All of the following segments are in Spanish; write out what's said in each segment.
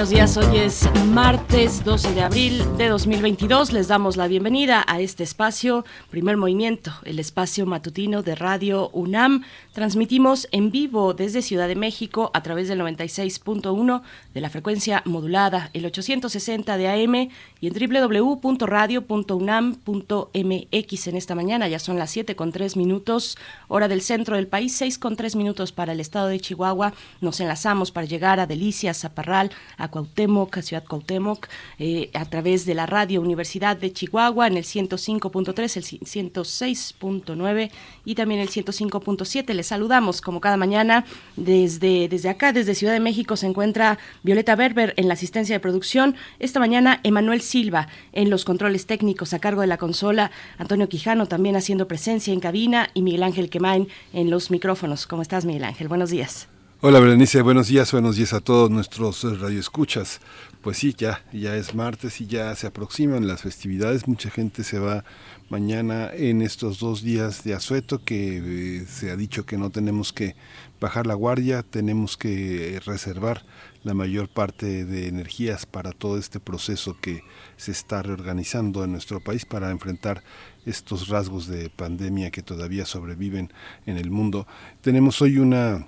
Buenos días, hoy es martes 12 de abril de 2022. Les damos la bienvenida a este espacio, Primer Movimiento, el espacio matutino de Radio UNAM. Transmitimos en vivo desde Ciudad de México a través del 96.1 de la frecuencia modulada, el 860 de AM y en www.radio.unam.mx en esta mañana. Ya son las 7 con 3 minutos, hora del centro del país, 6 con 3 minutos para el estado de Chihuahua. Nos enlazamos para llegar a Delicias, Zaparral, a Cuauhtémoc, a Ciudad Cuauhtémoc, eh, a través de la radio Universidad de Chihuahua en el 105.3, el 106.9 y también el 105.7 les saludamos como cada mañana desde, desde acá, desde Ciudad de México se encuentra Violeta Berber en la asistencia de producción. Esta mañana Emanuel Silva en los controles técnicos a cargo de la consola, Antonio Quijano también haciendo presencia en cabina y Miguel Ángel Quemain en los micrófonos. ¿Cómo estás Miguel Ángel? Buenos días. Hola Berenice, buenos días, buenos días a todos nuestros radioescuchas. Pues sí, ya, ya es martes y ya se aproximan las festividades. Mucha gente se va mañana en estos dos días de asueto que eh, se ha dicho que no tenemos que bajar la guardia, tenemos que reservar la mayor parte de energías para todo este proceso que se está reorganizando en nuestro país para enfrentar estos rasgos de pandemia que todavía sobreviven en el mundo. Tenemos hoy una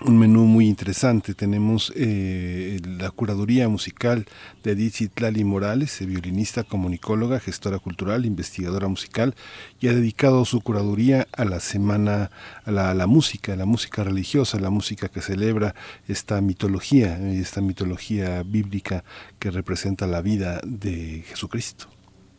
un menú muy interesante. Tenemos eh, la curaduría musical de Edith Citlali Morales, violinista, comunicóloga, gestora cultural, investigadora musical, y ha dedicado su curaduría a la semana, a la, a la música, a la música religiosa, a la música que celebra esta mitología, esta mitología bíblica que representa la vida de Jesucristo.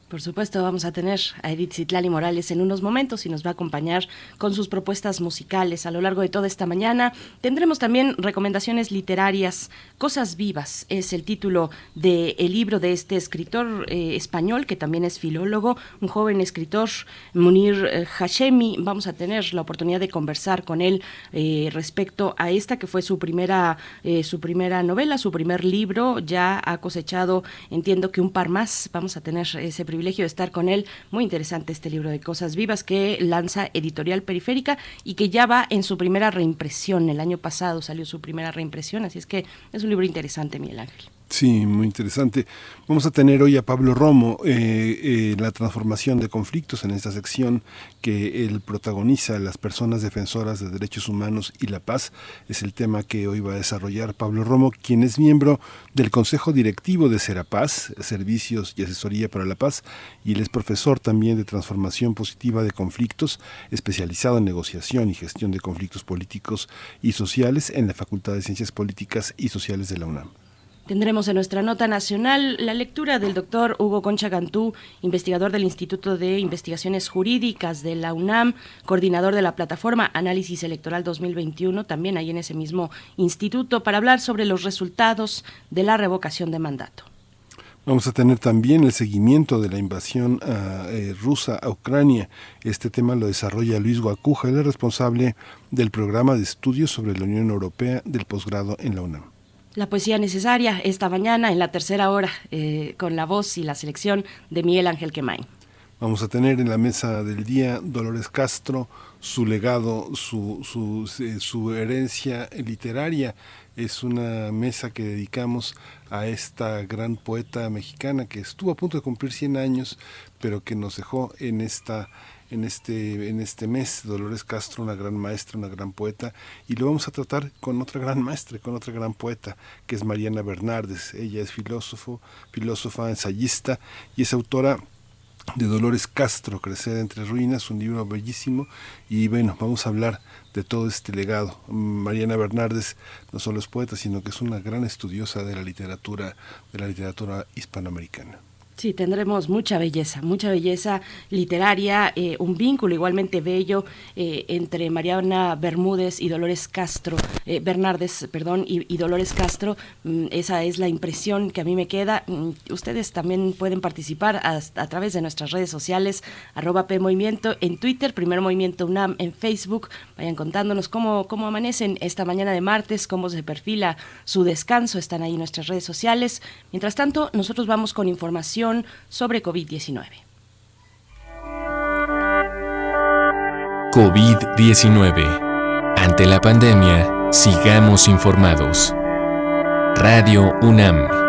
Por supuesto, vamos a tener a Edith Zitlali Morales en unos momentos y nos va a acompañar con sus propuestas musicales a lo largo de toda esta mañana. Tendremos también recomendaciones literarias. Cosas vivas es el título del libro de este escritor eh, español que también es filólogo, un joven escritor, Munir eh, Hashemi. Vamos a tener la oportunidad de conversar con él eh, respecto a esta que fue su primera, su primera novela, su primer libro. Ya ha cosechado, entiendo que un par más. Vamos a tener ese privilegio de estar con él. Muy interesante este libro de Cosas Vivas que lanza Editorial Periférica y que ya va en su primera reimpresión. El año pasado salió su primera reimpresión, así es que es un libro interesante, Miguel Ángel. Sí, muy interesante. Vamos a tener hoy a Pablo Romo, eh, eh, la transformación de conflictos en esta sección que él protagoniza, las personas defensoras de derechos humanos y la paz. Es el tema que hoy va a desarrollar Pablo Romo, quien es miembro del Consejo Directivo de Serapaz, Servicios y Asesoría para la Paz, y él es profesor también de transformación positiva de conflictos, especializado en negociación y gestión de conflictos políticos y sociales en la Facultad de Ciencias Políticas y Sociales de la UNAM. Tendremos en nuestra nota nacional la lectura del doctor Hugo Concha Gantú, investigador del Instituto de Investigaciones Jurídicas de la UNAM, coordinador de la plataforma Análisis Electoral 2021, también ahí en ese mismo instituto, para hablar sobre los resultados de la revocación de mandato. Vamos a tener también el seguimiento de la invasión ah, eh, rusa a Ucrania. Este tema lo desarrolla Luis Guacuja, es responsable del programa de estudios sobre la Unión Europea del posgrado en la UNAM la poesía necesaria esta mañana en la tercera hora eh, con la voz y la selección de Miguel Ángel Quemain. Vamos a tener en la mesa del día Dolores Castro, su legado, su, su, eh, su herencia literaria. Es una mesa que dedicamos a esta gran poeta mexicana que estuvo a punto de cumplir 100 años, pero que nos dejó en esta en este, en este mes. Dolores Castro, una gran maestra, una gran poeta, y lo vamos a tratar con otra gran maestra, con otra gran poeta, que es Mariana Bernardes. Ella es filósofo, filósofa, ensayista y es autora de Dolores Castro, Crecer entre Ruinas, un libro bellísimo. Y bueno, vamos a hablar de todo este legado. Mariana Bernardes no solo es poeta, sino que es una gran estudiosa de la literatura, de la literatura hispanoamericana. Sí, tendremos mucha belleza, mucha belleza literaria, eh, un vínculo igualmente bello eh, entre Mariana Bermúdez y Dolores Castro, eh, Bernardes, perdón, y, Dolores Castro. Mm, esa es la impresión que a mí me queda. Mm, ustedes también pueden participar a, través de nuestras redes sociales, arroba P Movimiento, en Twitter, Primer Movimiento UNAM, en Facebook. Vayan contándonos cómo, cómo amanecen esta mañana de martes, cómo se perfila su descanso. Están ahí nuestras redes sociales. Mientras tanto, nosotros vamos con información sobre COVID-19. COVID-19. Ante la pandemia, sigamos informados. Radio UNAM.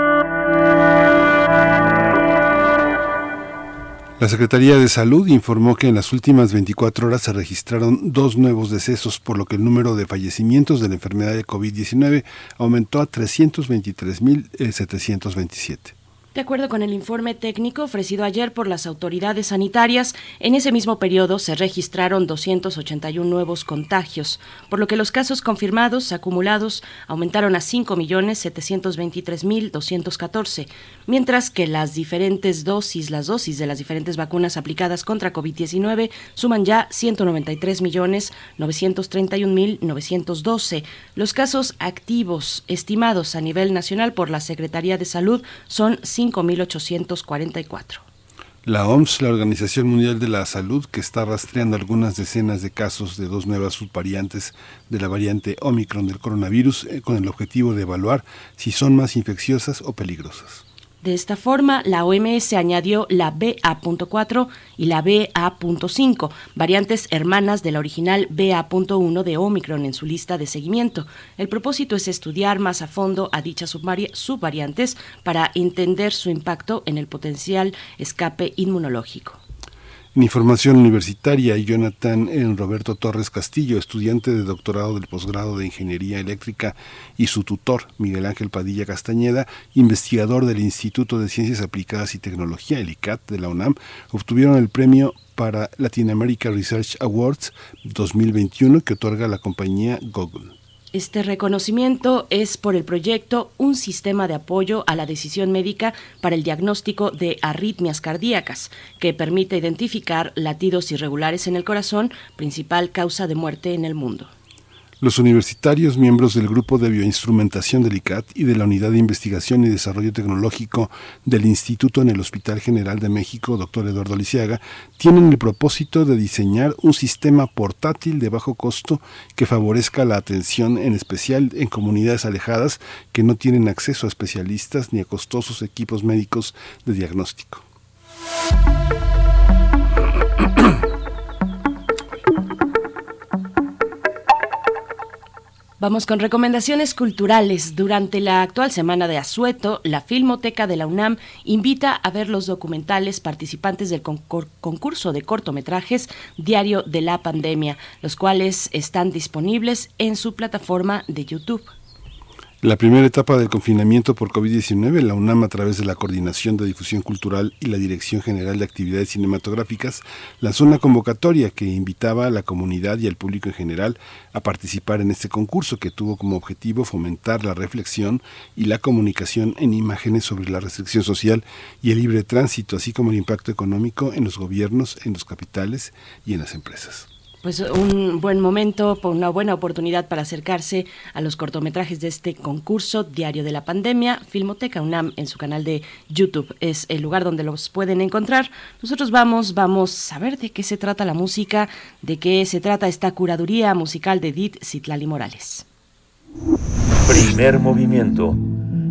La Secretaría de Salud informó que en las últimas 24 horas se registraron dos nuevos decesos, por lo que el número de fallecimientos de la enfermedad de COVID-19 aumentó a 323.727. De acuerdo con el informe técnico ofrecido ayer por las autoridades sanitarias, en ese mismo periodo se registraron 281 nuevos contagios, por lo que los casos confirmados acumulados aumentaron a 5.723.214, mientras que las diferentes dosis, las dosis de las diferentes vacunas aplicadas contra COVID-19 suman ya 193.931.912. Los casos activos estimados a nivel nacional por la Secretaría de Salud son 5.844. La OMS, la Organización Mundial de la Salud, que está rastreando algunas decenas de casos de dos nuevas subvariantes de la variante Omicron del coronavirus eh, con el objetivo de evaluar si son más infecciosas o peligrosas. De esta forma, la OMS añadió la BA.4 y la BA.5, variantes hermanas de la original BA.1 de Omicron en su lista de seguimiento. El propósito es estudiar más a fondo a dichas subvariantes para entender su impacto en el potencial escape inmunológico. Información universitaria, Jonathan Roberto Torres Castillo, estudiante de doctorado del posgrado de Ingeniería Eléctrica, y su tutor, Miguel Ángel Padilla Castañeda, investigador del Instituto de Ciencias Aplicadas y Tecnología, el ICAT de la UNAM, obtuvieron el premio para Latin America Research Awards 2021 que otorga la compañía Google. Este reconocimiento es por el proyecto Un sistema de apoyo a la decisión médica para el diagnóstico de arritmias cardíacas, que permite identificar latidos irregulares en el corazón, principal causa de muerte en el mundo. Los universitarios, miembros del Grupo de Bioinstrumentación del ICAT y de la Unidad de Investigación y Desarrollo Tecnológico del Instituto en el Hospital General de México, Dr. Eduardo Lisiaga, tienen el propósito de diseñar un sistema portátil de bajo costo que favorezca la atención, en especial en comunidades alejadas que no tienen acceso a especialistas ni a costosos equipos médicos de diagnóstico. Vamos con recomendaciones culturales. Durante la actual semana de Asueto, la Filmoteca de la UNAM invita a ver los documentales participantes del concurso de cortometrajes Diario de la Pandemia, los cuales están disponibles en su plataforma de YouTube. La primera etapa del confinamiento por COVID-19, la UNAM a través de la Coordinación de Difusión Cultural y la Dirección General de Actividades Cinematográficas lanzó una convocatoria que invitaba a la comunidad y al público en general a participar en este concurso que tuvo como objetivo fomentar la reflexión y la comunicación en imágenes sobre la restricción social y el libre tránsito, así como el impacto económico en los gobiernos, en los capitales y en las empresas pues un buen momento, una buena oportunidad para acercarse a los cortometrajes de este concurso Diario de la Pandemia. Filmoteca UNAM en su canal de YouTube es el lugar donde los pueden encontrar. Nosotros vamos, vamos a ver de qué se trata la música, de qué se trata esta curaduría musical de Edith Citlali Morales. Primer movimiento.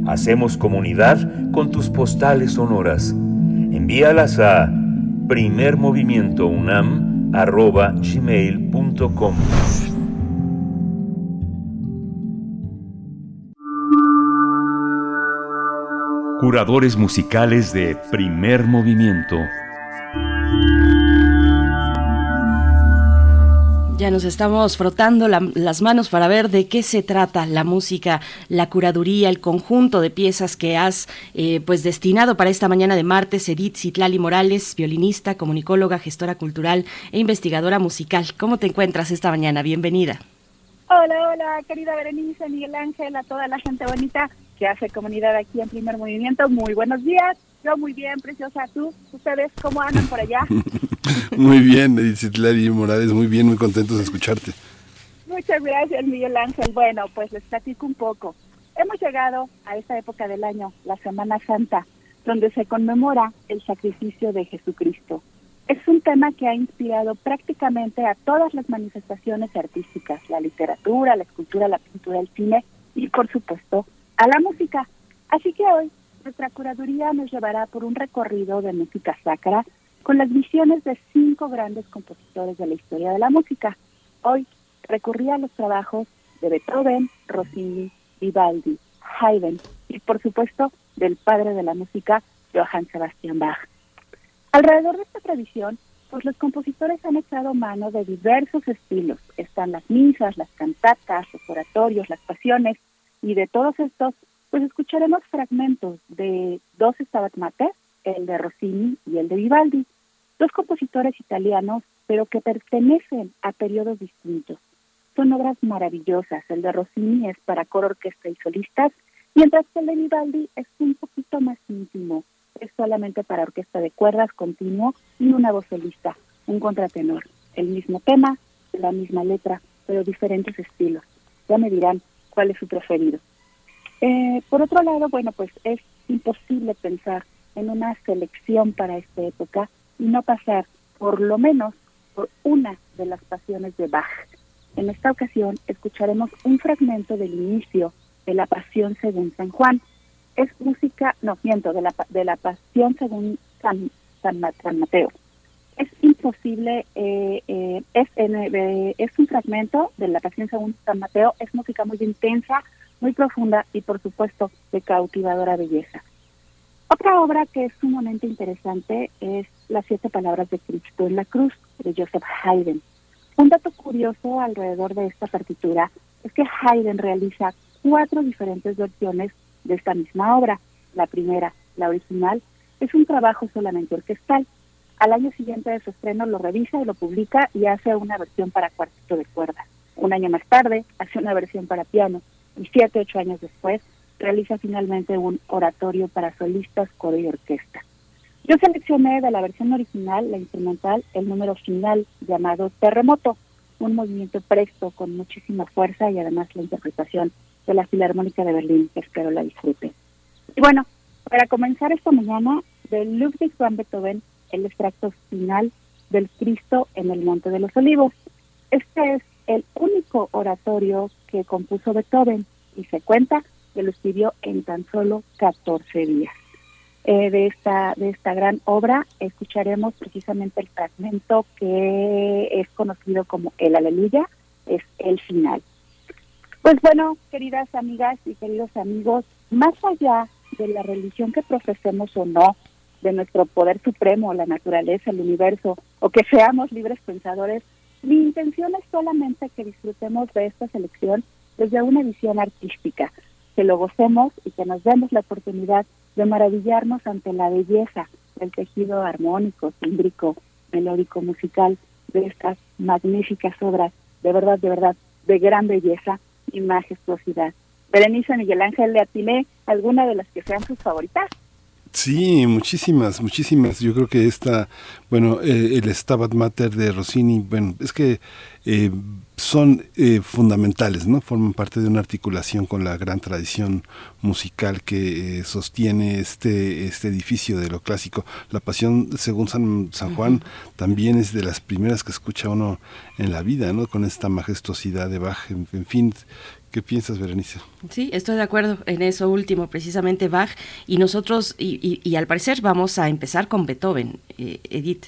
Hacemos comunidad con tus postales sonoras. Envíalas a primermovimientounam arroba gmail.com. Curadores musicales de primer movimiento. Ya nos estamos frotando las manos para ver de qué se trata la música, la curaduría, el conjunto de piezas que has eh, pues destinado para esta mañana de martes. Edith Citlali Morales, violinista, comunicóloga, gestora cultural e investigadora musical. ¿Cómo te encuentras esta mañana? Bienvenida. Hola, hola, querida Berenice, Miguel Ángel, a toda la gente bonita que hace comunidad aquí en Primer Movimiento. Muy buenos días. Yo muy bien, preciosa. ¿Tú? ¿Ustedes cómo andan por allá? muy bien, Edith Morales, muy bien, muy contentos de escucharte. Muchas gracias, Miguel Ángel. Bueno, pues les platico un poco. Hemos llegado a esta época del año, la Semana Santa, donde se conmemora el sacrificio de Jesucristo. Es un tema que ha inspirado prácticamente a todas las manifestaciones artísticas, la literatura, la escultura, la pintura, el cine y, por supuesto, a la música. Así que hoy nuestra curaduría nos llevará por un recorrido de música sacra con las visiones de cinco grandes compositores de la historia de la música. Hoy recurrí a los trabajos de Beethoven, Rossini, Vivaldi, Haydn y por supuesto del padre de la música, Johann Sebastian Bach. Alrededor de esta tradición, pues los compositores han echado mano de diversos estilos. Están las misas, las cantatas, los oratorios, las pasiones, y de todos estos, pues escucharemos fragmentos de dos Stabat Mater, el de Rossini y el de Vivaldi, dos compositores italianos, pero que pertenecen a periodos distintos. Son obras maravillosas. El de Rossini es para coro, orquesta y solistas, mientras que el de Vivaldi es un poquito más íntimo. Es solamente para orquesta de cuerdas continuo y una voz solista, un contratenor. El mismo tema, la misma letra, pero diferentes estilos. Ya me dirán cuál es su preferido. Eh, por otro lado, bueno, pues es imposible pensar en una selección para esta época y no pasar por lo menos por una de las pasiones de Bach. En esta ocasión escucharemos un fragmento del inicio de la Pasión según San Juan. Es música, no, miento, de la, de la Pasión según San, San, Mateo. Es imposible, eh, eh, es, eh, es un fragmento de la Pasión según San Mateo, es música muy intensa, muy profunda y por supuesto de cautivadora belleza. Otra obra que es sumamente interesante es Las siete palabras de Cristo en la cruz de Joseph Haydn. Un dato curioso alrededor de esta partitura es que Haydn realiza cuatro diferentes versiones de esta misma obra. La primera, la original, es un trabajo solamente orquestal. Al año siguiente de su estreno lo revisa y lo publica y hace una versión para cuarteto de cuerda. Un año más tarde hace una versión para piano y siete, ocho años después realiza finalmente un oratorio para solistas, coro y orquesta. Yo seleccioné de la versión original, la instrumental, el número final llamado Terremoto, un movimiento presto con muchísima fuerza y además la interpretación de la Filarmónica de Berlín, que espero la disfruten. Y bueno, para comenzar esta mañana, de Ludwig van Beethoven, el extracto final del Cristo en el Monte de los Olivos. Este es el único oratorio que compuso Beethoven y se cuenta que lo escribió en tan solo 14 días. Eh, de esta de esta gran obra escucharemos precisamente el fragmento que es conocido como el Aleluya, es el final. Pues bueno, queridas amigas y queridos amigos, más allá de la religión que profesemos o no, de nuestro poder supremo, la naturaleza, el universo, o que seamos libres pensadores, mi intención es solamente que disfrutemos de esta selección desde una visión artística, que lo gocemos y que nos demos la oportunidad de maravillarnos ante la belleza del tejido armónico, símbrico, melódico, musical de estas magníficas obras, de verdad, de verdad, de gran belleza y majestuosidad. Berenice Miguel Ángel, ¿le atiné alguna de las que sean sus favoritas? Sí, muchísimas, muchísimas. Yo creo que esta, bueno, eh, el Stabat Mater de Rossini, bueno, es que eh, son eh, fundamentales, ¿no? Forman parte de una articulación con la gran tradición musical que sostiene este, este edificio de lo clásico. La Pasión, según San, San Juan, también es de las primeras que escucha uno en la vida, ¿no? Con esta majestuosidad de Bach, en fin, ¿Qué piensas, Berenice? Sí, estoy de acuerdo en eso último, precisamente Bach. Y nosotros, y, y, al parecer, vamos a empezar con Beethoven, eh, Edith.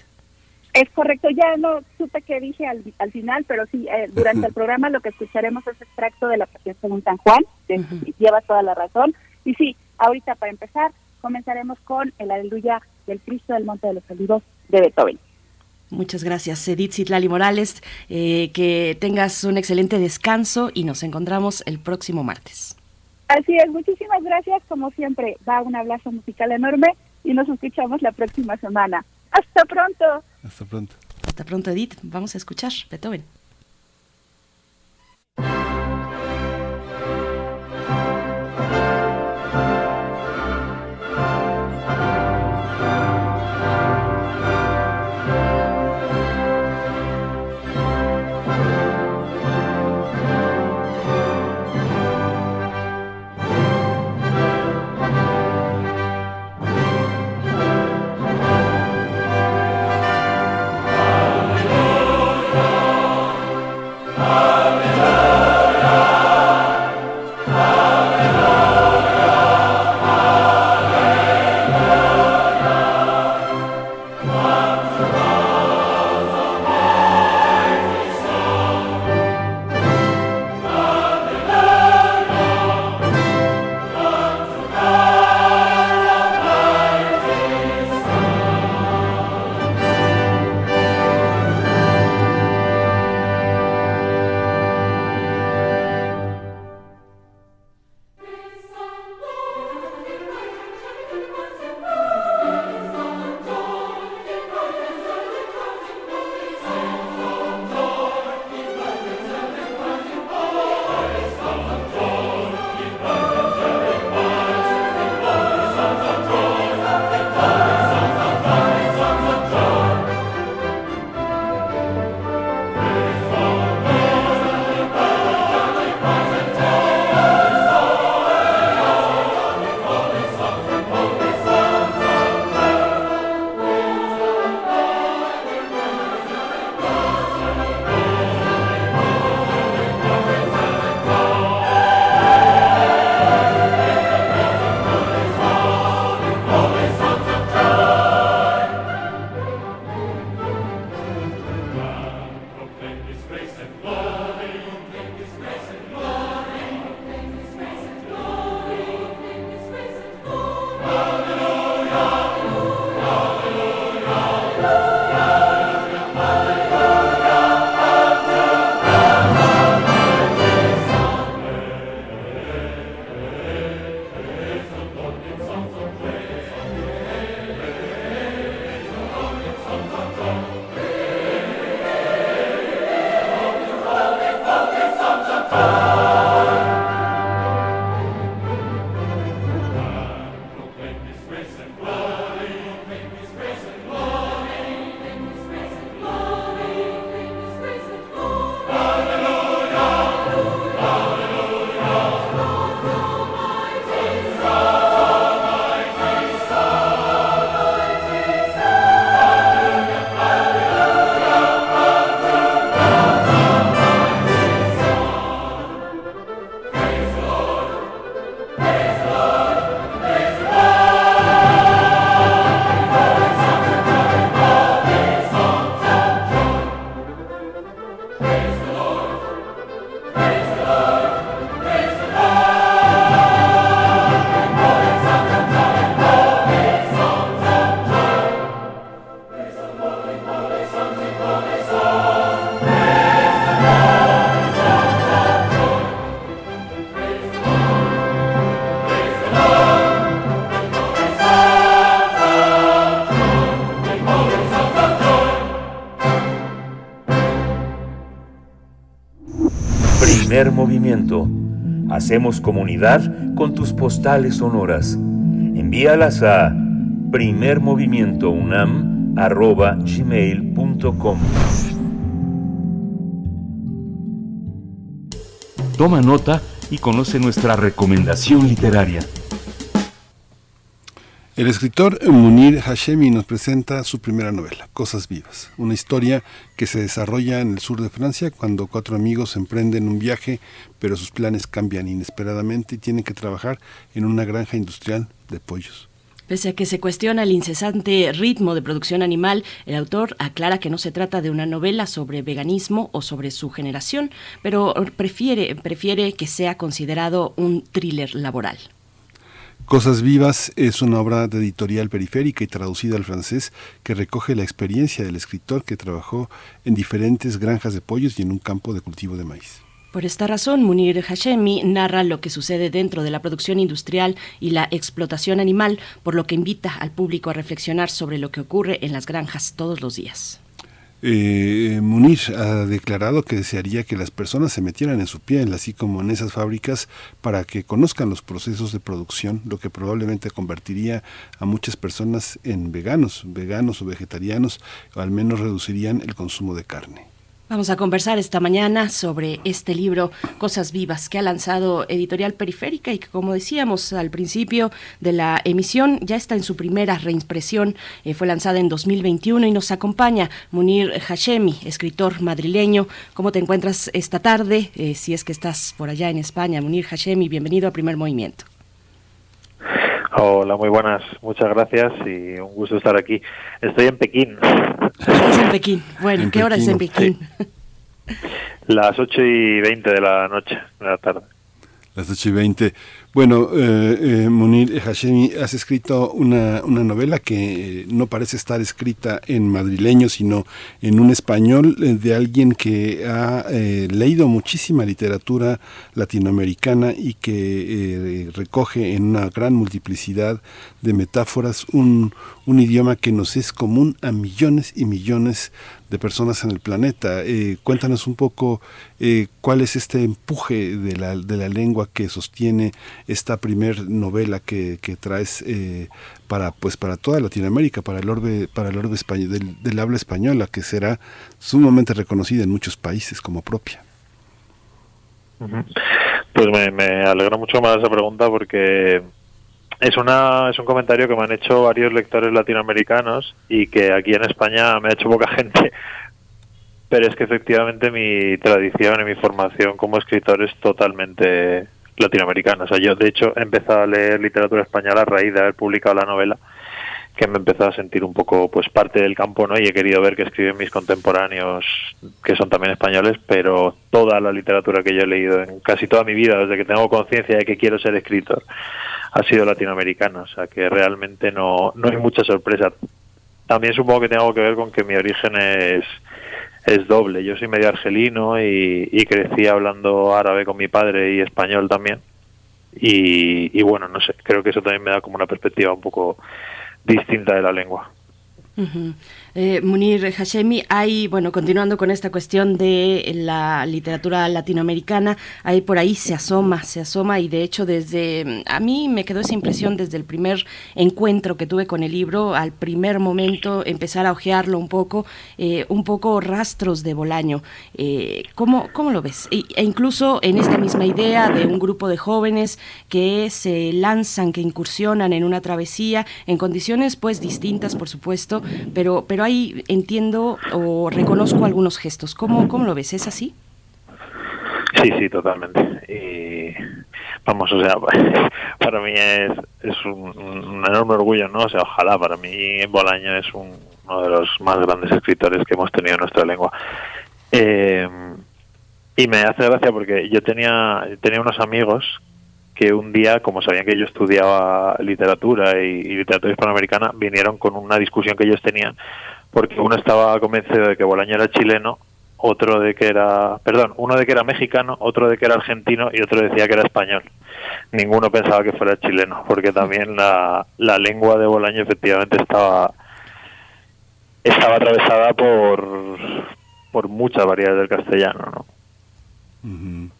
Es correcto, ya no supe qué dije al, al final, pero sí, eh, durante el programa lo que escucharemos es extracto de la Pasión según San Juan, que lleva toda la razón. Y sí, ahorita para empezar, comenzaremos con el Aleluya del Cristo del Monte de los Olivos de Beethoven. Muchas gracias, Edith Citlali Morales. Eh, que tengas un excelente descanso y nos encontramos el próximo martes. Así es, muchísimas gracias. Como siempre, va un abrazo musical enorme y nos escuchamos la próxima semana. Hasta pronto. Hasta pronto. Hasta pronto, Edith. Vamos a escuchar Beethoven. Primer movimiento. Hacemos comunidad con tus postales sonoras. Envíalas a primermovimientounam.gmail.com Toma nota y conoce nuestra recomendación literaria. El escritor Munir Hashemi nos presenta su primera novela, Cosas Vivas, una historia que se desarrolla en el sur de Francia cuando cuatro amigos emprenden un viaje, pero sus planes cambian inesperadamente y tienen que trabajar en una granja industrial de pollos. Pese a que se cuestiona el incesante ritmo de producción animal, el autor aclara que no se trata de una novela sobre veganismo o sobre su generación, pero prefiere, prefiere que sea considerado un thriller laboral. Cosas Vivas es una obra de editorial periférica y traducida al francés que recoge la experiencia del escritor que trabajó en diferentes granjas de pollos y en un campo de cultivo de maíz. Por esta razón, Munir Hashemi narra lo que sucede dentro de la producción industrial y la explotación animal, por lo que invita al público a reflexionar sobre lo que ocurre en las granjas todos los días. Eh, Munir ha declarado que desearía que las personas se metieran en su piel, así como en esas fábricas, para que conozcan los procesos de producción, lo que probablemente convertiría a muchas personas en veganos, veganos o vegetarianos, o al menos reducirían el consumo de carne. Vamos a conversar esta mañana sobre este libro Cosas Vivas que ha lanzado Editorial Periférica y que como decíamos al principio de la emisión ya está en su primera reimpresión. Eh, fue lanzada en 2021 y nos acompaña Munir Hashemi, escritor madrileño. ¿Cómo te encuentras esta tarde? Eh, si es que estás por allá en España, Munir Hashemi, bienvenido a Primer Movimiento. Hola, muy buenas. Muchas gracias y un gusto estar aquí. Estoy en Pekín. Estás en Pekín. Bueno, ¿qué hora es en Pekín? Las 8 y 20 de la noche, de la tarde. Las 8 y 20. Bueno, eh, eh, Munir Hashemi, has escrito una, una novela que eh, no parece estar escrita en madrileño, sino en un español eh, de alguien que ha leído muchísima literatura latinoamericana y que recoge en una gran multiplicidad de metáforas un, un idioma que nos es común a millones y millones de personas en el planeta. Eh, cuéntanos un poco eh, cuál es este empuje de la, de la lengua que sostiene esta primer novela que, que traes eh, para pues para toda Latinoamérica, para el orbe, para el orbe español, del, habla española, que será sumamente reconocida en muchos países como propia. Pues me, me alegra mucho más esa pregunta porque es, una, es un comentario que me han hecho varios lectores latinoamericanos y que aquí en España me ha hecho poca gente, pero es que efectivamente mi tradición y mi formación como escritor es totalmente latinoamericana. O sea, yo de hecho he empezado a leer literatura española a raíz de haber publicado la novela que me empezó a sentir un poco pues parte del campo no y he querido ver que escriben mis contemporáneos que son también españoles pero toda la literatura que yo he leído en casi toda mi vida desde que tengo conciencia de que quiero ser escritor ha sido latinoamericana o sea que realmente no no hay mucha sorpresa. También supongo que tengo que ver con que mi origen es es doble. Yo soy medio argelino y, y crecí hablando árabe con mi padre y español también. Y, y bueno no sé creo que eso también me da como una perspectiva un poco distinta de la lengua. Eh, Munir Hashemi, hay, bueno, continuando con esta cuestión de la literatura latinoamericana, ahí por ahí se asoma, se asoma y de hecho desde, a mí me quedó esa impresión desde el primer encuentro que tuve con el libro, al primer momento empezar a ojearlo un poco, eh, un poco rastros de Bolaño. Eh, ¿cómo, ¿cómo, lo ves? E, e, incluso en esta misma idea de un grupo de jóvenes que se lanzan, que incursionan en una travesía, en condiciones pues distintas, por supuesto, pero, pero ahí entiendo o reconozco algunos gestos. ¿Cómo, cómo lo ves? ¿Es así? Sí, sí, totalmente. Y vamos, o sea, para mí es, es un, enorme orgullo, ¿no? O sea, ojalá, para mí Bolaño es uno de los más grandes escritores que hemos tenido en nuestra lengua. Eh, y me hace gracia porque yo tenía, tenía unos amigos que un día, como sabían que yo estudiaba literatura y, literatura hispanoamericana, vinieron con una discusión que ellos tenían, porque uno estaba convencido de que Bolaño era chileno, otro de que era, perdón, uno de que era mexicano, otro de que era argentino y otro decía que era español. Ninguno pensaba que fuera chileno, porque también la, la lengua de Bolaño efectivamente estaba estaba atravesada por por muchas variedades del castellano, ¿no?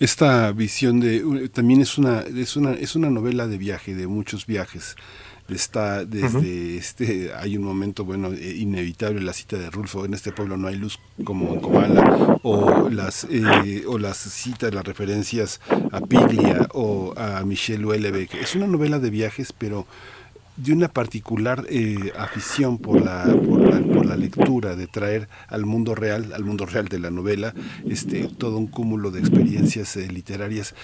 Esta visión de también es una es una es una novela de viaje de muchos viajes. Está desde este hay un momento bueno eh, inevitable la cita de Rulfo en este pueblo no hay luz como en Comala o las eh, o las citas las referencias a Piglia o a Michel Houellebecq. Es una novela de viajes pero de una particular eh, afición por la, por la, lectura, de traer al mundo real, al mundo real de la novela, este, todo un cúmulo de experiencias literarias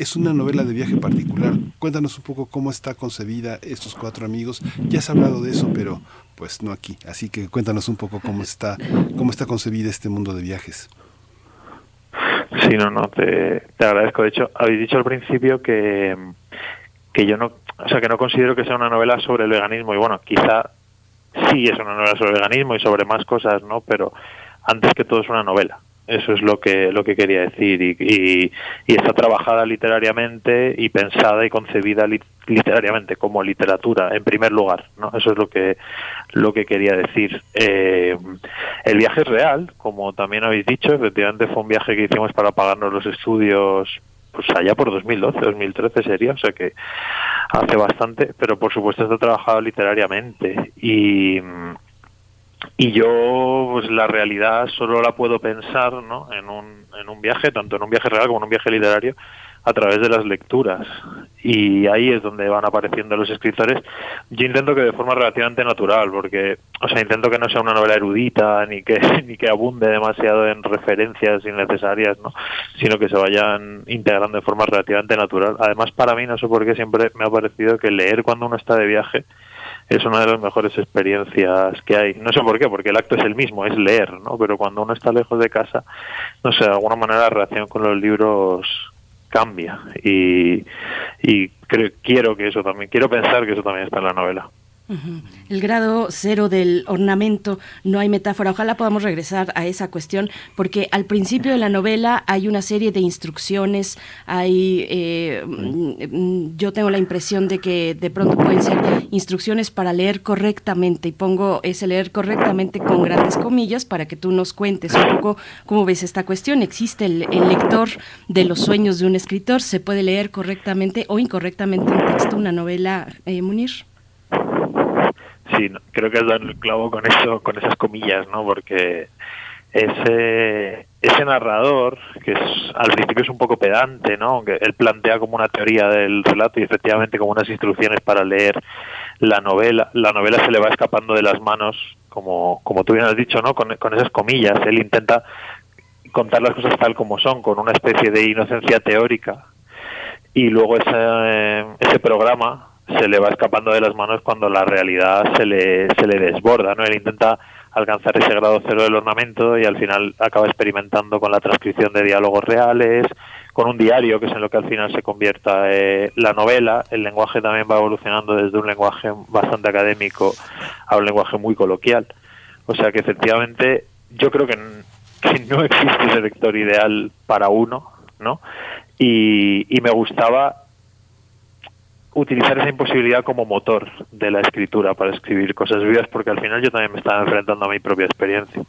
es una novela de viaje particular. Cuéntanos un poco cómo está concebida estos cuatro amigos. Ya has hablado de eso, pero pues no aquí. Así que cuéntanos un poco cómo está, cómo está concebida este mundo de viajes. Sí, no, no, te, te agradezco. De hecho, habéis dicho al principio que, que yo no, o sea, que no considero que sea una novela sobre el veganismo. Y bueno, quizá sí es una novela sobre el veganismo y sobre más cosas, ¿no? Pero antes que todo es una novela. Eso es lo que lo que quería decir. Y, y, está trabajada literariamente y pensada y concebida literariamente como literatura en primer lugar no eso es lo que lo que quería decir. Eh, el viaje es real como también habéis dicho. Efectivamente fue un viaje que hicimos para pagarnos los estudios pues allá por 2012 2013 sería o sea que hace bastante pero por supuesto está trabajado literariamente y y yo pues la realidad solo la puedo pensar ¿no? en, un, en un viaje, tanto en un viaje real como en un viaje literario, a través de las lecturas. Y ahí es donde van apareciendo los escritores. Yo intento que de forma relativamente natural, porque, o sea, intento que no sea una novela erudita, ni que, ni que abunde demasiado en referencias innecesarias, ¿no? Sino que se vayan integrando de forma relativamente natural. Además, para mí, no sé por qué siempre me ha parecido que leer cuando uno está de viaje es una de las mejores experiencias que hay. No sé por qué, porque el acto es el mismo, es leer, ¿no? Pero cuando uno está lejos de casa, no sé, de alguna manera la relación con los libros cambia y, y creo, quiero que eso también, quiero pensar que eso también está en la novela. El grado cero del ornamento, no hay metáfora. Ojalá podamos regresar a esa cuestión, porque al principio de la novela hay una serie de instrucciones, hay, eh, mm, yo tengo la impresión de que de pronto pueden ser instrucciones para leer correctamente, y pongo ese leer correctamente con grandes comillas para que tú nos cuentes un poco cómo ves esta cuestión. ¿Existe el, lector de los sueños de un escritor? ¿Se puede leer correctamente o incorrectamente un texto, una novela, eh, Munir? Sí, creo que has dado el clavo con eso, con esas comillas, ¿no? Porque ese narrador que es al principio es un poco pedante, ¿no? Que él plantea como una teoría del relato y efectivamente como unas instrucciones para leer la novela. La novela se le va escapando de las manos, como como tú bien has dicho, ¿no? Con, esas comillas. Él intenta contar las cosas tal como son, con una especie de inocencia teórica. Y luego ese, ese programa se le va escapando de las manos cuando la realidad se le, se le desborda, ¿no? Él intenta alcanzar ese grado cero del ornamento y al final acaba experimentando con la transcripción de diálogos reales, con un diario, que es en lo que al final se convierta eh, la novela. El lenguaje también va evolucionando desde un lenguaje bastante académico a un lenguaje muy coloquial. O sea que efectivamente yo creo que, que no existe ese lector ideal para uno, ¿no? Y, y me gustaba utilizar esa imposibilidad como motor de la escritura para escribir cosas vivas, porque al final yo también me estaba enfrentando a mi propia experiencia.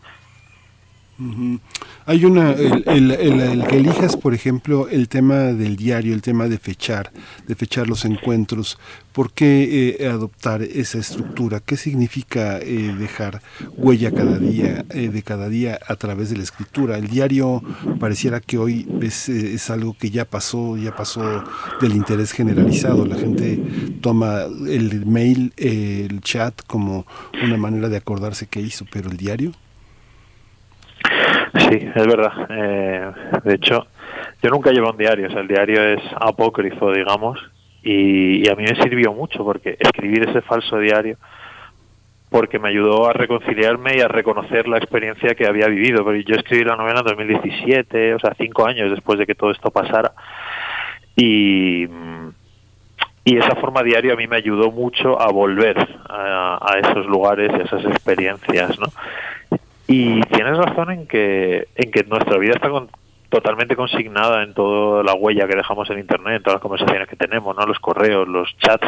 Hay una, el, que elijas, por ejemplo, el tema del diario, el tema de fechar, de fechar los encuentros. ¿Por qué eh, adoptar esa estructura? ¿Qué significa eh, dejar huella cada día, eh, de cada día a través de la escritura? El diario pareciera que hoy es, es algo que ya pasó, ya pasó del interés generalizado. La gente toma el mail, el chat como una manera de acordarse qué hizo, pero el diario. Sí, es verdad. Eh, de hecho, yo nunca llevo un diario, o sea, el diario es apócrifo, digamos, y, a mí me sirvió mucho porque escribir ese falso diario porque me ayudó a reconciliarme y a reconocer la experiencia que había vivido. Pero yo escribí la novela en 2017, o sea, cinco años después de que todo esto pasara. Y, y esa forma diaria a mí me ayudó mucho a volver a, a esos lugares y a esas experiencias, ¿no? Y tienes razón en que, en que nuestra vida está totalmente consignada en toda la huella que dejamos en Internet, en todas las conversaciones que tenemos, no los correos, los chats.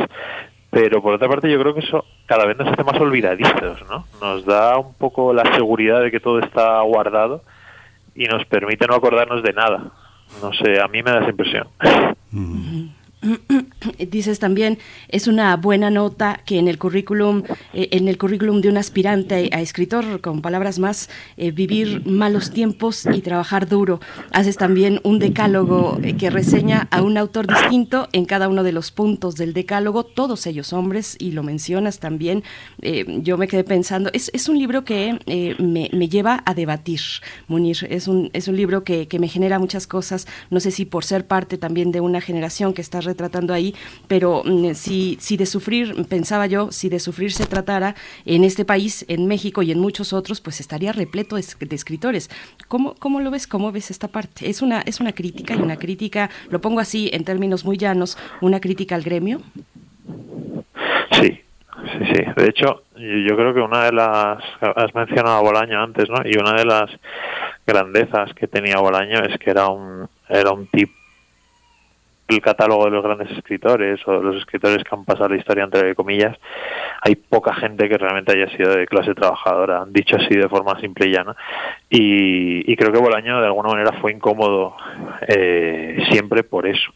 Pero por otra parte yo creo que eso cada vez nos hace más olvidadizos, ¿no? Nos da un poco la seguridad de que todo está guardado y nos permite no acordarnos de nada. No sé, a mí me da esa impresión. Dices también, es una buena nota que en el currículum, eh, en el currículum de un aspirante a, escritor, con palabras más, eh, vivir malos tiempos y trabajar duro. Haces también un decálogo eh, que reseña a un autor distinto en cada uno de los puntos del decálogo, todos ellos hombres, y lo mencionas también. yo me quedé pensando, es, es un libro que me, me, lleva a debatir, Munir. Es un, es un libro que, que me genera muchas cosas, no sé si por ser parte también de una generación que está tratando ahí, pero mm, si, si de sufrir, pensaba yo, si de sufrir se tratara en este país, en México y en muchos otros, pues estaría repleto de, escritores. ¿Cómo, ¿Cómo lo ves? ¿Cómo ves esta parte? ¿Es una, ¿Es una crítica y una crítica, lo pongo así en términos muy llanos, una crítica al gremio? Sí, Sí, sí. De hecho, yo creo que una de las, has mencionado a Bolaño antes, ¿no? Y una de las grandezas que tenía Bolaño es que era un, era un tipo el catálogo de los grandes escritores o los escritores que han pasado la historia entre comillas, hay poca gente que realmente haya sido de clase trabajadora, dicho así de forma simple y llana. Y, creo que Bolaño de alguna manera fue incómodo eh, siempre por eso,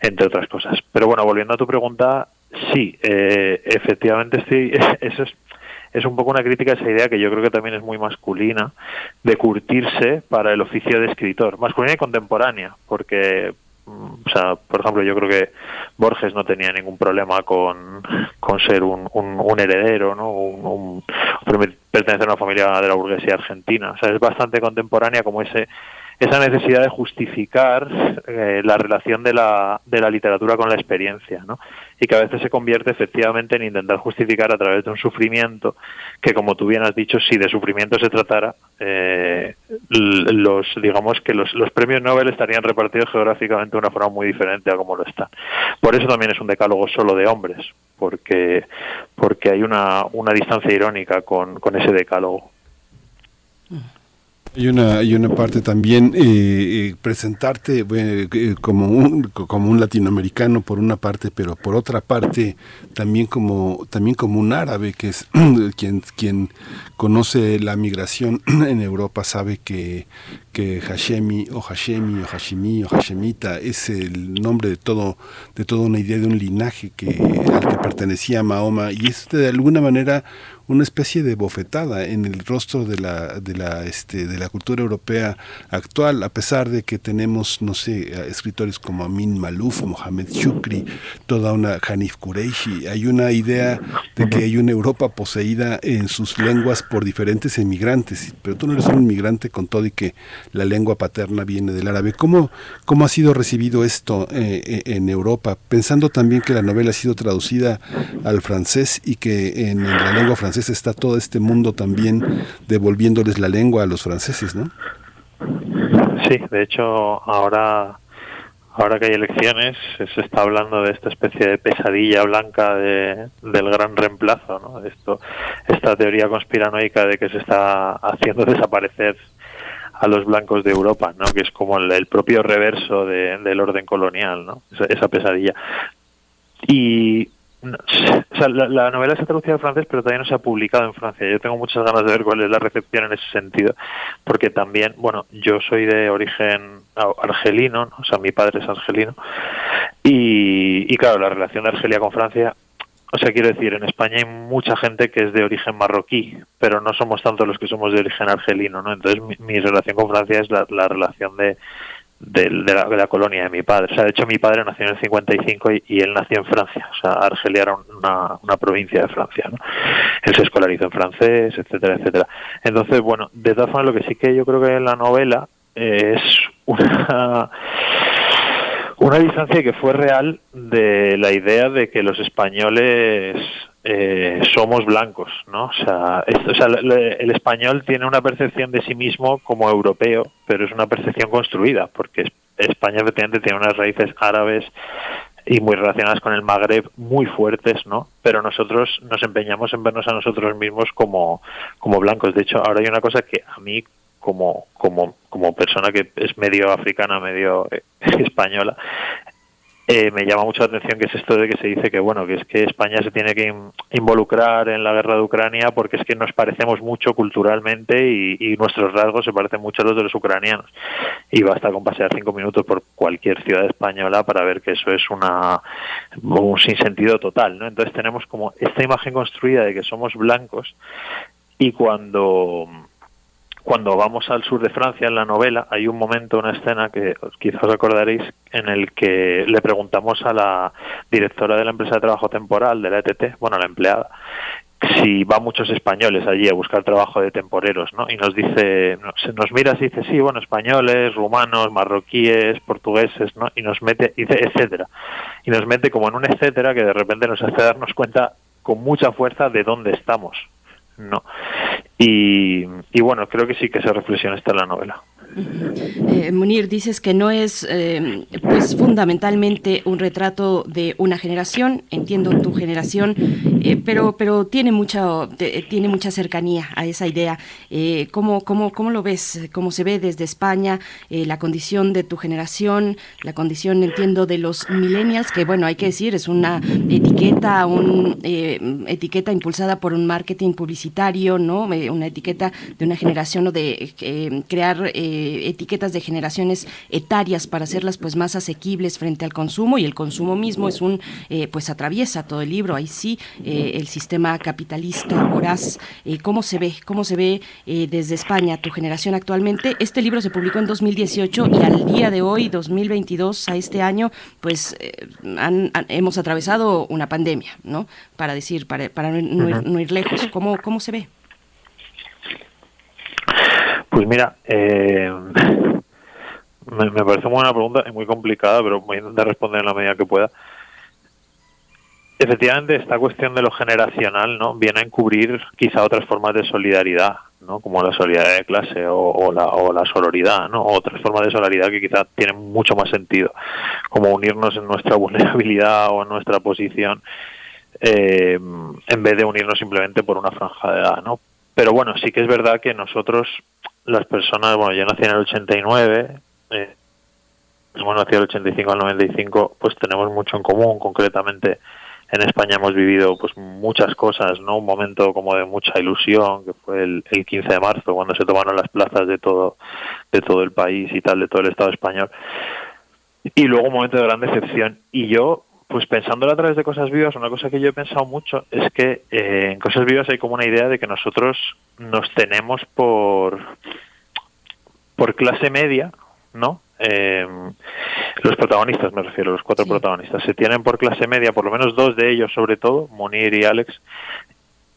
entre otras cosas. Pero bueno, volviendo a tu pregunta, sí, eh, efectivamente sí, eso es es un poco una crítica a esa idea que yo creo que también es muy masculina de curtirse para el oficio de escritor, masculina y contemporánea, porque o sea, por ejemplo, yo creo que Borges no tenía ningún problema con, con ser un, un, heredero, ¿no? Un, pertenecer a una familia de la burguesía argentina. O sea, es bastante contemporánea como ese esa necesidad de justificar eh, la relación de la, de la literatura con la experiencia, ¿no? Y que a veces se convierte efectivamente en intentar justificar a través de un sufrimiento que, como tú bien has dicho, si de sufrimiento se tratara, eh, los digamos que los, premios Nobel estarían repartidos geográficamente de una forma muy diferente a como lo están. Por eso también es un decálogo solo de hombres, porque porque hay una, una distancia irónica con, con ese decálogo. Hay una, hay una parte también, eh, eh presentarte eh, como, un, como un latinoamericano por una parte, pero por otra parte también como, también como un árabe, que es quien, quien conoce la migración en Europa, sabe que, que Hashemi o Hashemi o Hashimi o Hashemita es el nombre de todo de toda una idea de un linaje que al que pertenecía Mahoma y es de alguna manera una especie de bofetada en el rostro de la, de la, este, de la cultura europea actual, a pesar de que tenemos, no sé, escritores como Amin Malouf, Mohamed Shukri, toda una Hanif Kureishi. Hay una idea de que hay una Europa poseída en sus lenguas por diferentes emigrantes, pero tú no eres un inmigrante con todo y que la lengua paterna viene del árabe. ¿Cómo, cómo ha sido recibido esto eh, eh, en Europa? Pensando también que la novela ha sido traducida al francés y que en la lengua francesa está todo este mundo también devolviéndoles la lengua a los franceses, ¿no? Sí, de hecho ahora ahora que hay elecciones se está hablando de esta especie de pesadilla blanca de, del gran reemplazo, ¿no? Esta teoría conspiranoica de que se está haciendo desaparecer a los blancos de Europa, ¿no? Que es como el, propio reverso del orden colonial, ¿no? Esa pesadilla. Y o sea, la, novela se ha traducido al francés, pero todavía no se ha publicado en Francia. Yo tengo muchas ganas de ver cuál es la recepción en ese sentido, porque también, bueno, yo soy de origen argelino, o sea, mi padre es argelino, y, y claro, la relación de Argelia con Francia, o sea, quiero decir, en España hay mucha gente que es de origen marroquí, pero no somos tantos los que somos de origen argelino, ¿no? Entonces, mi, relación con Francia es la relación de de, la, colonia de mi padre. O sea, de hecho, mi padre nació en el 55 y, y él nació en Francia. O sea, Argelia era una, provincia de Francia. ¿no? Él se escolarizó en francés, etcétera, etcétera. Entonces, bueno, de todas formas, lo que sí que yo creo que en la novela es una una distancia que fue real de la idea de que los españoles eh, somos blancos, ¿no? O sea, el español tiene una percepción de sí mismo como europeo, pero es una percepción construida, porque España efectivamente tiene unas raíces árabes y muy relacionadas con el Magreb muy fuertes, ¿no? Pero nosotros nos empeñamos en vernos a nosotros mismos como, blancos. De hecho, ahora hay una cosa que a mí como, como, como persona que es medio africana, medio eh, española, eh, me llama mucho la atención que es esto de que se dice que bueno que es que España se tiene que involucrar en la guerra de Ucrania porque es que nos parecemos mucho culturalmente y, nuestros rasgos se parecen mucho a los de los ucranianos. Y basta con pasear cinco minutos por cualquier ciudad española para ver que eso es una un sinsentido total no entonces tenemos como esta imagen construida de que somos blancos y cuando cuando vamos al sur de Francia en la novela hay un momento, una escena que quizás os acordaréis en el que le preguntamos a la directora de la empresa de trabajo temporal de la ETT, bueno, a la empleada, si va muchos españoles allí a buscar trabajo de temporeros, ¿no? Y nos dice, nos, nos mira y dice, sí, bueno, españoles, rumanos, marroquíes, portugueses, ¿no? Y nos mete, dice, etcétera. Y nos mete como en un etcétera que de repente nos hace darnos cuenta con mucha fuerza de dónde estamos, ¿no? Y, y bueno, creo que sí que esa reflexión está en la novela. Eh, Munir, dices que no es eh, pues fundamentalmente un retrato de una generación, entiendo tu generación, eh, pero, pero tiene, mucha, tiene mucha cercanía a esa idea. ¿cómo, cómo, cómo, lo ves? ¿Cómo se ve desde España la condición de tu generación, la condición, entiendo, de los millennials, que bueno, hay que decir, es una etiqueta, un, etiqueta impulsada por un marketing publicitario, ¿no? una etiqueta de una generación o de crear etiquetas de generaciones etarias para hacerlas pues más asequibles frente al consumo y el consumo mismo es un eh, pues atraviesa todo el libro. Ahí sí eh, el sistema capitalista voraz eh, cómo se ve cómo se ve desde España tu generación actualmente este libro se publicó en 2018 y al día de hoy 2022 a este año pues hemos atravesado una pandemia no para decir para, para no, ir, lejos. Cómo cómo se ve pues mira, eh, me, parece muy buena pregunta y muy complicada, pero voy a intentar responder en la medida que pueda. Efectivamente, esta cuestión de lo generacional no viene a encubrir quizá otras formas de solidaridad, ¿no? como la solidaridad de clase o, la, o la sororidad, ¿no? otras formas de solidaridad que quizá tienen mucho más sentido, como unirnos en nuestra vulnerabilidad o en nuestra posición, eh, en vez de unirnos simplemente por una franja de edad. ¿no? Pero bueno, sí que es verdad que nosotros las personas, bueno, yo nací en el 89, eh, hemos nacido del 85 al 95, pues tenemos mucho en común, concretamente en España hemos vivido pues muchas cosas, ¿no? Un momento como de mucha ilusión, que fue el, el 15 de marzo, cuando se tomaron las plazas de todo, de todo el país y tal, de todo el Estado español. Y luego un momento de gran decepción. Y yo, pues pensándolo a través de Cosas Vivas, una cosa que yo he pensado mucho es que eh, en Cosas Vivas hay como una idea de que nosotros nos tenemos por, por clase media, ¿no? Eh, los protagonistas, me refiero, los cuatro protagonistas, se tienen por clase media, por lo menos dos de ellos sobre todo, Munir y Alex,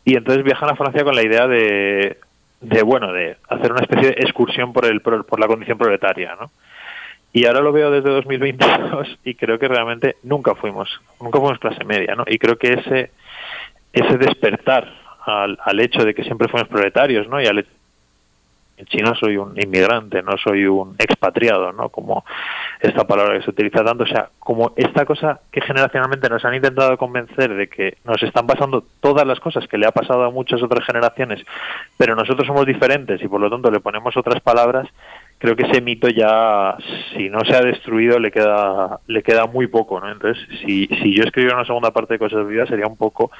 y entonces viajan a Francia con la idea de, de bueno, de hacer una especie de excursión por, el, por la condición proletaria, ¿no? Y ahora lo veo desde 2022 y creo que realmente nunca fuimos, nunca fuimos clase media, ¿no? Y creo que ese, ese despertar al, al hecho de que siempre fuimos proletarios, ¿no? Y al en China soy un inmigrante, no soy un expatriado, ¿no? Como esta palabra que se utiliza tanto, o sea, como esta cosa que generacionalmente nos han intentado convencer de que nos están pasando todas las cosas que le ha pasado a muchas otras generaciones, pero nosotros somos diferentes y por lo tanto le ponemos otras palabras, creo que ese mito ya, si no se ha destruido, le queda, le queda muy poco, ¿no? Entonces, si, si yo escribiera una segunda parte de Cosas Vivas, sería un poco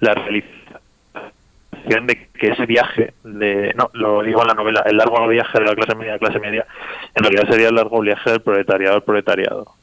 la realización de que ese viaje, de, no, lo digo en la novela, el largo viaje de la clase media a clase media, en realidad sería el largo viaje del proletariado al proletariado.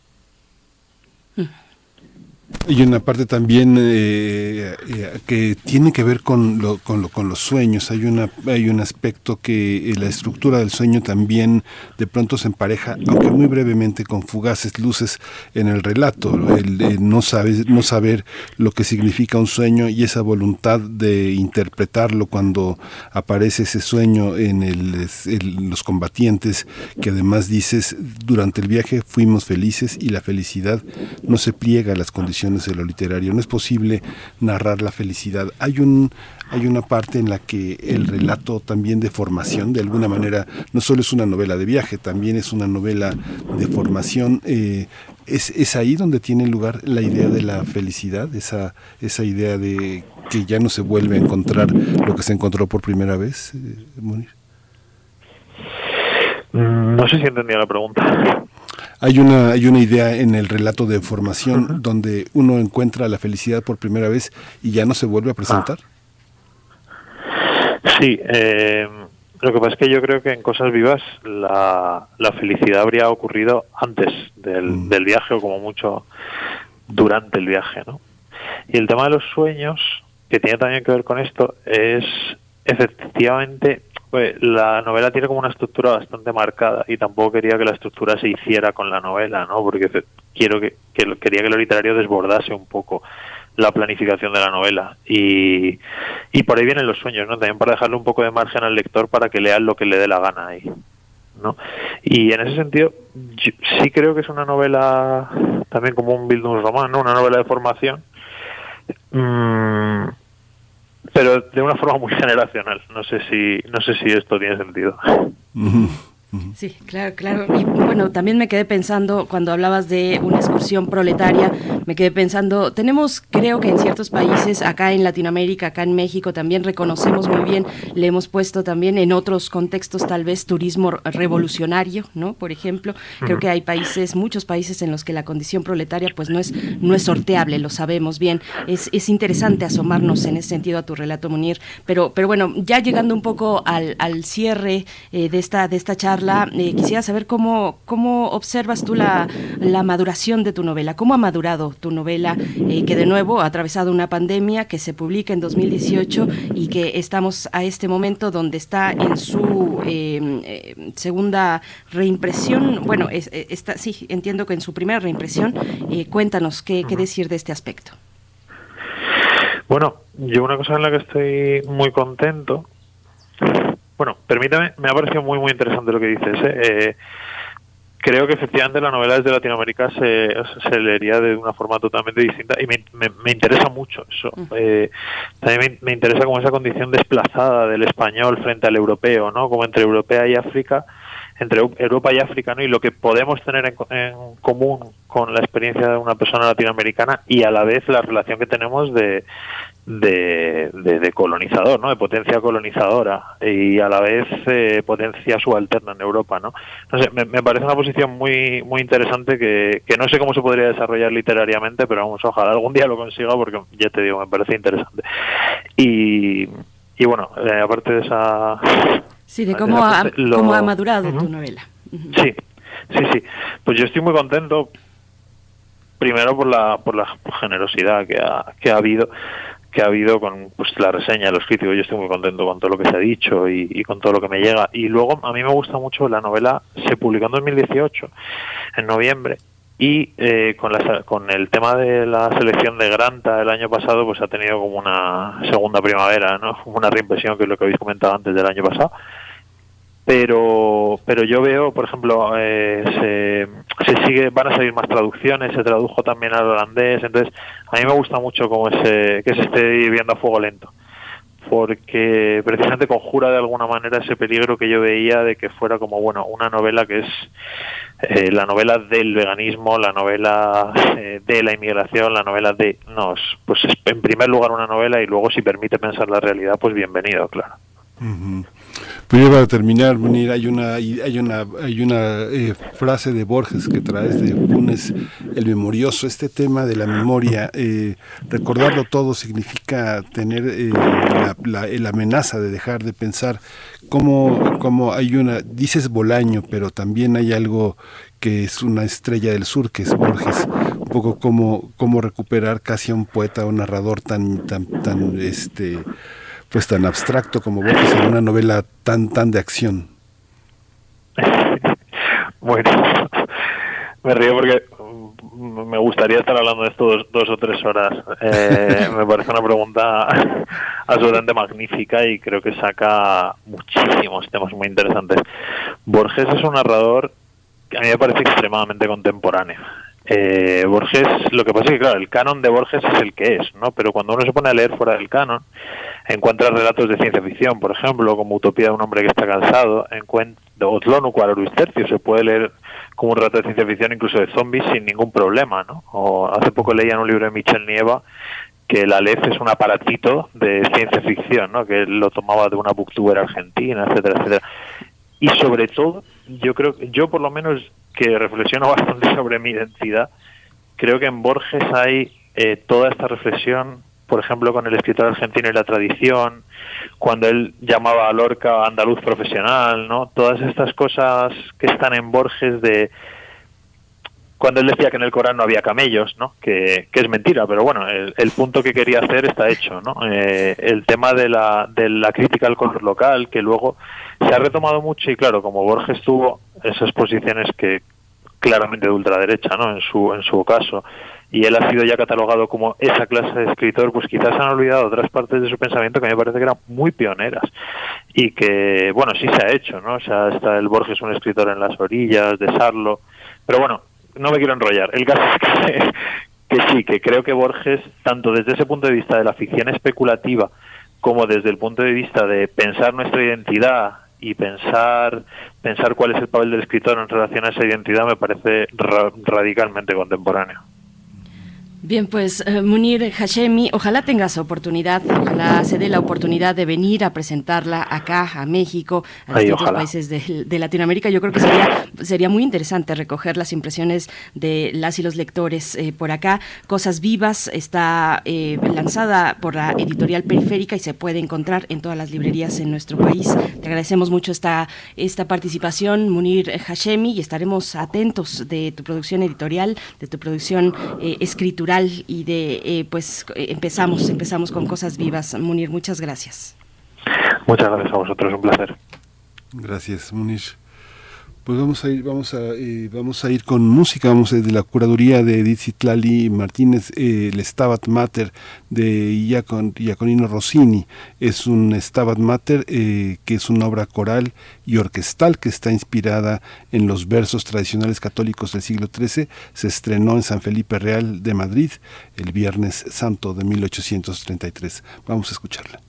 Y una parte también eh, eh, que tiene que ver con, lo, con, lo, con los sueños. Hay, una, hay un aspecto que eh, la estructura del sueño también de pronto se empareja, aunque muy brevemente, con fugaces luces en el relato. El, no, saber, no saber lo que significa un sueño y esa voluntad de interpretarlo cuando aparece ese sueño en, el, en los combatientes, que además dices, durante el viaje fuimos felices y la felicidad no se pliega a las condiciones de lo literario. No es posible narrar la felicidad. Hay un hay una parte en la que el relato también de formación, de alguna manera, no solo es una novela de viaje, también es una novela de formación. Eh, es, es, ahí donde tiene lugar la idea de la felicidad, esa, esa idea de que ya no se vuelve a encontrar lo que se encontró por primera vez, eh, mm, No sé si entendía la pregunta. Hay una, hay una idea en el relato de formación donde uno encuentra la felicidad por primera vez y ya no se vuelve a presentar. Sí, eh, lo que pasa es que yo creo que en Cosas Vivas la, la felicidad habría ocurrido antes del, mm. del, viaje o como mucho durante el viaje, ¿no? Y el tema de los sueños, que tiene también que ver con esto, es efectivamente pues, la novela tiene como una estructura bastante marcada y tampoco quería que la estructura se hiciera con la novela, ¿no? Porque quiero que, que quería que lo literario desbordase un poco la planificación de la novela y, y por ahí vienen los sueños, ¿no? También para dejarle un poco de margen al lector para que lea lo que le dé la gana ahí, ¿no? Y en ese sentido sí creo que es una novela también como un Bildungsroman, ¿no? Una novela de formación mm, pero de una forma muy generacional. No sé si no sé si esto tiene sentido. Sí, claro, claro. Y bueno, también me quedé pensando cuando hablabas de una excursión proletaria, me quedé pensando, tenemos, creo que en ciertos países, acá en Latinoamérica, acá en México, también reconocemos muy bien, le hemos puesto también en otros contextos tal vez turismo revolucionario, ¿no? Por ejemplo, creo que hay países, muchos países en los que la condición proletaria pues no es, no es sorteable, lo sabemos bien. Es, es interesante asomarnos en ese sentido a tu relato, Munir. Pero, pero bueno, ya llegando un poco al, al cierre eh, de esta, de esta charla, eh, quisiera saber cómo, cómo observas tú la, la, maduración de tu novela, cómo ha madurado tu novela, eh, que de nuevo ha atravesado una pandemia que se publica en 2018 y que estamos a este momento donde está en su eh, segunda reimpresión, bueno, está, sí, entiendo que en su primera reimpresión, cuéntanos qué, qué decir de este aspecto. Bueno, yo una cosa en la que estoy muy contento bueno, permítame, me ha parecido muy, muy interesante lo que dices. ¿eh? Eh, creo que efectivamente la novela desde Latinoamérica se, se leería de una forma totalmente distinta y me, me, interesa mucho eso. Eh, también me, interesa como esa condición desplazada del español frente al europeo, ¿no? Como entre Europea y África, entre Europa y África, ¿no? Y lo que podemos tener en, en común con la experiencia de una persona latinoamericana y a la vez la relación que tenemos de, de, de, colonizador, ¿no? De potencia colonizadora y a la vez eh, potencia subalterna en Europa, ¿no? No sé, me, parece una posición muy muy interesante que, que, no sé cómo se podría desarrollar literariamente, pero vamos, ojalá algún día lo consiga porque ya te digo, me parece interesante. Y, y bueno, eh, aparte de esa... Sí, de cómo, ha, cómo ha madurado tu novela. Sí, sí, sí. Pues yo estoy muy contento primero por la por la generosidad que ha, que ha habido que ha habido con pues, la reseña, los críticos. Yo estoy muy contento con todo lo que se ha dicho y, con todo lo que me llega. Y luego a mí me gusta mucho la novela, se publicó en 2018, en noviembre, y eh, con, la, con el tema de la selección de Granta el año pasado, pues ha tenido como una segunda primavera, ¿no? Una reimpresión, que es lo que habéis comentado antes del año pasado pero pero yo veo por ejemplo eh, se, se, sigue van a salir más traducciones se tradujo también al holandés entonces a mí me gusta mucho como ese que se esté viendo a fuego lento porque precisamente conjura de alguna manera ese peligro que yo veía de que fuera como bueno una novela que es eh, la novela del veganismo la novela eh, de la inmigración la novela de no pues en primer lugar una novela y luego si permite pensar la realidad pues bienvenido claro pues ya para terminar, Munir, hay una, hay una, hay una eh, frase de Borges que traes de Funes, el memorioso, este tema de la memoria, eh, recordarlo todo significa tener eh, la, la, amenaza de dejar de pensar cómo, cómo hay una, dices Bolaño, pero también hay algo que es una estrella del sur, que es Borges, un poco como, cómo recuperar casi a un poeta o narrador tan, tan, tan, este, pues tan abstracto como Borges en una novela tan tan de acción. Bueno, me río porque me gustaría estar hablando de esto dos, o tres horas. Eh, me parece una pregunta absolutamente magnífica y creo que saca muchísimos temas muy interesantes. Borges es un narrador que a mí me parece extremadamente contemporáneo. Eh, Borges, lo que pasa es que, claro, el canon de Borges es el que es, ¿no? Pero cuando uno se pone a leer fuera del canon, encuentra relatos de ciencia ficción, por ejemplo, como Utopía de un hombre que está cansado, encuentra Otlonu Tercio, se puede leer como un relato de ciencia ficción incluso de zombies sin ningún problema, ¿no? O hace poco leía en un libro de Michel Nieva que la LEF es un aparatito de ciencia ficción, ¿no? Que lo tomaba de una booktuber argentina, etcétera, etcétera. Y sobre todo, yo creo, yo por lo menos que reflexiono bastante sobre mi identidad, creo que en Borges hay eh, toda esta reflexión, por ejemplo, con el escritor argentino y la tradición, cuando él llamaba a Lorca andaluz profesional, ¿no? Todas estas cosas que están en Borges de cuando él decía que en el Corán no había camellos, ¿no? Que, es mentira, pero bueno, el, punto que quería hacer está hecho, ¿no? Eh, el tema de la, de la crítica al color local, que luego se ha retomado mucho y claro, como Borges tuvo esas posiciones que claramente de ultraderecha, ¿no? En su, en su caso, y él ha sido ya catalogado como esa clase de escritor, pues quizás han olvidado otras partes de su pensamiento que me parece que eran muy pioneras y que, bueno, sí se ha hecho, ¿no? O sea, está el Borges, un escritor en las orillas, de Sarlo, pero bueno, no me quiero enrollar. El caso es que, sí, que creo que Borges, tanto desde ese punto de vista de la ficción especulativa como desde el punto de vista de pensar nuestra identidad y pensar pensar cuál es el papel del escritor en relación a esa identidad me parece radicalmente contemporáneo. Bien, pues eh, Munir Hashemi, ojalá tengas oportunidad, ojalá se dé la oportunidad de venir a presentarla acá a México, a distintos países de, Latinoamérica. Yo creo que sería, sería muy interesante recoger las impresiones de las y los lectores eh, por acá. Cosas Vivas está eh, lanzada por la editorial Periférica y se puede encontrar en todas las librerías en nuestro país. Te agradecemos mucho esta, esta participación, Munir Hashemi, y estaremos atentos de tu producción editorial, de tu producción escritural y de eh, pues eh, empezamos empezamos con cosas vivas. Munir muchas gracias. Muchas gracias a vosotros un placer. Gracias Munir pues vamos a ir, vamos a, eh, vamos a ir con música, vamos de la curaduría de Edith Citlali Martínez, el Stabat Mater de Iaconino Rossini. Es un Stabat Mater que es una obra coral y orquestal que está inspirada en los versos tradicionales católicos del siglo XIII. Se estrenó en San Felipe Real de Madrid el Viernes Santo de 1833. Vamos a escucharla.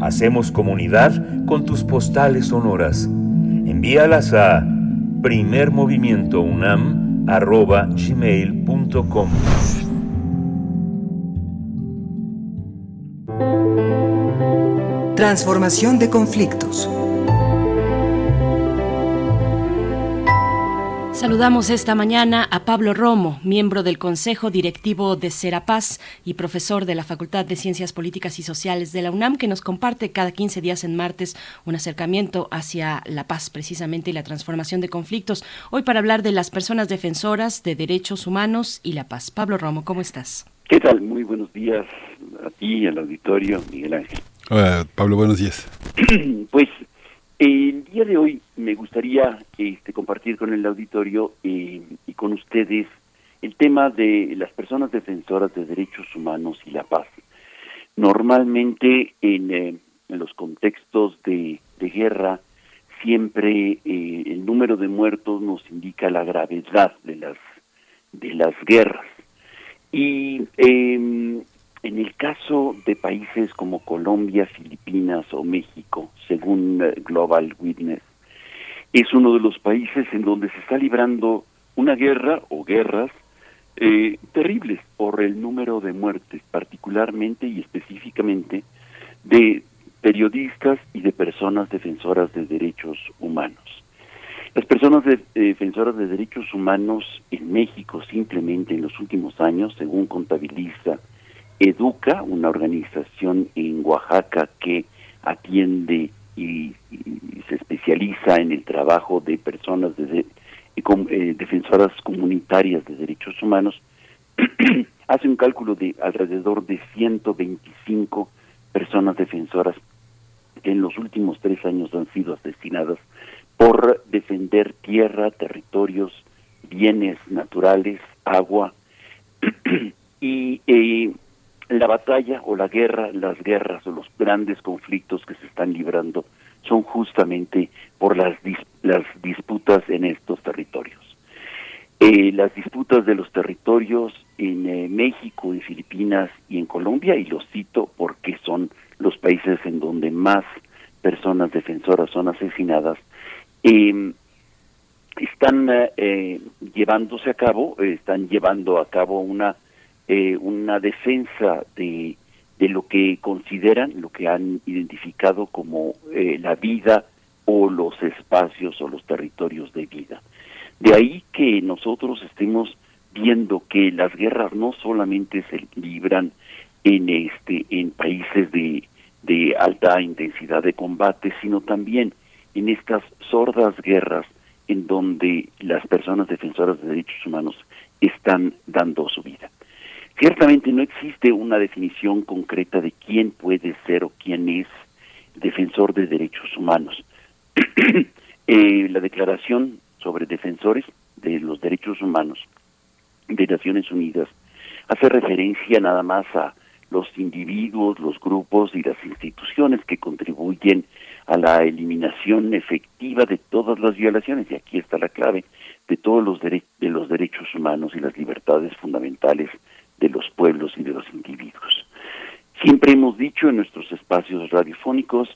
Hacemos comunidad con tus postales sonoras. Envíalas a primermovimientounam arroba gmail.com. Transformación de conflictos. Saludamos esta mañana a Pablo Romo, miembro del Consejo Directivo de Serapaz y profesor de la Facultad de Ciencias Políticas y Sociales de la UNAM, que nos comparte cada 15 días en martes un acercamiento hacia la paz precisamente y la transformación de conflictos. Hoy para hablar de las personas defensoras de derechos humanos y la paz. Pablo Romo, ¿cómo estás? ¿Qué tal? Muy buenos días a ti, al auditorio, Miguel Ángel. Hola, Pablo, buenos días. pues el día de hoy me gustaría este, compartir con el auditorio eh, y con ustedes tema de las personas defensoras de derechos humanos y la paz. Normalmente en, eh, los contextos de, guerra siempre eh, el número de muertos nos indica la gravedad de las de las guerras y em, en el caso de países como Colombia, Filipinas o México, según eh, Global Witness, es uno de los países en donde se está librando una guerra o guerras eh, terribles por el número de muertes, particularmente y específicamente de periodistas y de personas defensoras de derechos humanos. Las personas defensoras de derechos humanos en México simplemente en los últimos años, según contabiliza Educa, una organización en Oaxaca que atiende y, se especializa en el trabajo de personas de, eh, defensoras comunitarias de derechos humanos, hace un cálculo de alrededor de 125 personas defensoras que en los últimos tres años han sido asesinadas por defender tierra, territorios, bienes naturales, agua. Y eh, la batalla o la guerra, las guerras o los grandes conflictos que se están librando son justamente por las, las disputas en estos territorios. Eh, las disputas de los territorios en eh, México, en Filipinas y en Colombia, y los cito porque son los países en donde más personas defensoras son asesinadas, em, están eh, llevándose a cabo, están llevando a cabo una eh, una defensa de, de lo que consideran, lo que han identificado como eh, la vida o los espacios o los territorios de vida. De ahí que nosotros estemos viendo que las guerras no solamente se libran en este en países de, de alta intensidad de combate, sino también en estas sordas guerras en donde las personas defensoras de derechos humanos están dando su vida. Ciertamente no existe una definición concreta de quién puede ser o quién es defensor de derechos humanos. Eh, la Declaración sobre Defensores de los Derechos Humanos de Naciones Unidas hace referencia nada más a los individuos, los grupos y las instituciones que contribuyen a la eliminación efectiva de todas las violaciones, y aquí está la clave, de todos los, de los derechos humanos y las libertades fundamentales de los pueblos y de los individuos. Siempre hemos dicho en nuestros espacios radiofónicos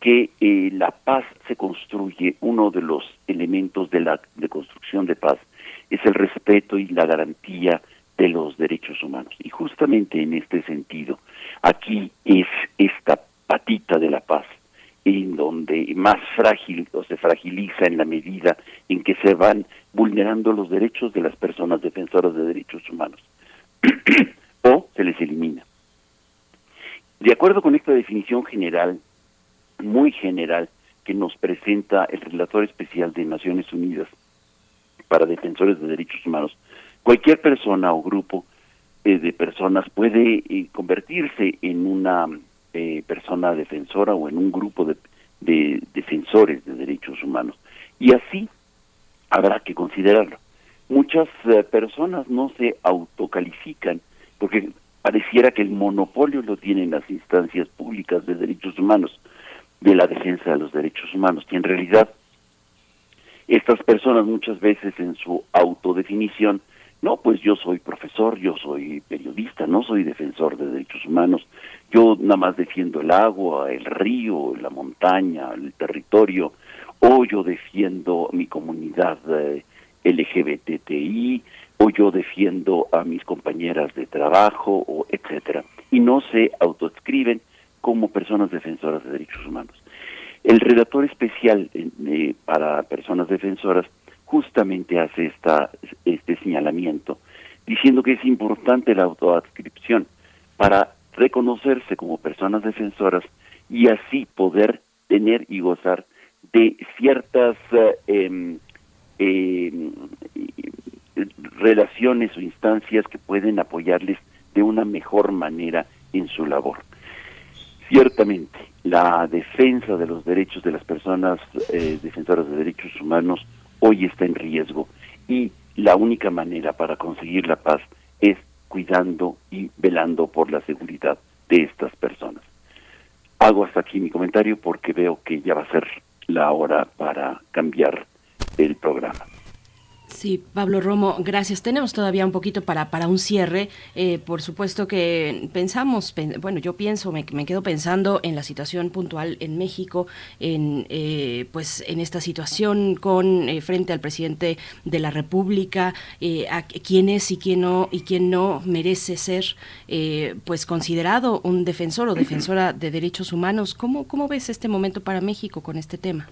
que eh, la paz se construye, uno de los elementos de la de construcción de paz es el respeto y la garantía de los derechos humanos. Y justamente en este sentido, aquí es esta patita de la paz en donde más frágil o se fragiliza en la medida en que se van vulnerando los derechos de las personas defensoras de derechos humanos. o se les elimina. De acuerdo con esta definición general, muy general, que nos presenta el relator especial de Naciones Unidas para defensores de derechos humanos, cualquier persona o grupo eh, de personas puede eh, convertirse en una eh, persona defensora o en un grupo de, de defensores de derechos humanos. Y así habrá que considerarlo muchas eh, personas no se autocalifican porque pareciera que el monopolio lo tienen las instancias públicas de derechos humanos, de la defensa de los derechos humanos, y en realidad estas personas muchas veces en su autodefinición, no, pues yo soy profesor, yo soy periodista, no soy defensor de derechos humanos, yo nada más defiendo el agua, el río, la montaña, el territorio, o yo defiendo mi comunidad. Eh, LGBTI o yo defiendo a mis compañeras de trabajo o etcétera y no se autoescriben como personas defensoras de derechos humanos. El redactor especial eh, para personas defensoras justamente hace esta, este señalamiento, diciendo que es importante la autoadscripción para reconocerse como personas defensoras y así poder tener y gozar de ciertas eh, eh, relaciones o instancias que pueden apoyarles de una mejor manera en su labor. Ciertamente, la defensa de los derechos de las personas eh, defensoras de derechos humanos hoy está en riesgo y la única manera para conseguir la paz es cuidando y velando por la seguridad de estas personas. Hago hasta aquí mi comentario porque veo que ya va a ser la hora para cambiar el programa. Sí, Pablo Romo, gracias. Tenemos todavía un poquito para, para un cierre. Eh, por supuesto que pensamos, bueno, yo pienso, me, quedo pensando en la situación puntual en México, en eh, pues en esta situación con eh, frente al presidente de la República, a quién es y quién no y quién no merece ser pues considerado un defensor o defensora de derechos humanos. ¿Cómo, cómo ves este momento para México con este tema?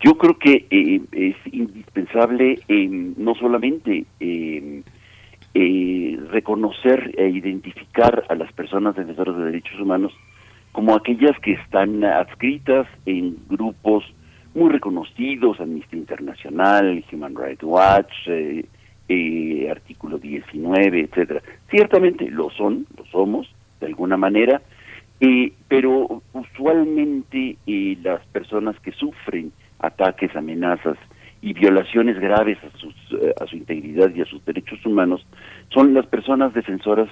Yo creo que eh, es indispensable eh, no solamente eh, reconocer e identificar a las personas defensoras de derechos humanos como aquellas que están adscritas en grupos muy reconocidos, Amnistía Internacional, Human Rights Watch, Artículo 19, etcétera. Ciertamente lo son, lo somos, de alguna manera, pero usualmente las personas que sufren ataques, amenazas y violaciones graves a, sus, eh, a su integridad y a sus derechos humanos son las personas defensoras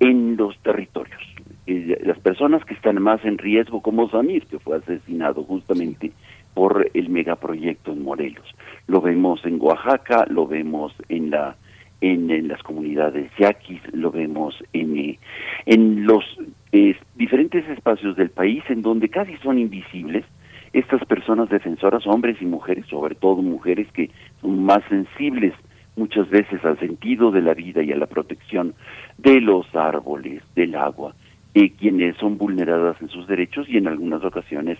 en los territorios. Eh, las personas que están más en riesgo, como Samir, que fue asesinado justamente por el megaproyecto en Morelos. Lo vemos en Oaxaca, lo vemos en la en, las comunidades yaquis, lo vemos en, eh, en los diferentes espacios del país en donde casi son invisibles, estas personas defensoras, hombres y mujeres, sobre todo mujeres que son más sensibles muchas veces al sentido de la vida y a la protección de los árboles, del agua, y quienes son vulneradas en sus derechos y en algunas ocasiones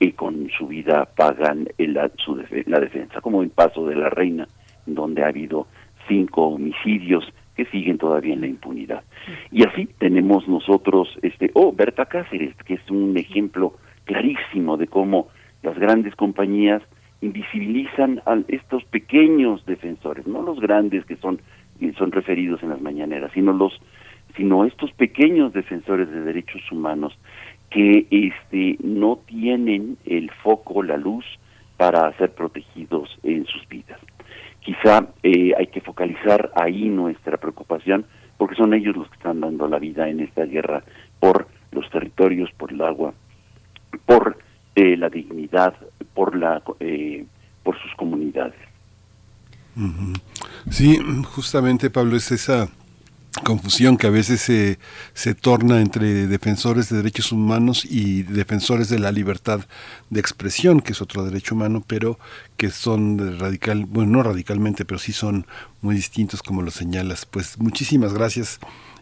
eh, con su vida pagan la, su la defensa, como en Paso de la Reina, donde ha habido cinco homicidios que siguen todavía en la impunidad. Y así tenemos nosotros, este, oh, Berta Cáceres, que es un ejemplo clarísimo de cómo las grandes compañías invisibilizan a estos pequeños defensores, no los grandes que son son referidos en las mañaneras, sino los sino estos pequeños defensores de derechos humanos que este no tienen el foco, la luz para ser protegidos en sus vidas. Quizá eh, hay que focalizar ahí nuestra preocupación porque son ellos los que están dando la vida en esta guerra por los territorios, por el agua, por eh, la dignidad, por la eh, por sus comunidades. Sí, justamente Pablo es esa confusión que a veces se, se torna entre defensores de derechos humanos y defensores de la libertad de expresión, que es otro derecho humano, pero que son radical, bueno, no radicalmente, pero sí son muy distintos como lo señalas. Pues muchísimas gracias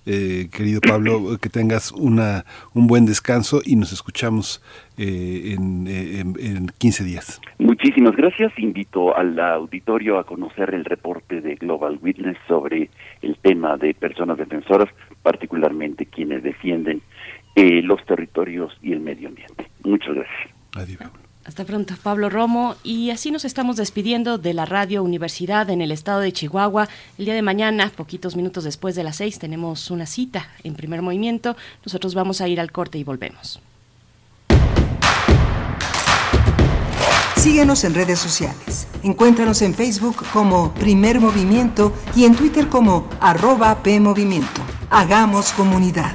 eh, querido Pablo, que tengas una, un buen descanso y nos escuchamos eh, en, en, 15 días. Muchísimas gracias. Invito al auditorio a conocer el reporte de Global Witness sobre el tema de personas defensoras, particularmente quienes defienden eh, los territorios y el medio ambiente. Muchas gracias. Adiós. Hasta pronto, Pablo Romo. Y así nos estamos despidiendo de la Radio Universidad en el estado de Chihuahua. El día de mañana, poquitos minutos después de las seis, tenemos una cita en primer movimiento. Nosotros vamos a ir al corte y volvemos. Síguenos en redes sociales. Encuéntranos en Facebook como Primer Movimiento y en Twitter como arroba PMovimiento. Hagamos comunidad.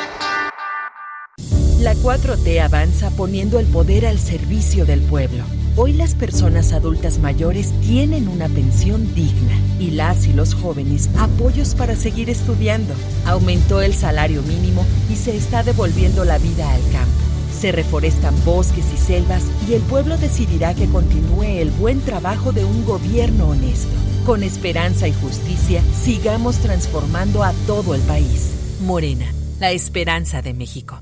La 4T avanza poniendo el poder al servicio del pueblo. Hoy las personas adultas mayores tienen una pensión digna y las y los jóvenes apoyos para seguir estudiando. Aumentó el salario mínimo y se está devolviendo la vida al campo. Se reforestan bosques y selvas y el pueblo decidirá que continúe el buen trabajo de un gobierno honesto. Con esperanza y justicia, sigamos transformando a todo el país. Morena, la esperanza de México.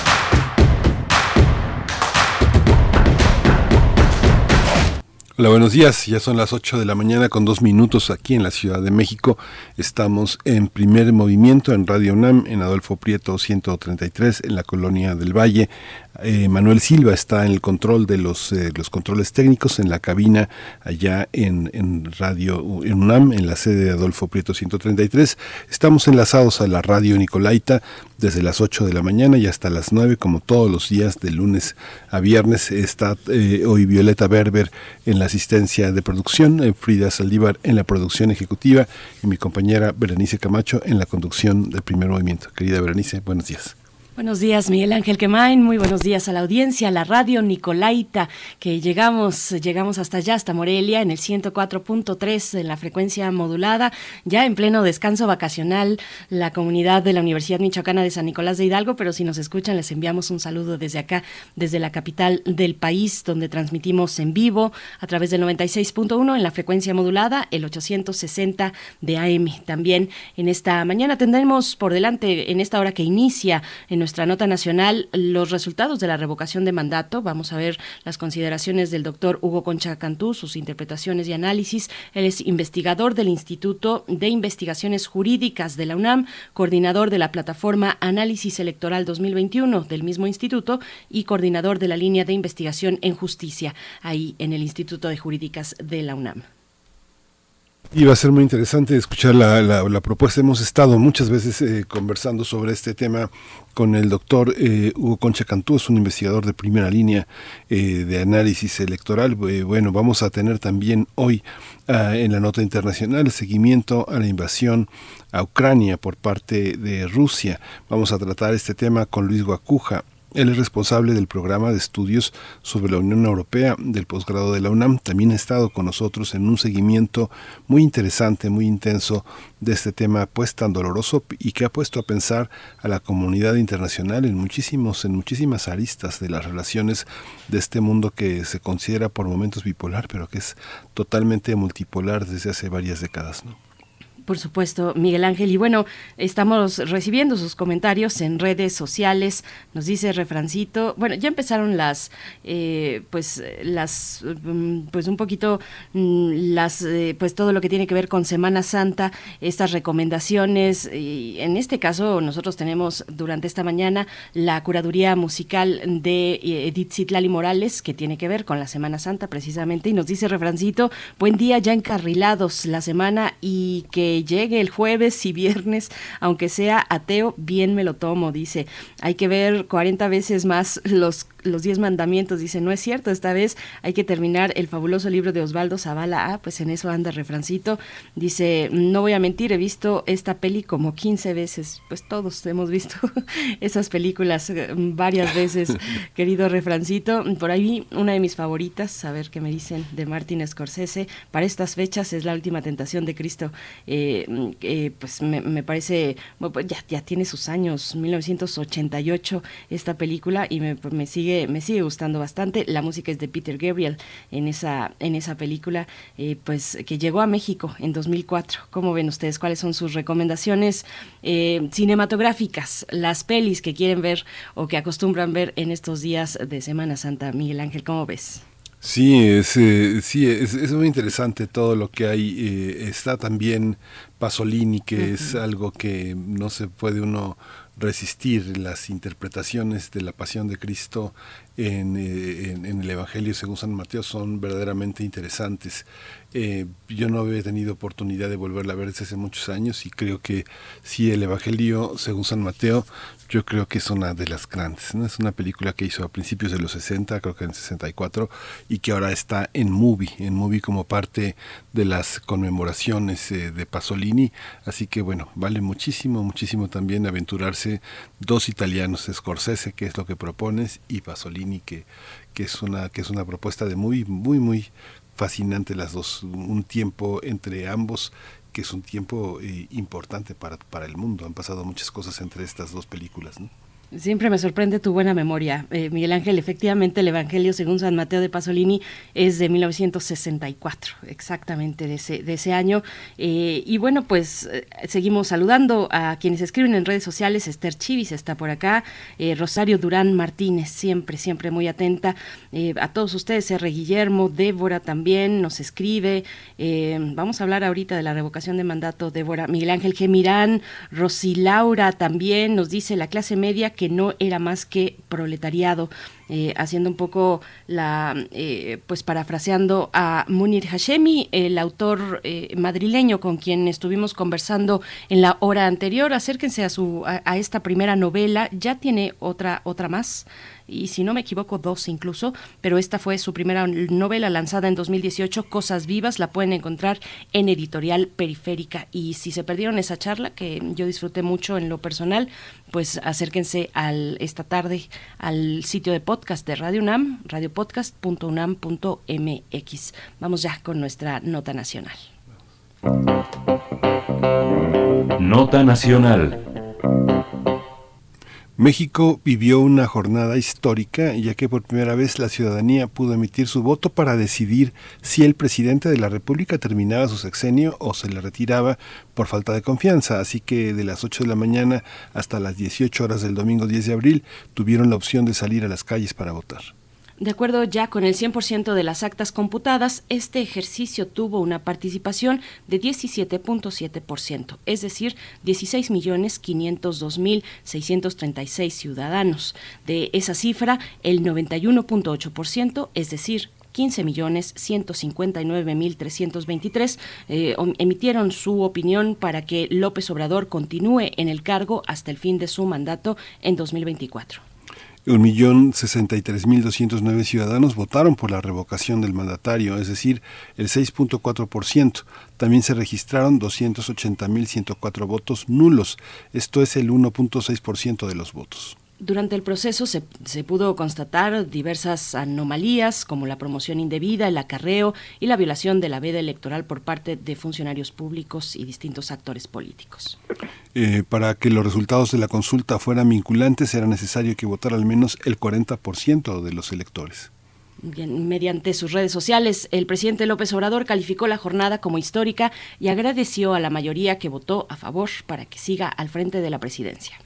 Hola, buenos días. Ya son las 8 de la mañana con dos minutos aquí en la Ciudad de México. Estamos en primer movimiento en Radio UNAM, en Adolfo Prieto 133, en la colonia del Valle. Eh, Manuel Silva está en el control de los, eh, los controles técnicos en la cabina allá en, en Radio UNAM, en la sede de Adolfo Prieto 133. Estamos enlazados a la radio Nicolaita desde las 8 de la mañana y hasta las 9, como todos los días, de lunes a viernes. Está eh, hoy Violeta Berber en la asistencia de producción, Frida Saldívar en la producción ejecutiva y mi compañera Berenice Camacho en la conducción del primer movimiento. Querida Berenice, buenos días. Buenos días, Miguel Ángel Quemain. Muy buenos días a la audiencia, a la radio Nicolaita, que llegamos, llegamos hasta allá, hasta Morelia, en el 104.3 de la frecuencia modulada, ya en pleno descanso vacacional, la comunidad de la Universidad Michoacana de San Nicolás de Hidalgo, pero si nos escuchan, les enviamos un saludo desde acá, desde la capital del país, donde transmitimos en vivo a través del 96.1 en la frecuencia modulada, el 860 de AM. También en esta mañana tendremos por delante, en esta hora que inicia, en nuestra nota nacional los resultados de la revocación de mandato. Vamos a ver las consideraciones del doctor Hugo Concha Cantú, sus interpretaciones y análisis. Él es investigador del Instituto de Investigaciones Jurídicas de la UNAM, coordinador de la plataforma Análisis Electoral 2021 del mismo instituto y coordinador de la línea de investigación en justicia ahí en el Instituto de Jurídicas de la UNAM. Y va a ser muy interesante escuchar la, la, propuesta. Hemos estado muchas veces eh, conversando sobre este tema con el doctor eh, Hugo Concha Cantú, es un investigador de primera línea eh, de análisis electoral. bueno, vamos a tener también hoy ah, en la nota internacional el seguimiento a la invasión a Ucrania por parte de Rusia. Vamos a tratar este tema con Luis Guacuja, él es responsable del programa de estudios sobre la Unión Europea del posgrado de la UNAM. También ha estado con nosotros en un seguimiento muy interesante, muy intenso de este tema pues tan doloroso y que ha puesto a pensar a la comunidad internacional en muchísimos en muchísimas aristas de las relaciones de este mundo que se considera por momentos bipolar, pero que es totalmente multipolar desde hace varias décadas, ¿no? Por supuesto, Miguel Ángel. Y bueno, estamos recibiendo sus comentarios en redes sociales. Nos dice Refrancito. Bueno, ya empezaron las, eh, pues, las, mm, pues un poquito mm, las, eh, pues todo lo que tiene que ver con Semana Santa, estas recomendaciones. Y en este caso, nosotros tenemos durante esta mañana la curaduría musical de eh, Edith Zitlali Morales, que tiene que ver con la Semana Santa precisamente. Y nos dice Refrancito, buen día, ya encarrilados la semana y que que llegue el jueves y viernes, aunque sea ateo, bien me lo tomo, dice. Hay que ver 40 veces más los los diez mandamientos. Dice, no es cierto, esta vez hay que terminar el fabuloso libro de Osvaldo Zavala. Ah, pues en eso anda refrancito. Dice, no voy a mentir, he visto esta peli como 15 veces. Pues todos hemos visto esas películas eh, varias veces, querido refrancito. Por ahí una de mis favoritas, a ver qué me dicen, de Martin Scorsese. Para estas fechas es La Última Tentación de Cristo. Eh, eh, pues me, parece, pues ya, ya tiene sus años, 1988 esta película y me, me sigue me sigue gustando bastante. La música es de Peter Gabriel en esa, en esa película, eh, pues que llegó a México en 2004. ¿Cómo ven ustedes? ¿Cuáles son sus recomendaciones eh, cinematográficas? Las pelis que quieren ver o que acostumbran ver en estos días de Semana Santa. Miguel Ángel, ¿cómo ves? Sí, es, eh, sí es, es, muy interesante todo lo que hay. está también Pasolini, que es algo que no se puede uno resistir las interpretaciones de la pasión de Cristo en, eh, el Evangelio según San Mateo son verdaderamente interesantes. Eh, yo no había tenido oportunidad de volverla a ver desde hace muchos años y creo que sí, el Evangelio según San Mateo yo creo que es una de las grandes. ¿no? Es una película que hizo a principios de los 60, creo que en 64, y que ahora está en movie, en movie como parte de las conmemoraciones eh, de Pasolini. Así que bueno, vale muchísimo, muchísimo también aventurarse dos italianos, Scorsese, que es lo que propones, y Pasolini, que, que, es, una, que es una propuesta de muy, muy, muy fascinante las dos. Un tiempo entre ambos que es un tiempo eh, importante para, para el mundo. Han pasado muchas cosas entre estas dos películas. ¿no? Siempre me sorprende tu buena memoria, eh, Miguel Ángel. Efectivamente, el Evangelio según San Mateo de Pasolini es de 1964, exactamente de ese, de ese año. Eh, y bueno, pues eh, seguimos saludando a quienes escriben en redes sociales. Esther Chivis está por acá, Rosario Durán Martínez, siempre, siempre muy atenta. a todos ustedes, R. Guillermo, Débora también nos escribe. vamos a hablar ahorita de la revocación de mandato, Débora. Miguel Ángel Gemirán, Rosilaura también nos dice la clase media que no era más que proletariado, eh, haciendo un poco la, eh, pues parafraseando a Munir Hashemi, el autor eh, madrileño con quien estuvimos conversando en la hora anterior. Acérquense a, su, a esta primera novela, ya tiene otra, otra más y si no me equivoco dos incluso, pero esta fue su primera novela lanzada en 2018, Cosas Vivas, la pueden encontrar en editorial periférica. Y si se perdieron esa charla que yo disfruté mucho en lo personal, pues acérquense al esta tarde al sitio de podcast de Radio UNAM, radiopodcast.unam.mx. Vamos ya con nuestra nota nacional. Nota nacional. México vivió una jornada histórica ya que por primera vez la ciudadanía pudo emitir su voto para decidir si el presidente de la República terminaba su sexenio o se le retiraba por falta de confianza. Así que de las 8 de la mañana hasta las 18 horas del domingo 10 de abril tuvieron la opción de salir a las calles para votar. De acuerdo ya con el 100% de las actas computadas, este ejercicio tuvo una participación de 17.7%, es decir, 16.502.636 ciudadanos. De esa cifra, el 91.8%, es decir, 15.159.323 eh, emitieron su opinión para que López Obrador continúe en el cargo hasta el fin de su mandato en 2024. 1.063.209 ciudadanos votaron por la revocación del mandatario, es decir, el 6.4%. También se registraron 280.104 votos nulos, esto es el 1.6% de los votos. Durante el proceso se, pudo constatar diversas anomalías como la promoción indebida, el acarreo y la violación de la veda electoral por parte de funcionarios públicos y distintos actores políticos. Eh, para que los resultados de la consulta fueran vinculantes era necesario que votara al menos el 40% de los electores. mediante sus redes sociales, el presidente López Obrador calificó la jornada como histórica y agradeció a la mayoría que votó a favor para que siga al frente de la presidencia.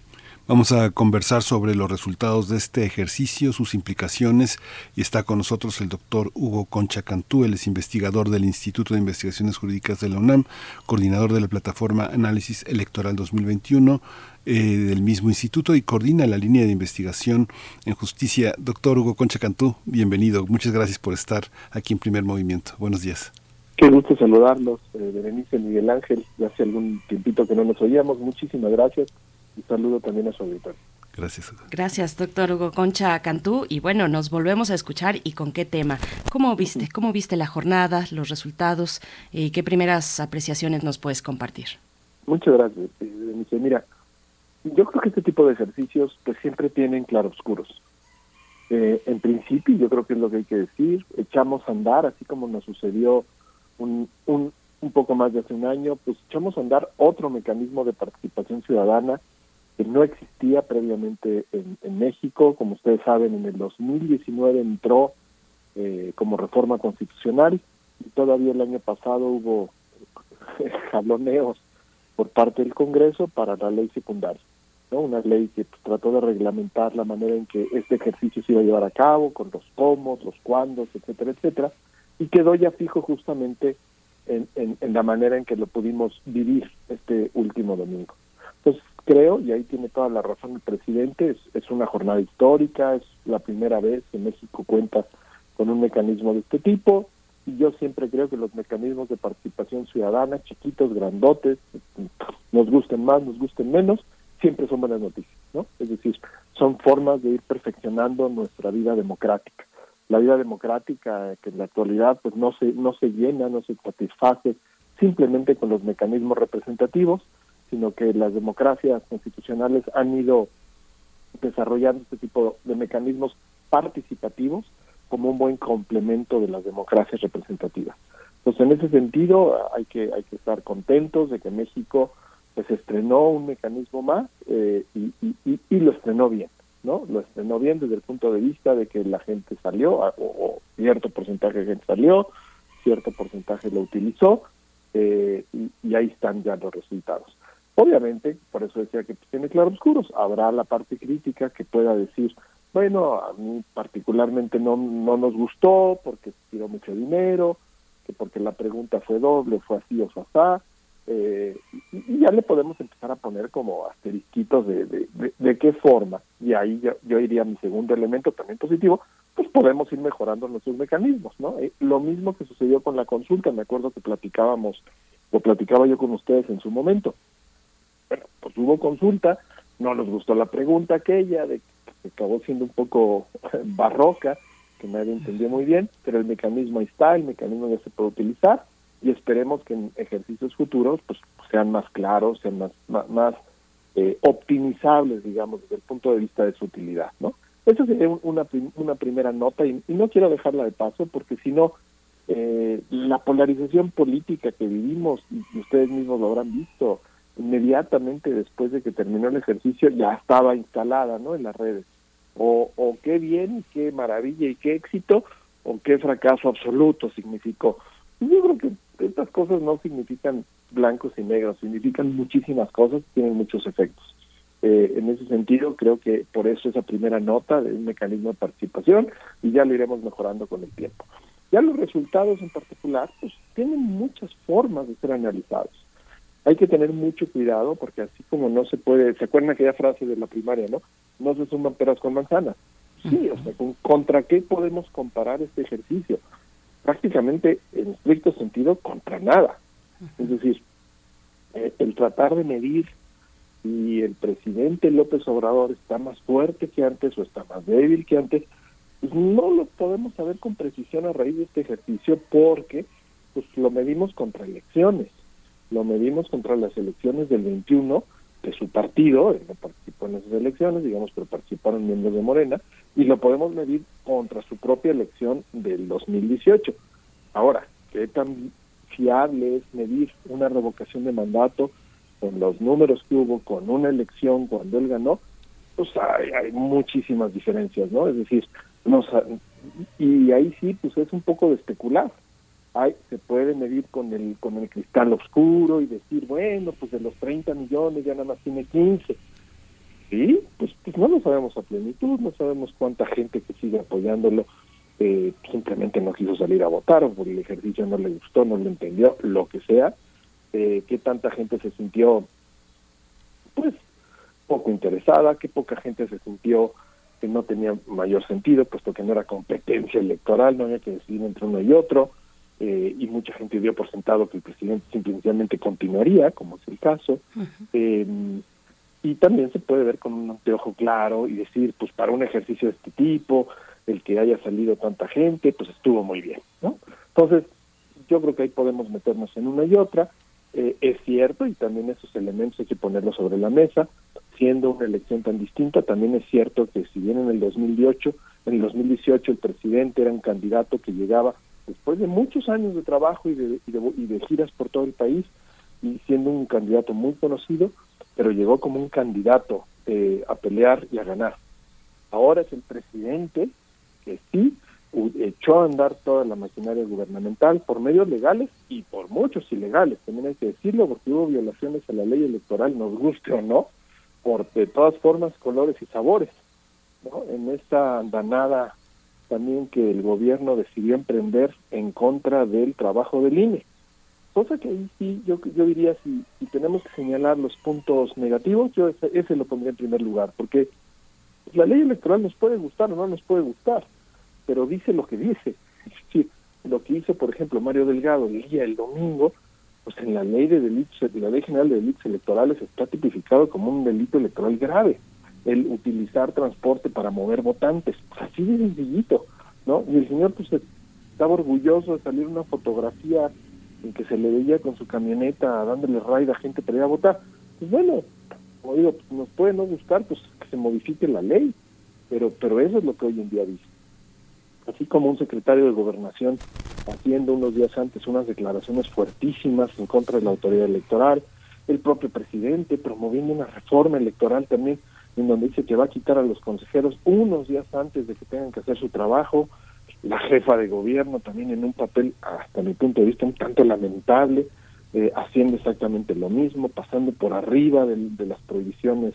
Vamos a conversar sobre los resultados de este ejercicio, sus implicaciones, y está con nosotros el doctor Hugo Concha Cantú, él es investigador del Instituto de Investigaciones Jurídicas de la UNAM, coordinador de la plataforma Análisis Electoral 2021 eh, del mismo instituto y coordina la línea de investigación en justicia. Doctor Hugo Concha Cantú, bienvenido, muchas gracias por estar aquí en Primer Movimiento. Buenos días. Qué gusto saludarlos, eh, Berenice Miguel Ángel. Hace algún tiempito que no nos oíamos. Muchísimas gracias y saludo también a su auditorio. Gracias. Gracias, doctor Hugo Concha Cantú. Y bueno, nos volvemos a escuchar y con qué tema. ¿Cómo viste? ¿Cómo viste la jornada, los resultados? ¿Y qué primeras apreciaciones nos puedes compartir? Muchas gracias, eh. Mira, yo creo que este tipo de ejercicios pues siempre tienen claroscuros. Eh, en principio, yo creo que es lo que hay que decir, echamos a andar, así como nos sucedió un, un, un poco más de hace un año, pues echamos a andar otro mecanismo de participación ciudadana que no existía previamente en, México. Como ustedes saben, en el 2019 entró eh, como reforma constitucional y todavía el año pasado hubo jaloneos por parte del Congreso para la ley secundaria. ¿no? Una ley que pues, trató de reglamentar la manera en que este ejercicio se iba a llevar a cabo, con los cómo, los cuándos, etcétera, etcétera y quedó ya fijo justamente en, en, la manera en que lo pudimos vivir este último domingo. Entonces creo, y ahí tiene toda la razón el presidente, es, es una jornada histórica, es la primera vez que México cuenta con un mecanismo de este tipo, y yo siempre creo que los mecanismos de participación ciudadana, chiquitos, grandotes, nos gusten más, nos gusten menos, siempre son buenas noticias, ¿no? Es decir, son formas de ir perfeccionando nuestra vida democrática la vida democrática que en la actualidad pues no se no se llena, no se satisface simplemente con los mecanismos representativos, sino que las democracias constitucionales han ido desarrollando este tipo de mecanismos participativos como un buen complemento de las democracias representativas. Entonces, en ese sentido, hay que hay que estar contentos de que México pues estrenó un mecanismo más eh, y, lo estrenó bien. ¿no? Lo estrenó bien desde el punto de vista de que la gente salió, o, cierto porcentaje de gente salió, cierto porcentaje lo utilizó, eh, y, ahí están ya los resultados. Obviamente, por eso decía que pues, tiene claroscuros, habrá la parte crítica que pueda decir, bueno, a mí particularmente no, no nos gustó porque tiró mucho dinero, que porque la pregunta fue doble, fue así o fue así, eh, y, ya le podemos empezar a poner como asterisquitos de, de, qué forma, y ahí yo, yo, iría a mi segundo elemento también positivo, pues podemos ir mejorando nuestros mecanismos, ¿no? Eh, lo mismo que sucedió con la consulta, me acuerdo que platicábamos, o platicaba yo con ustedes en su momento. Bueno, pues hubo consulta, no nos gustó la pregunta aquella, de que acabó siendo un poco barroca, que nadie entendió muy bien, pero el mecanismo ahí está, el mecanismo ya se puede utilizar, y esperemos que en ejercicios futuros pues sean más claros, sean más, más, eh, optimizables, digamos, desde el punto de vista de su utilidad, ¿no? Esa sería una, una primera nota y, no quiero dejarla de paso porque si no, eh, la polarización política que vivimos, y ustedes mismos lo habrán visto, inmediatamente después de que terminó el ejercicio ya estaba instalada, ¿no? En las redes. O, o qué bien, qué maravilla y qué éxito, o qué fracaso absoluto significó. Yo creo que estas cosas no significan blancos y negros, significan muchísimas cosas, tienen muchos efectos. Eh, en ese sentido, creo que por eso esa primera nota de un mecanismo de participación y ya lo iremos mejorando con el tiempo. Ya los resultados en particular, pues tienen muchas formas de ser analizados. Hay que tener mucho cuidado porque así como no se puede, ¿se acuerdan aquella frase de la primaria, no? No se suman peras con manzanas. Sí, o sea, ¿contra qué podemos comparar este ejercicio? prácticamente en estricto sentido contra nada. Es decir, eh, el tratar de medir si el presidente López Obrador está más fuerte que antes o está más débil que antes, pues no lo podemos saber con precisión a raíz de este ejercicio porque pues lo medimos contra elecciones, lo medimos contra las elecciones del 21 de su partido, él no participó en esas elecciones, digamos, pero participaron miembros de Morena, y lo podemos medir contra su propia elección del 2018. Ahora, ¿qué tan fiable es medir una revocación de mandato con los números que hubo con una elección cuando él ganó? Pues hay, hay muchísimas diferencias, ¿no? Es decir, nos, y ahí sí, pues es un poco de especular. Hay, se puede medir con el con el cristal oscuro y decir, bueno, pues de los 30 millones ya nada más tiene 15 Sí, pues, pues no lo sabemos a plenitud, no sabemos cuánta gente que sigue apoyándolo eh, simplemente no quiso salir a votar o por el ejercicio no le gustó, no lo entendió, lo que sea, eh, qué tanta gente se sintió pues poco interesada, qué poca gente se sintió que no tenía mayor sentido, puesto que no era competencia electoral, no había que decidir entre uno y otro, eh, y mucha gente dio por sentado que el presidente simplemente continuaría, como es el caso. Eh, y también se puede ver con un anteojo claro y decir, pues para un ejercicio de este tipo, el que haya salido tanta gente, pues estuvo muy bien, ¿no? Entonces, yo creo que ahí podemos meternos en una y otra. Eh, es cierto, y también esos elementos hay que ponerlos sobre la mesa, siendo una elección tan distinta, también es cierto que si bien en el 2018, en el 2018 el presidente era un candidato que llegaba después de muchos años de trabajo y de, y de, giras por todo el país, y siendo un candidato muy conocido, pero llegó como un candidato eh, a pelear y a ganar. Ahora es el presidente que sí echó a andar toda la maquinaria gubernamental por medios legales y por muchos ilegales, también hay que decirlo, porque hubo violaciones a la ley electoral, nos guste o no, por de todas formas, colores y sabores. ¿no? En esta andanada también que el gobierno decidió emprender en contra del trabajo del INE. Cosa que ahí sí, yo, yo diría, si, si tenemos que señalar los puntos negativos, yo ese, lo pondría en primer lugar, porque la ley electoral nos puede gustar o no nos puede gustar, pero dice lo que dice. Es decir, lo que hizo, por ejemplo, Mario Delgado el día el domingo, pues en la ley de delitos, la ley general de delitos electorales está tipificado como un delito electoral grave el utilizar transporte para mover votantes, pues así de sencillito, ¿no? Y el señor pues estaba orgulloso de salir una fotografía en que se le veía con su camioneta dándole raid a gente para ir a votar. Pues bueno, como digo, pues, nos puede no gustar, pues que se modifique la ley, pero, pero eso es lo que hoy en día dice. Así como un secretario de gobernación haciendo unos días antes unas declaraciones fuertísimas en contra de la autoridad electoral, el propio presidente promoviendo una reforma electoral también en donde dice que va a quitar a los consejeros unos días antes de que tengan que hacer su trabajo, la jefa de gobierno también en un papel, hasta mi punto de vista, un tanto lamentable, eh, haciendo exactamente lo mismo, pasando por arriba de, las prohibiciones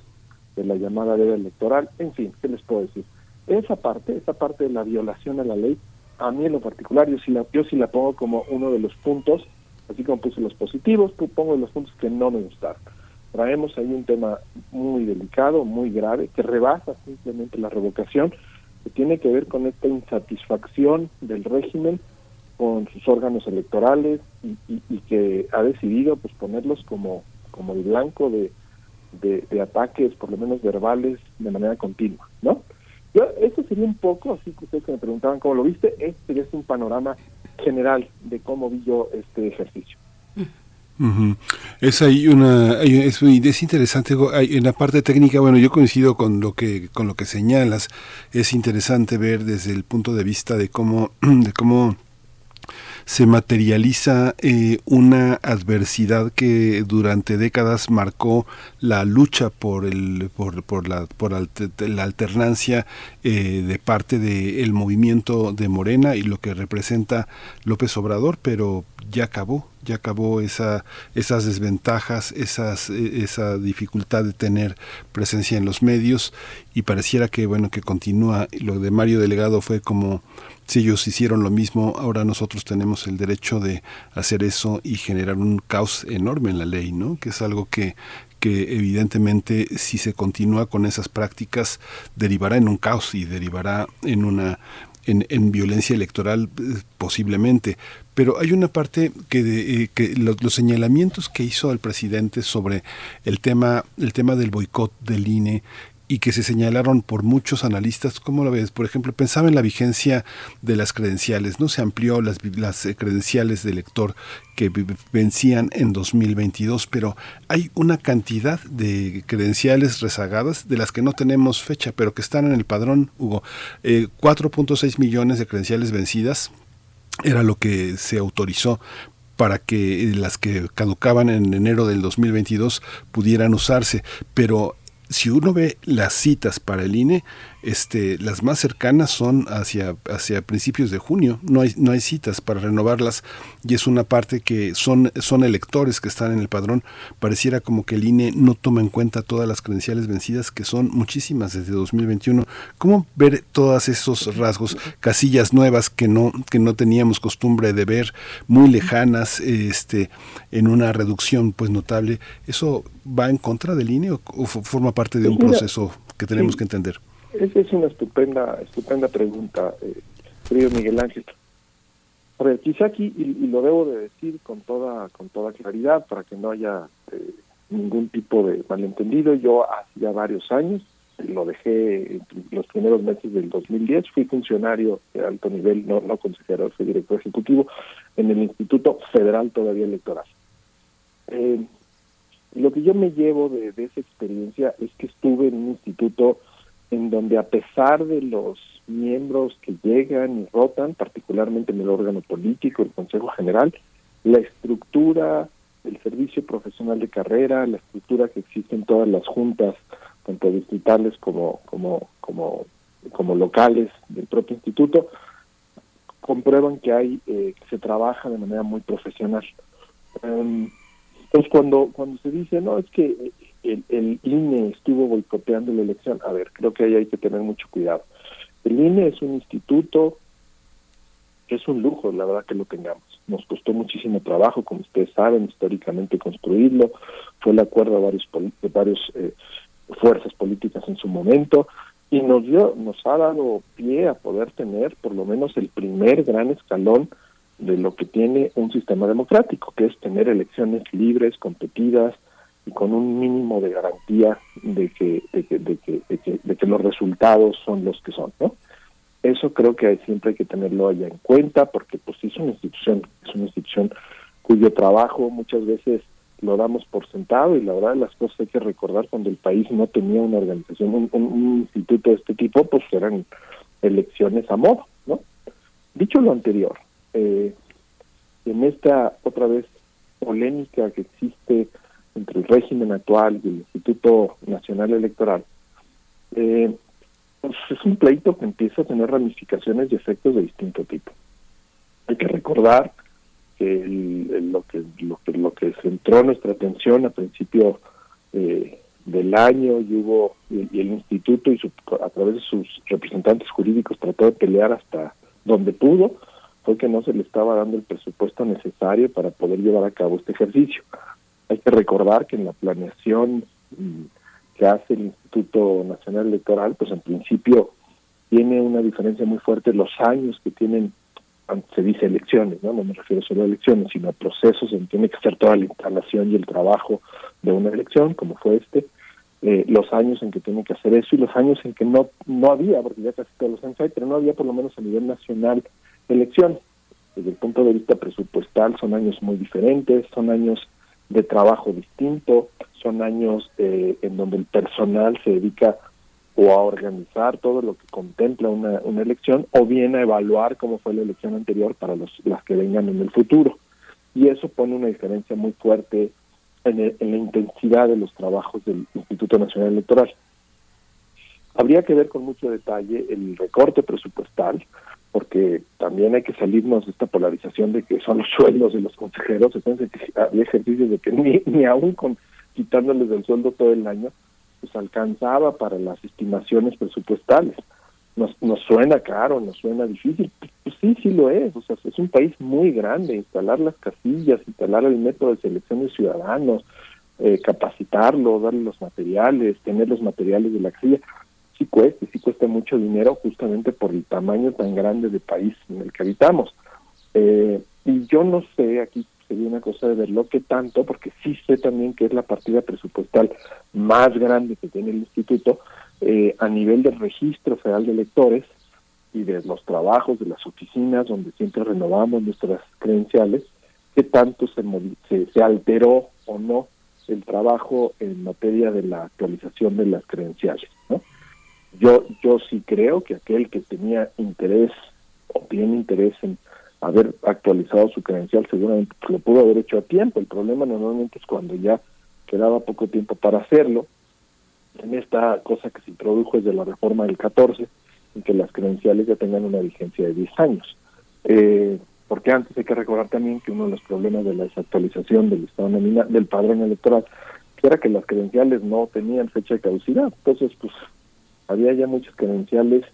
de la llamada ley electoral, en fin, ¿qué les puedo decir? Esa parte, esa parte de la violación a la ley, a mí en lo particular, yo sí la, yo sí la pongo como uno de los puntos, así como puse los positivos, pongo los puntos que no me gustaron traemos ahí un tema muy delicado, muy grave, que rebasa simplemente la revocación, que tiene que ver con esta insatisfacción del régimen con sus órganos electorales y, que ha decidido pues ponerlos como, como el blanco de, de, ataques, por lo menos verbales, de manera continua, ¿no? Yo, eso sería un poco, así que ustedes me preguntaban cómo lo viste, este es un panorama general de cómo vi yo este ejercicio. Es ahí una es, es interesante en la parte técnica bueno yo coincido con lo que con lo que señalas. Es interesante ver desde el punto de vista de cómo de cómo se materializa eh, una adversidad que durante décadas marcó la lucha por el por, por la por la alternancia eh, de parte del movimiento de Morena y lo que representa López Obrador pero ya acabó ya acabó esa, esas desventajas, e, esa dificultad de tener presencia en los medios y pareciera que bueno que continúa. Lo de Mario Delegado fue como si ellos hicieron lo mismo, ahora nosotros tenemos el derecho de hacer eso y generar un caos enorme en la ley, ¿no? Que es algo que, evidentemente si se continúa con esas prácticas derivará en un caos y derivará en una en, en violencia electoral eh, posiblemente. Pero hay una parte que, de, eh, que los, señalamientos que hizo el presidente sobre el tema, el tema del boicot del INE y que se señalaron por muchos analistas. ¿Cómo lo ves? Por ejemplo, pensaba en la vigencia de las credenciales. No se amplió las, las credenciales de lector que vencían en 2022, pero hay una cantidad de credenciales rezagadas de las que no tenemos fecha, pero que están en el padrón, Hugo. 4.6 eh, millones de credenciales vencidas era lo que se autorizó para que las que caducaban en enero del 2022 pudieran usarse, pero si uno ve las citas para el INE, este, las más cercanas son hacia, hacia principios de junio. No hay, no hay citas para renovarlas y es una parte que son, son electores que están en el padrón. Pareciera como que el INE no toma en cuenta todas las credenciales vencidas, que son muchísimas desde 2021. ¿Cómo ver todos esos rasgos, casillas nuevas que no, que no teníamos costumbre de ver, muy lejanas, este, en una reducción pues notable? ¿Eso va en contra del INE o, forma parte de un proceso que tenemos que entender? Esa es una estupenda, estupenda pregunta, eh, querido Miguel Ángel. A ver, quizá aquí, y, lo debo de decir con toda, con toda claridad para que no haya eh, ningún tipo de malentendido, yo hacía varios años, lo dejé en los primeros meses del 2010, fui funcionario de alto nivel, no, no consejero, fui director ejecutivo en el Instituto Federal todavía Electoral. Eh, lo que yo me llevo de, esa experiencia es que estuve en un instituto en donde a pesar de los miembros que llegan y rotan, particularmente en el órgano político, el Consejo General, la estructura del servicio profesional de carrera, la estructura que existe en todas las juntas, tanto distritales como, como, como, como locales del propio instituto, comprueban que hay eh, que se trabaja de manera muy profesional. Em, entonces, cuando, cuando se dice, no, es que el, el, INE estuvo boicoteando la elección, a ver, creo que ahí hay que tener mucho cuidado. El INE es un instituto es un lujo, la verdad que lo tengamos. Nos costó muchísimo trabajo, como ustedes saben, históricamente construirlo. Fue el acuerdo de varios, de varios eh, fuerzas políticas en su momento y nos dio, nos ha dado pie a poder tener por lo menos el primer gran escalón de lo que tiene un sistema democrático, que es tener elecciones libres, competidas y con un mínimo de garantía de que, de que, de que, de que, los resultados son los que son, ¿no? Eso creo que siempre hay que tenerlo allá en cuenta porque pues es una institución, es una institución cuyo trabajo muchas veces lo damos por sentado y la verdad las cosas hay que recordar cuando el país no tenía una organización, un, un instituto de este tipo, pues eran elecciones a modo, ¿no? Dicho lo anterior, eh, en esta otra vez polémica que existe entre el régimen actual y el Instituto Nacional Electoral, eh, pues es un pleito que empieza a tener ramificaciones y efectos de distinto tipo. Hay que recordar que lo que lo que lo que centró nuestra atención a principio eh, del año y hubo el instituto y su, a través de sus representantes jurídicos trató de pelear hasta donde pudo fue que no se le estaba dando el presupuesto necesario para poder llevar a cabo este ejercicio. Hay que recordar que en la planeación que hace el Instituto Nacional Electoral, pues en principio tiene una diferencia muy fuerte los años que tienen, se dice elecciones, ¿no? No me refiero solo a elecciones, sino a procesos en que tiene que hacer toda la instalación y el trabajo de una elección, como fue este, eh, los años en que tiene que hacer eso y los años en que no no había, porque ya casi todos los años hay, pero no había por lo menos a nivel nacional elecciones. Desde el punto de vista presupuestal son años muy diferentes, son años de trabajo distinto, son años eh, en donde el personal se dedica o a organizar todo lo que contempla una, una elección o bien a evaluar cómo fue la elección anterior para los, las que vengan en el futuro. Y eso pone una diferencia muy fuerte en, en la intensidad de los trabajos del Instituto Nacional Electoral. Habría que ver con mucho detalle el recorte presupuestal, porque también hay que salirnos de esta polarización de que son los sueldos de los consejeros, entonces había ejercicios de que ni, ni aún con quitándoles el sueldo todo el año, pues alcanzaba para las estimaciones presupuestales. Nos, nos suena caro, nos suena difícil, pues, pues sí, sí lo es, o sea, es un país muy grande, instalar las casillas, instalar el método de selección de ciudadanos, eh, capacitarlo, darle los materiales, tener los materiales de la casilla, sí cuesta, sí cuesta mucho dinero justamente por el tamaño tan grande de país en el que habitamos. Eh, y yo no sé, aquí sería una cosa de verlo que tanto, porque sí sé también que es la partida presupuestal más grande que tiene el instituto eh, a nivel del registro federal de electores y de los trabajos de las oficinas donde siempre renovamos nuestras credenciales, que tanto se, se, se alteró o no el trabajo en materia de la actualización de las credenciales, ¿no? Yo, yo sí creo que aquel que tenía interés o tiene interés en haber actualizado su credencial seguramente lo pudo haber hecho a tiempo. El problema normalmente es cuando ya quedaba poco tiempo para hacerlo. En esta cosa que se introdujo desde la reforma del 14, en que las credenciales ya tengan una vigencia de 10 años. Eh, porque antes hay que recordar también que uno de los problemas de la desactualización del estado nominal, del padrón electoral era que las credenciales no tenían fecha de caducidad. Entonces, pues había ya muchos credenciales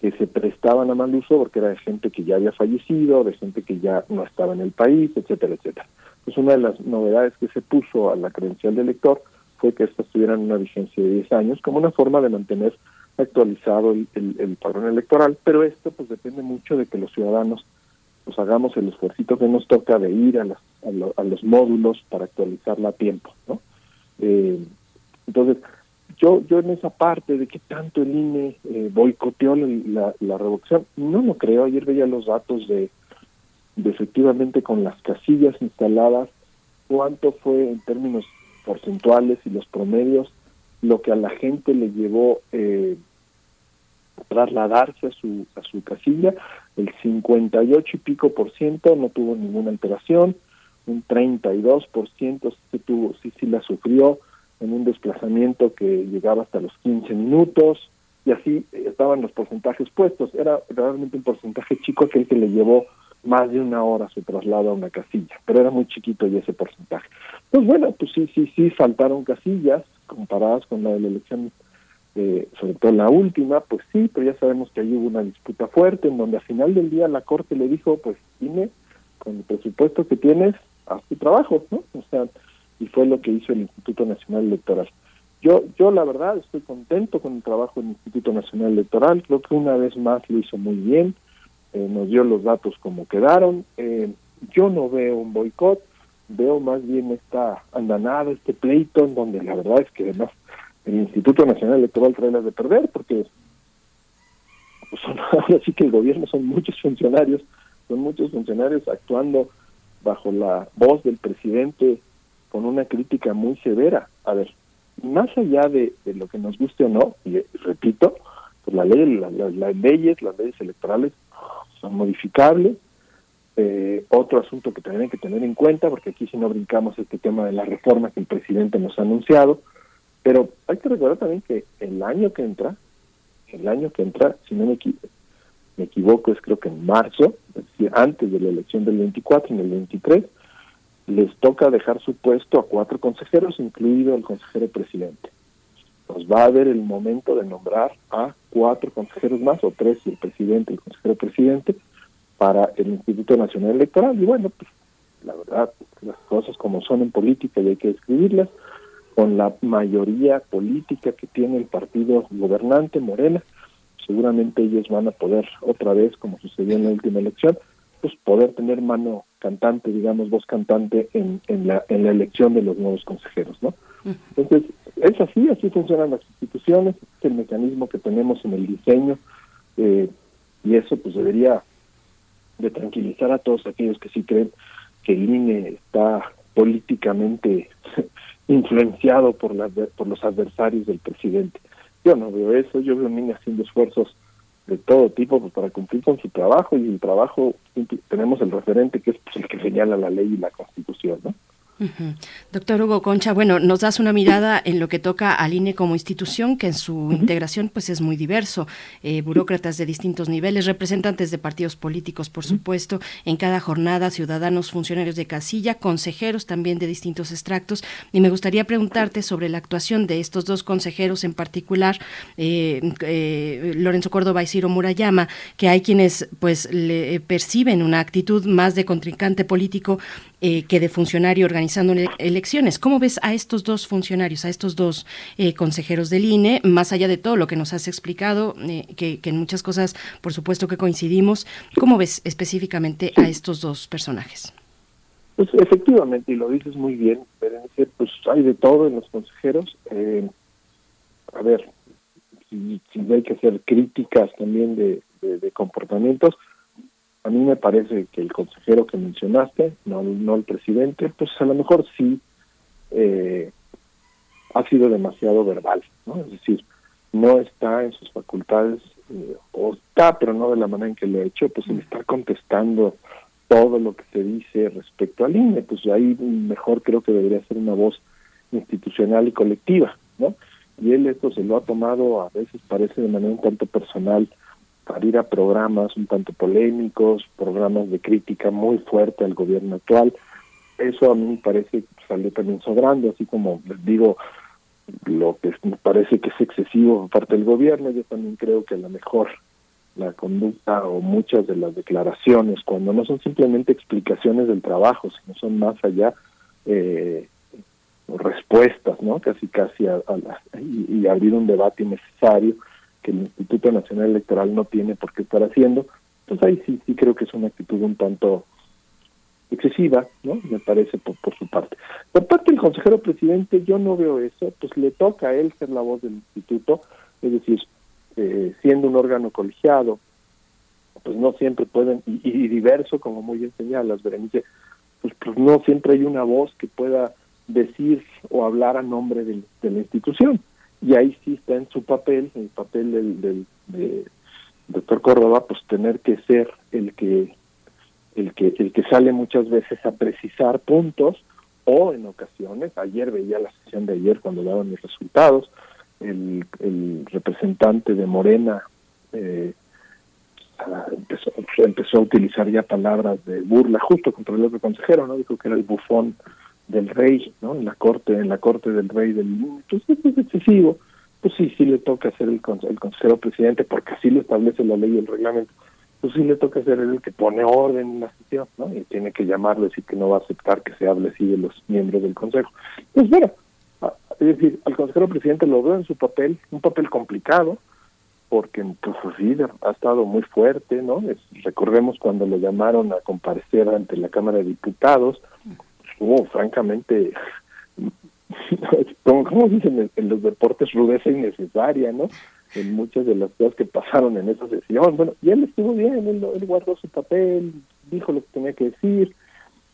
que se prestaban a mal uso porque era de gente que ya había fallecido, de gente que ya no estaba en el país, etcétera, etcétera. Pues una de las novedades que se puso a la credencial de elector fue que estas tuvieran una vigencia de 10 años como una forma de mantener actualizado el, el, padrón electoral, pero esto pues depende mucho de que los ciudadanos pues hagamos el esfuerzo que nos toca de ir a, a, los módulos para actualizarla a tiempo, ¿no? Eh, entonces, yo yo en esa parte de que tanto el INE eh, boicoteó la, la, revocación, no lo creo. Ayer veía los datos de, de efectivamente con las casillas instaladas, cuánto fue en términos porcentuales y los promedios lo que a la gente le llevó eh, trasladarse a su a su casilla el 58 y pico por ciento no tuvo ninguna alteración un 32 por ciento sí tuvo sí sí la sufrió en un desplazamiento que llegaba hasta los 15 minutos y así estaban los porcentajes puestos era realmente un porcentaje chico aquel que le llevó más de una hora su traslado a una casilla, pero era muy chiquito y ese porcentaje. Pues bueno, pues sí, sí, sí, faltaron casillas comparadas con la de la elección, eh, sobre todo la última, pues sí, pero ya sabemos que ahí hubo una disputa fuerte en donde al final del día la Corte le dijo, pues dime, con el presupuesto que tienes, haz tu trabajo, ¿no? O sea, y fue lo que hizo el Instituto Nacional Electoral. Yo, yo la verdad estoy contento con el trabajo del Instituto Nacional Electoral, creo que una vez más lo hizo muy bien, eh, nos dio los datos como quedaron. Eh, yo no veo un boicot, veo más bien esta andanada, este pleito, en donde la verdad es que además el Instituto Nacional Electoral trae las de perder, porque pues ahora sí que el gobierno son muchos funcionarios, son muchos funcionarios actuando bajo la voz del presidente con una crítica muy severa. A ver, más allá de, lo que nos guste o no, y repito, pues la ley, las leyes, las leyes electorales son modificables. Eh, otro asunto que también hay que tener en cuenta, porque aquí si no brincamos este tema de la reforma que el presidente nos ha anunciado, pero hay que recordar también que el año que entra, el año que entra, si no me, me equivoco, es creo que en marzo, es decir, antes de la elección del 24, en el 23, les toca dejar su puesto a cuatro consejeros, incluido el consejero presidente. Nos va a haber el momento de nombrar a cuatro consejeros más, o tres si el presidente y el consejero presidente, para el Instituto Nacional Electoral. Y bueno, pues la verdad, las cosas como son en política y hay que escribirlas, con la mayoría política que tiene el partido gobernante, Morena, seguramente ellos van a poder otra vez, como sucedió en la última elección, pues poder tener mano cantante, digamos, voz cantante en, en, la, en la elección de los nuevos consejeros, ¿no? Entonces, es así, así funcionan las instituciones, es el mecanismo que tenemos en el diseño, eh, y eso pues debería de tranquilizar a todos aquellos que sí creen que el INE está políticamente influenciado por, la, por los adversarios del presidente. Yo no veo eso, yo veo un INE haciendo esfuerzos de todo tipo pues, para cumplir con su trabajo y el trabajo tenemos el referente que es pues, el que señala la ley y la constitución, ¿no? Doctor Hugo Concha, bueno, nos das una mirada en lo que toca al INE como institución, que en su integración pues es muy diverso, eh, burócratas de distintos niveles, representantes de partidos políticos, por supuesto, en cada jornada, ciudadanos, funcionarios de casilla, consejeros también de distintos extractos, y me gustaría preguntarte sobre la actuación de estos dos consejeros en particular, eh, eh, Lorenzo Córdoba y Ciro Murayama, que hay quienes pues le perciben una actitud más de contrincante político que de funcionario organizado organizando. ¿Cómo ves a estos dos funcionarios, a estos dos eh, consejeros del INE, más allá de todo lo que nos has explicado, eh, que, en muchas cosas, por supuesto que coincidimos, ¿cómo ves específicamente a estos dos personajes? Pues efectivamente, y lo dices muy bien, pues hay de todo en los consejeros. Eh, a ver, si, hay que hacer críticas también de comportamientos, a mí me parece que el consejero que mencionaste, no, no el presidente, pues a lo mejor sí eh, ha sido demasiado verbal, ¿no? Es decir, no está en sus facultades, eh, o está, pero no de la manera en que lo ha hecho, pues él está contestando todo lo que se dice respecto al INE, pues ahí mejor creo que debería ser una voz institucional y colectiva, ¿no? Y él esto se lo ha tomado, a veces parece de manera un tanto personal, para ir a programas un tanto polémicos, programas de crítica muy fuerte al gobierno actual. Eso a mí me parece que salió también sobrando, así como digo, lo que me parece que es excesivo por parte del gobierno, yo también creo que a lo mejor la conducta o muchas de las declaraciones, cuando no son simplemente explicaciones del trabajo, sino son más allá eh, respuestas, ¿no? Casi, casi a, y, y abrir un debate innecesario que el Instituto Nacional Electoral no tiene por qué estar haciendo, Pues ahí sí, sí creo que es una actitud un tanto excesiva, ¿no? Me parece por, por su parte. Por parte del consejero presidente, yo no veo eso, pues le toca a él ser la voz del instituto, es decir, eh, siendo un órgano colegiado, pues no siempre pueden, y, diverso, como muy bien señalas, Berenice, pues, pues no siempre hay una voz que pueda decir o hablar a nombre de la institución. Y ahí sí está en su papel, el papel del, del doctor Córdoba, pues tener que ser el que el que el que sale muchas veces a precisar puntos o en ocasiones, ayer veía la sesión de ayer cuando daban mis resultados, el, representante de Morena eh, empezó, empezó a utilizar ya palabras de burla justo contra el otro consejero, ¿no? Dijo que era el bufón del rey, ¿no? En la corte, en la corte del rey del mundo. Entonces es excesivo. Pues sí, sí le toca ser el, el consejero presidente porque así lo establece la ley y el reglamento. Pues sí le toca ser el que pone orden en la sesión, ¿no? Y tiene que llamarlo, decir que no va a aceptar que se hable así de los miembros del consejo. Pues bueno, es decir, al consejero presidente lo veo en su papel, un papel complicado, porque pues sí, ha estado muy fuerte, ¿no? recordemos cuando lo llamaron a comparecer ante la Cámara de Diputados, estuvo francamente, como, dicen en, los deportes, rudeza innecesaria, ¿no? En muchas de las cosas que pasaron en esa sesión. Bueno, y él estuvo bien, él, él guardó su papel, dijo lo que tenía que decir,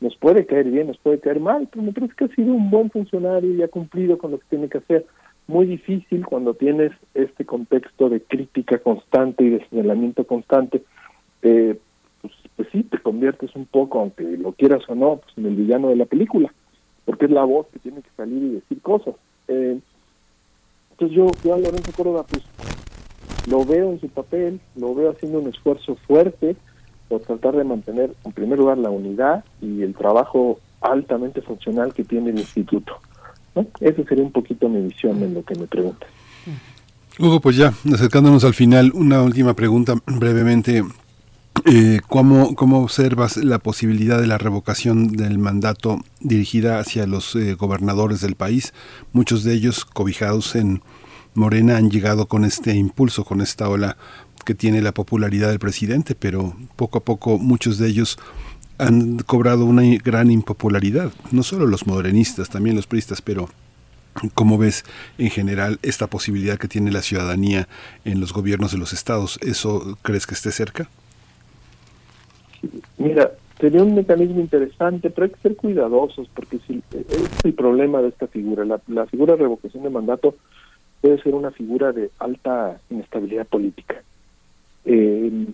nos puede caer bien, nos puede caer mal, pero me parece que ha sido un buen funcionario y ha cumplido con lo que tiene que hacer. Muy difícil cuando tienes este contexto de crítica constante y de señalamiento constante, eh, pues, sí, te conviertes un poco, aunque lo quieras o no, pues en el villano de la película, porque es la voz que tiene que salir y decir cosas. Eh, entonces yo, yo a Lorenzo Córdoba, pues lo veo en su papel, lo veo haciendo un esfuerzo fuerte, por tratar de mantener, en primer lugar, la unidad y el trabajo altamente funcional que tiene el instituto. ¿no? Esa sería un poquito mi visión en lo que me preguntas. Hugo, pues ya, acercándonos al final, una última pregunta brevemente. Eh, ¿cómo, ¿Cómo observas la posibilidad de la revocación del mandato dirigida hacia los eh, gobernadores del país? Muchos de ellos, cobijados en Morena, han llegado con este impulso, con esta ola que tiene la popularidad del presidente, pero poco a poco muchos de ellos han cobrado una gran impopularidad, no solo los modernistas, también los priistas, pero ¿cómo ves en general esta posibilidad que tiene la ciudadanía en los gobiernos de los estados? ¿Eso crees que esté cerca? Mira, sería un mecanismo interesante, pero hay que ser cuidadosos, porque si, es el problema de esta figura. La, figura de revocación de mandato puede ser una figura de alta inestabilidad política. Eh,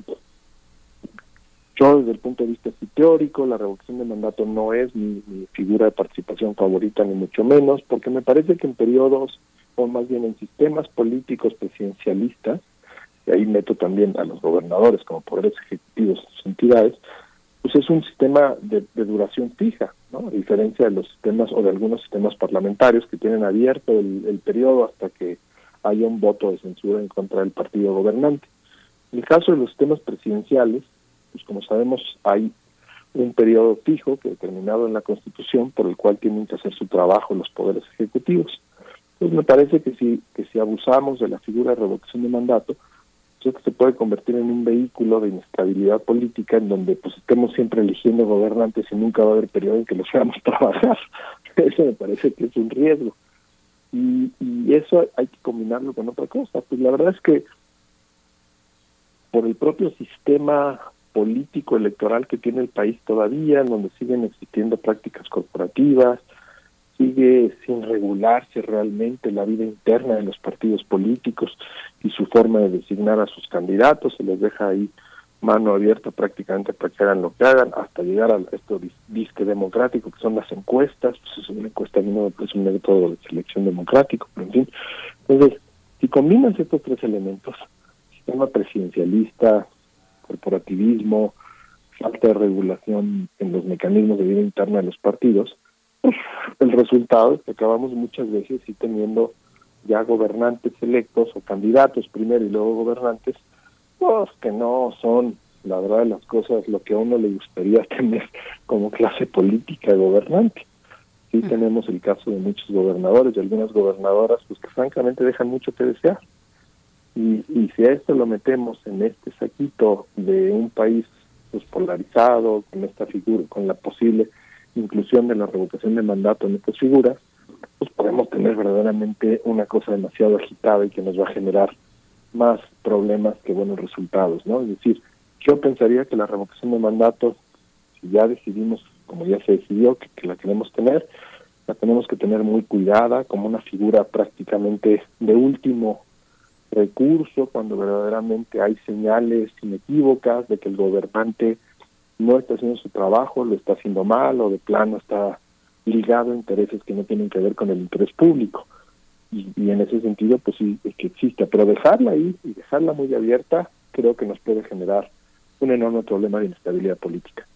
yo desde el punto de vista teórico, la revocación de mandato no es mi, figura de participación favorita, ni mucho menos, porque me parece que en periodos, o más bien en sistemas políticos presidencialistas, ahí meto también a los gobernadores como poderes ejecutivos de sus entidades, pues es un sistema de, duración fija, ¿no? A diferencia de los sistemas o de algunos sistemas parlamentarios que tienen abierto el, el periodo hasta que haya un voto de censura en contra del partido gobernante. En el caso de los sistemas presidenciales, pues como sabemos hay un periodo fijo que determinado en la Constitución por el cual tienen que hacer su trabajo los poderes ejecutivos. Entonces me parece que si que si abusamos de la figura de revocación de mandato, que se puede convertir en un vehículo de inestabilidad política en donde pues estemos siempre eligiendo gobernantes y nunca va a haber periodo en que los veamos trabajar. Eso me parece que es un riesgo. Y, y eso hay que combinarlo con otra cosa. Pues la verdad es que por el propio sistema político electoral que tiene el país todavía, en donde siguen existiendo prácticas corporativas, sigue sin regularse realmente la vida interna de los partidos políticos y su forma de designar a sus candidatos, se les deja ahí mano abierta prácticamente para que hagan lo que hagan, hasta llegar a esto disque democrático, que son las encuestas, pues es una encuesta, no es un método de selección democrático, pero en fin. Entonces, si combinas estos tres elementos, sistema presidencialista, corporativismo, falta de regulación en los mecanismos de vida interna de los partidos, pues, el resultado es que acabamos muchas veces sí teniendo ya gobernantes electos o candidatos primero y luego gobernantes, pues que no son, la verdad de las cosas, lo que a uno le gustaría tener como clase política gobernante. Sí tenemos el caso de muchos gobernadores y algunas gobernadoras, pues que francamente dejan mucho que desear. Y, y si a esto lo metemos en este saquito de un país pues, polarizado, con esta figura, con la posible inclusión de la revocación de mandato en estas figuras, pues podemos tener verdaderamente una cosa demasiado agitada y que nos va a generar más problemas que buenos resultados, ¿no? Es decir, yo pensaría que la revocación de mandato, si ya decidimos, como ya se decidió, que, que la queremos tener, la tenemos que tener muy cuidada, como una figura prácticamente de último recurso, cuando verdaderamente hay señales inequívocas de que el gobernante no está haciendo su trabajo, lo está haciendo mal o de plano está ligado a intereses que no tienen que ver con el interés público. Y, en ese sentido, pues sí, es que exista, pero dejarla ahí y dejarla muy abierta creo que nos puede generar un enorme problema de inestabilidad política.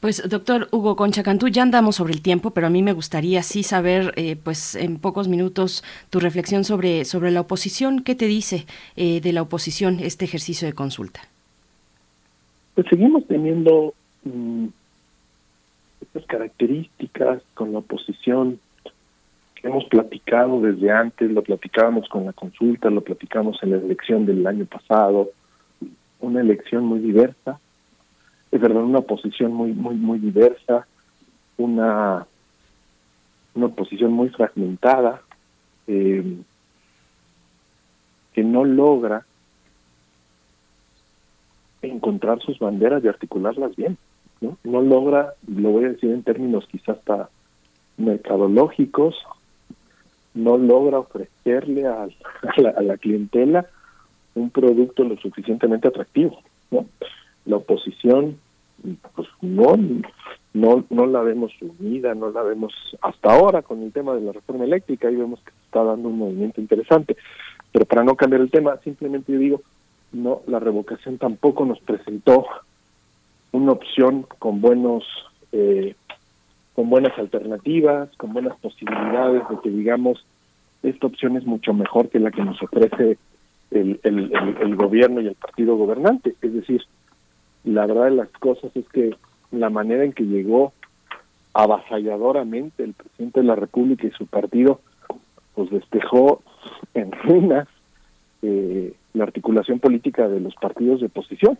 Pues doctor Hugo Concha Cantú, ya andamos sobre el tiempo, pero a mí me gustaría sí saber, eh, pues en pocos minutos, tu reflexión sobre, sobre la oposición. ¿Qué te dice eh, de la oposición este ejercicio de consulta? Pues seguimos teniendo mm, estas características con la oposición. Que hemos platicado desde antes, lo platicábamos con la consulta, lo platicamos en la elección del año pasado, una elección muy diversa, es verdad, una oposición muy, muy, muy diversa, una, una oposición muy fragmentada, eh, que no logra encontrar sus banderas y articularlas bien. ¿no? no logra, lo voy a decir en términos quizás hasta mercadológicos, no logra ofrecerle a, la, a la clientela un producto lo suficientemente atractivo. ¿no? la oposición pues no no no la vemos unida no la vemos hasta ahora con el tema de la reforma eléctrica ahí vemos que está dando un movimiento interesante pero para no cambiar el tema simplemente digo no la revocación tampoco nos presentó una opción con buenos eh, con buenas alternativas con buenas posibilidades de que digamos esta opción es mucho mejor que la que nos ofrece el, el, el gobierno y el partido gobernante. Es decir la verdad de las cosas es que la manera en que llegó avasalladoramente el presidente de la República y su partido, pues despejó en ruinas eh, la articulación política de los partidos de oposición,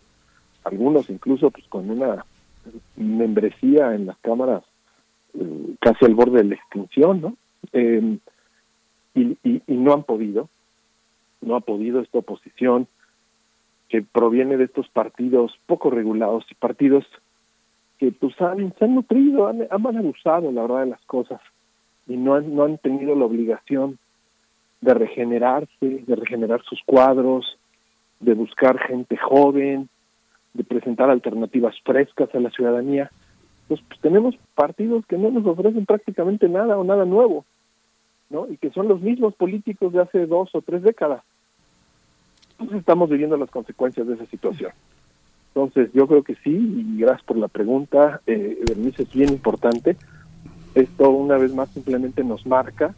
algunos incluso pues con una membresía en las cámaras eh, casi al borde de la extinción, ¿no? Em, y, y, y no han podido, no ha podido esta oposición que proviene de estos partidos poco regulados y partidos que pues han, se han nutrido, han, han abusado la verdad de las cosas y no han, no han tenido la obligación de regenerarse, de regenerar sus cuadros, de buscar gente joven, de presentar alternativas frescas a la ciudadanía. Pues, pues tenemos partidos que no nos ofrecen prácticamente nada o nada nuevo, ¿no? Y que son los mismos políticos de hace dos o tres décadas estamos viviendo las consecuencias de esa situación. Entonces, yo creo que sí, y gracias por la pregunta, eh, Bernice, es bien importante. Esto una vez más simplemente nos marca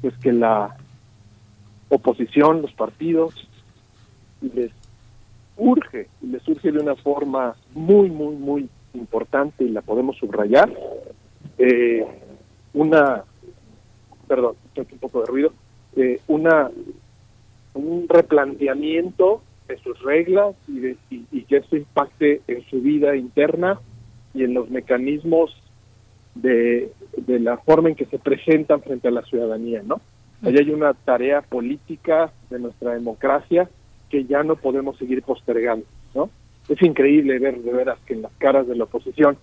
pues que la oposición, los partidos, les urge, les urge de una forma muy, muy, muy importante y la podemos subrayar, eh, una, perdón, un poco de ruido, eh, una un replanteamiento de sus reglas y, de, y, que esto impacte en su vida interna y en los mecanismos de, de la forma en que se presentan frente a la ciudadanía, ¿no? Ahí hay una tarea política de nuestra democracia que ya no podemos seguir postergando, ¿no? Es increíble ver de veras que en las caras de la oposición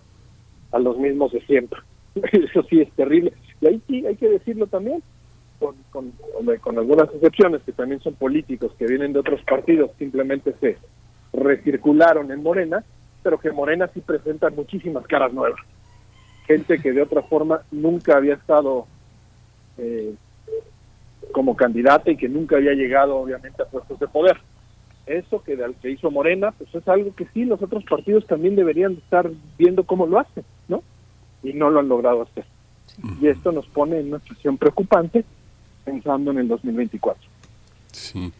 a los mismos de siempre. Eso sí es terrible. Y ahí sí hay que decirlo también, con, con, con algunas excepciones que también son políticos que vienen de otros partidos, simplemente se recircularon en Morena, pero que Morena sí presenta muchísimas caras nuevas. Gente que de otra forma nunca había estado eh, como candidata y que nunca había llegado obviamente a puestos de poder. Eso que, que hizo Morena, pues es algo que sí los otros partidos también deberían estar viendo cómo lo hacen, ¿no? Y no lo han logrado hacer. Y esto nos pone en una situación preocupante pensando en el 2024. Sí.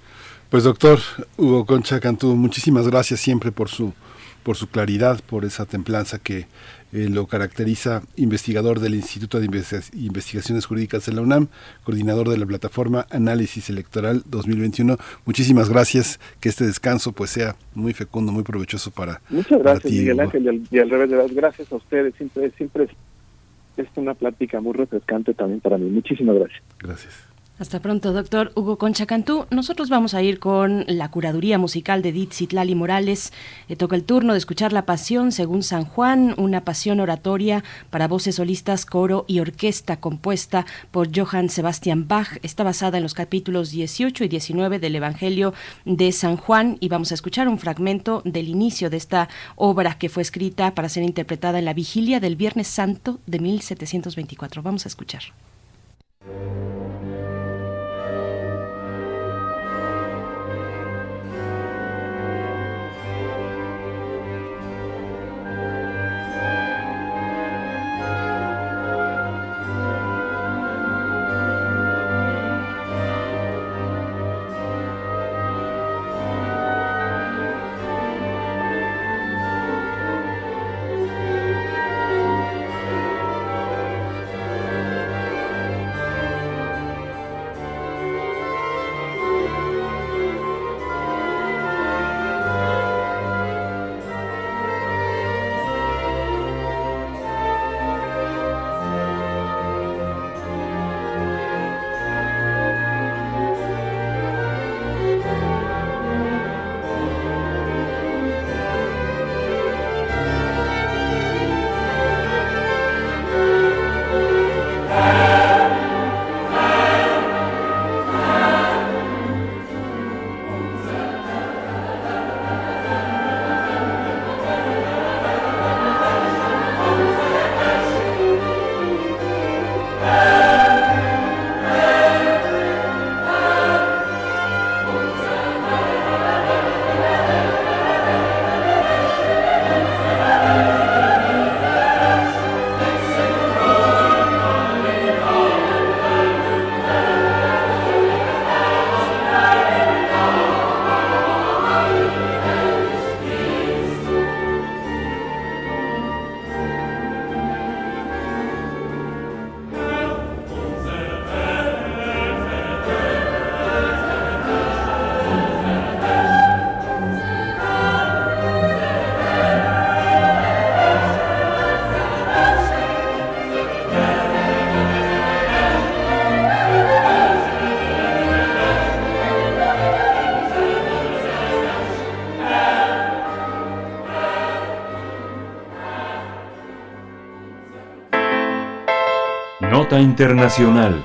Pues doctor Hugo Concha Cantú, muchísimas gracias siempre por su por su claridad, por esa templanza que eh, lo caracteriza investigador del Instituto de Investigaciones Jurídicas de la UNAM, coordinador de la plataforma Análisis Electoral 2021. Muchísimas gracias, que este descanso pues sea muy fecundo, muy provechoso para Muchas gracias, Miguel Ángel, y al, revés de las gracias a ustedes, siempre, siempre es una plática muy refrescante también para mí. Muchísimas gracias. Gracias. Hasta pronto, doctor Hugo Concha Cantú. Nosotros vamos a ir con la curaduría musical de Edith Lali Morales. Le toca el turno de escuchar La Pasión según San Juan, una pasión oratoria para voces solistas, coro y orquesta compuesta por Johann Sebastian Bach. Está basada en los capítulos 18 y 19 del Evangelio de San Juan y vamos a escuchar un fragmento del inicio de esta obra que fue escrita para ser interpretada en la vigilia del Viernes Santo de 1724. Vamos a escuchar. Internacional.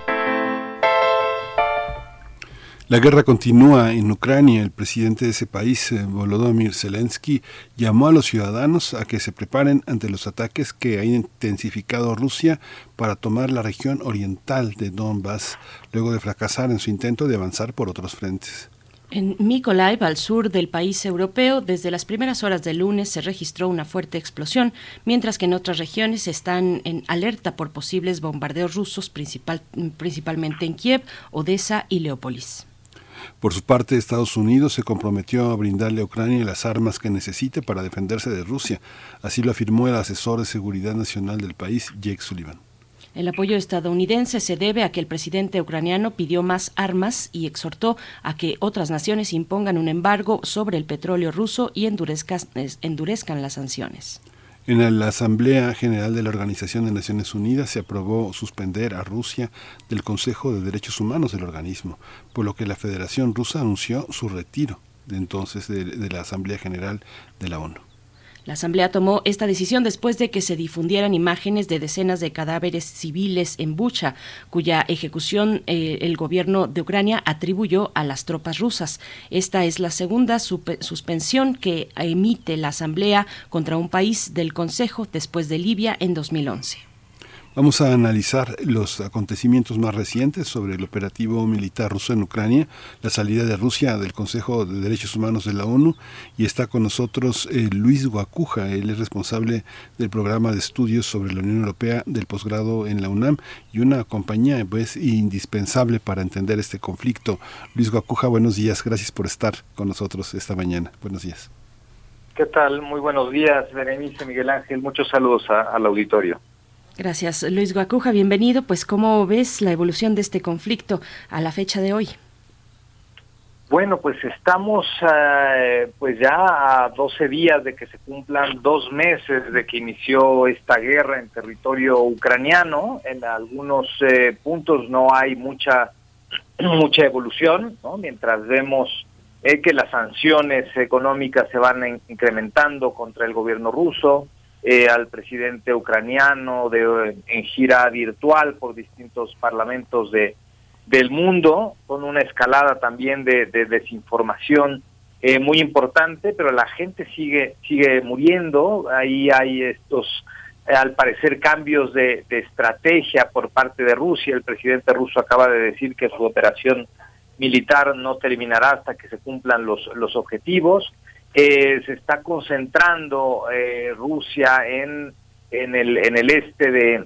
La guerra continúa en Ucrania. El presidente de ese país, eh, Volodymyr Zelensky, llamó a los ciudadanos a que se preparen ante los ataques que ha intensificado Rusia para tomar la región oriental de Donbass, luego de fracasar en su intento de avanzar por otros frentes. En Mykolaiv, al sur del país europeo, desde las primeras horas del lunes se registró una fuerte explosión, mientras que en otras regiones están en alerta por posibles bombardeos rusos, principalmente en Kiev, Odessa y Leópolis. Por su parte, Estados Unidos se comprometió a brindarle a Ucrania las armas que necesite para defenderse de Rusia. Así lo afirmó el asesor de seguridad nacional del país, Jake Sullivan. El apoyo estadounidense se debe a que el presidente ucraniano pidió más armas y exhortó a que otras naciones impongan un embargo sobre el petróleo ruso y endurezcan, las sanciones. En la Asamblea General de la Organización de Naciones Unidas se aprobó suspender a Rusia del Consejo de Derechos Humanos del organismo, por lo que la Federación Rusa anunció su retiro de entonces de la Asamblea General de la ONU. La Asamblea tomó esta decisión después de que se difundieran imágenes de decenas de cadáveres civiles en Bucha, cuya ejecución eh, el gobierno de Ucrania atribuyó a las tropas rusas. Esta es la segunda suspensión que emite la Asamblea contra un país del Consejo después de Libia en 2011. Vamos a analizar los acontecimientos más recientes sobre el operativo militar ruso en Ucrania, la salida de Rusia del Consejo de Derechos Humanos de la ONU y está con nosotros eh, Luis Guacuja, él es responsable del programa de estudios sobre la Unión Europea del posgrado en la UNAM y una compañía pues indispensable para entender este conflicto. Luis Guacuja, buenos días, gracias por estar con nosotros esta mañana. Buenos días. ¿Qué tal? Muy buenos días, Berenice, Miguel Ángel. Muchos saludos al auditorio. Gracias, Luis Guacuja. Bienvenido. Pues, ¿cómo ves la evolución de este conflicto a la fecha de hoy? Bueno, pues estamos eh, pues ya a 12 días de que se cumplan dos meses de que inició esta guerra en territorio ucraniano. En algunos eh, puntos no hay mucha mucha evolución, ¿no? mientras vemos eh, que las sanciones económicas se van incrementando contra el gobierno ruso, al presidente ucraniano de, en gira virtual por distintos parlamentos de, del mundo, con una escalada también de, desinformación eh, muy importante, pero la gente sigue, sigue muriendo, ahí hay estos, eh, al parecer, cambios de, estrategia por parte de Rusia, el presidente ruso acaba de decir que su operación militar no terminará hasta que se cumplan los, los objetivos, eh, se está concentrando Rusia en, en, el, en el este de,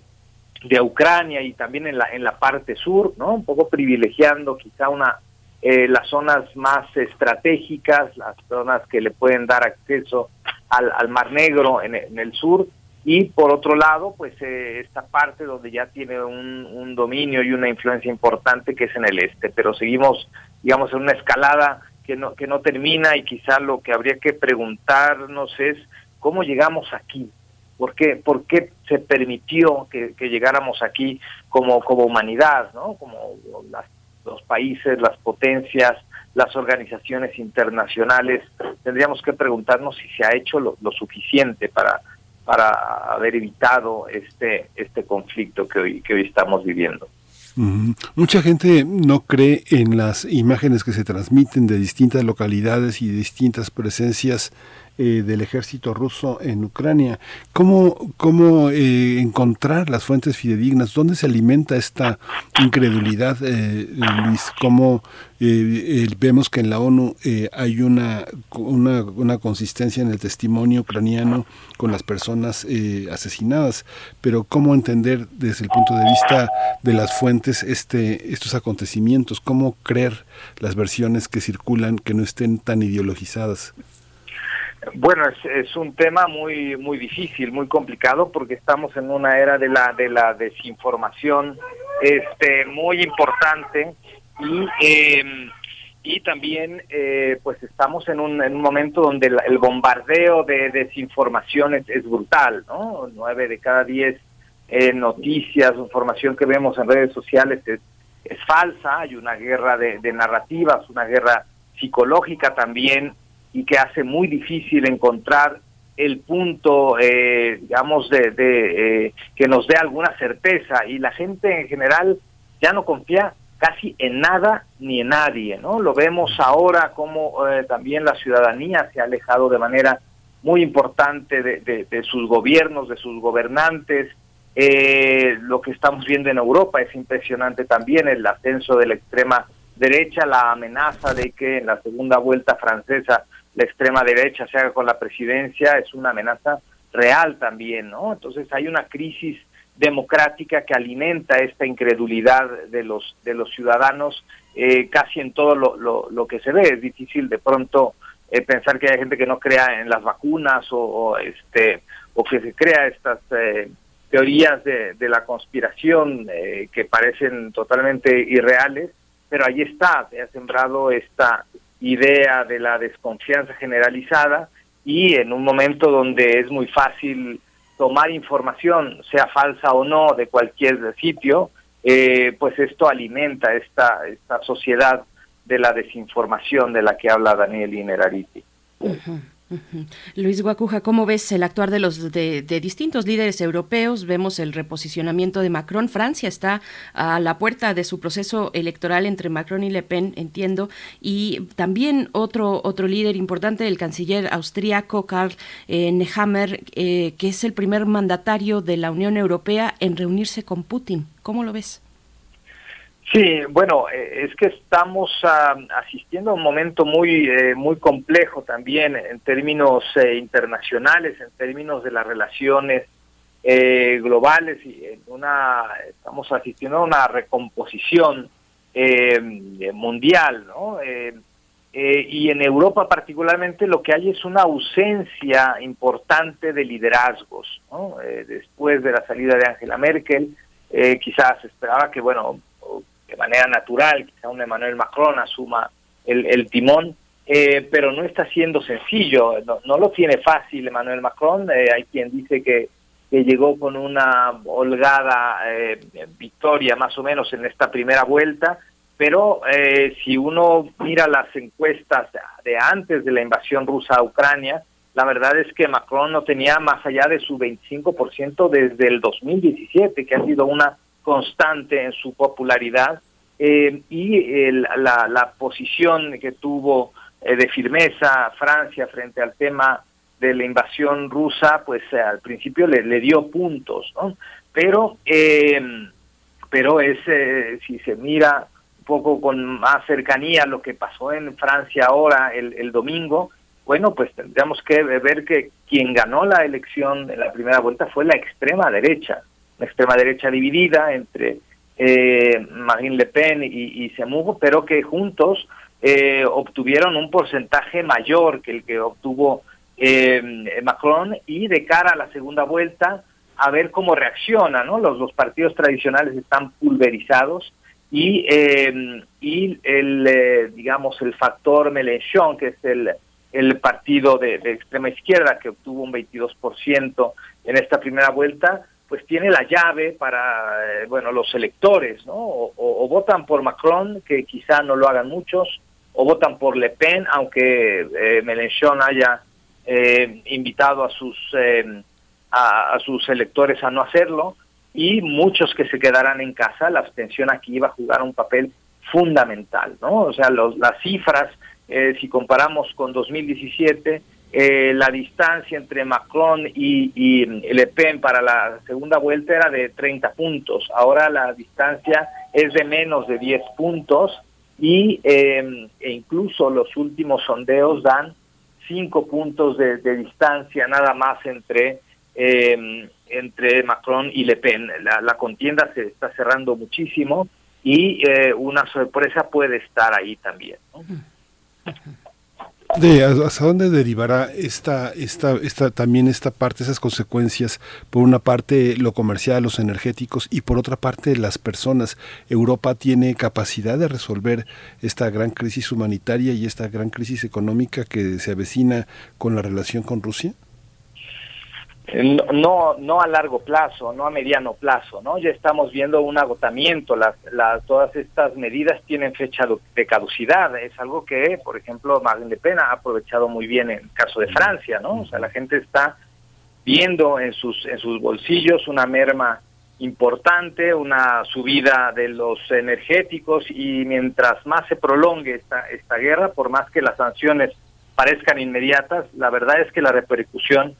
de Ucrania y también en la en la parte sur, ¿no? Un poco privilegiando quizá una eh, las zonas más estratégicas, las zonas que le pueden dar acceso al, al Mar Negro en, el sur y por otro lado, pues eh, esta parte donde ya tiene un, un dominio y una influencia importante que es en el este, pero seguimos, digamos, en una escalada que no que no termina y quizá lo que habría que preguntarnos es cómo llegamos aquí, ¿Por qué, por qué se permitió que, llegáramos aquí como, como humanidad, ¿no? como los países, las potencias, las organizaciones internacionales? Tendríamos que preguntarnos si se ha hecho lo, suficiente para, para haber evitado este, este conflicto que hoy, que hoy estamos viviendo. Mucha gente no cree en las imágenes que se transmiten de distintas localidades y distintas presencias eh, del ejército ruso en Ucrania. ¿Cómo, cómo eh, encontrar las fuentes fidedignas? ¿Dónde se alimenta esta incredulidad, eh, Luis? ¿Cómo vemos que en la ONU hay una, una, una, consistencia en el testimonio ucraniano con las personas asesinadas? Pero ¿cómo entender desde el punto de vista de las fuentes este, estos acontecimientos? ¿Cómo creer las versiones que circulan que no estén tan ideologizadas? Bueno, es, un tema muy muy difícil, muy complicado, porque estamos en una era de la de la desinformación, este, muy importante y em, y también eh, pues estamos en un, en un momento donde el, bombardeo de desinformación es, brutal, ¿no? Nueve de cada diez eh, noticias, información que vemos en redes sociales es, es falsa, hay una guerra de narrativas, una guerra psicológica también y que hace muy difícil encontrar el punto, eh, digamos, de, eh, que nos dé alguna certeza y la gente en general ya no confía casi en nada ni en nadie, ¿no? Lo vemos ahora como eh, también la ciudadanía se ha alejado de manera muy importante de, de sus gobiernos, de sus gobernantes. lo que estamos viendo en Europa es impresionante también, el ascenso de la extrema derecha, la amenaza de que en la segunda vuelta francesa la extrema derecha se haga con la presidencia es una amenaza real también, ¿no? Entonces hay una crisis democrática que alimenta esta incredulidad de los de los ciudadanos eh, casi en todo lo, lo, que se ve. Es difícil de pronto eh, pensar que hay gente que no crea en las vacunas o, este o que se crea estas eh, teorías de, de, la conspiración que parecen totalmente irreales, pero ahí está, se ha sembrado esta idea de la desconfianza generalizada y en un momento donde es muy fácil tomar información, sea falsa o no, de cualquier sitio, eh, pues esto alimenta esta, esta sociedad de la desinformación de la que habla Daniel Inerariti. Luis Guacuja, ¿cómo ves el actuar de los de, distintos líderes europeos? Vemos el reposicionamiento de Macron. Francia está a la puerta de su proceso electoral entre Macron y Le Pen, entiendo, y también otro otro líder importante, el canciller austríaco Karl eh, Nehammer, eh, que es el primer mandatario de la Unión Europea en reunirse con Putin. ¿Cómo lo ves? Sí, bueno, eh, es que estamos ah, asistiendo a un momento muy eh, muy complejo también en términos eh, internacionales, en términos de las relaciones globales y en una estamos asistiendo a una recomposición mundial, ¿no? eh, y en Europa particularmente lo que hay es una ausencia importante de liderazgos. Eh, después de la salida de Angela Merkel, eh, quizás esperaba que, bueno, de manera natural, quizá un Emmanuel Macron asuma el, timón, pero no está siendo sencillo, no, lo tiene fácil Emmanuel Macron, hay quien dice que, que, llegó con una holgada victoria más o menos en esta primera vuelta, pero eh, si uno mira las encuestas de antes de la invasión rusa a Ucrania, la verdad es que Macron no tenía más allá de su 25% desde el 2017, que ha sido una constante en su popularidad, eh, y la, posición que tuvo eh, de firmeza Francia frente al tema de la invasión rusa, pues al principio le, dio puntos, ¿no? Pero, pero es, si se mira poco con más cercanía lo que pasó en Francia ahora el, domingo, bueno, pues tendríamos que ver que quien ganó la elección en la primera vuelta fue la extrema derecha, la extrema derecha dividida entre eh, Marine Le Pen y, y pero que juntos eh, obtuvieron un porcentaje mayor que el que obtuvo eh, Macron y de cara a la segunda vuelta a ver cómo reacciona, ¿no? Los, los partidos tradicionales están pulverizados y, eh, y el, eh, digamos, el factor Mélenchon, que es el, el partido de, extrema izquierda que obtuvo un 22% en esta primera vuelta, pues tiene la llave para, eh, bueno, los electores, ¿no? O, votan por Macron, que quizá no lo hagan muchos, o votan por Le Pen, aunque eh, Mélenchon haya invitado a sus, a, a sus electores a no hacerlo, y muchos que se quedarán en casa, la abstención aquí va a jugar un papel fundamental, ¿no? O sea, los, las cifras, eh, si comparamos con 2017, eh, la distancia entre Macron y, y, Le Pen para la segunda vuelta era de 30 puntos, ahora la distancia es de menos de 10 puntos y eh, e incluso los últimos sondeos dan 5 puntos de, de distancia nada más entre eh, entre Macron y Le Pen. La, contienda se está cerrando muchísimo y eh, una sorpresa puede estar ahí también. De hasta dónde derivará esta, esta, esta, también esta parte, esas consecuencias, por una parte lo comercial, los energéticos y por otra parte las personas. Europa tiene capacidad de resolver esta gran crisis humanitaria y esta gran crisis económica que se avecina con la relación con Rusia. No, no a largo plazo, no a mediano plazo, ¿no? Ya estamos viendo un agotamiento, las, las, todas estas medidas tienen fecha de caducidad, es algo que, por ejemplo, Marine Le Pen ha aprovechado muy bien en el caso de Francia, ¿no? O sea, la gente está viendo en sus, en sus bolsillos una merma importante, una subida de los energéticos y mientras más se prolongue esta, esta guerra, por más que las sanciones parezcan inmediatas, la verdad es que la repercusión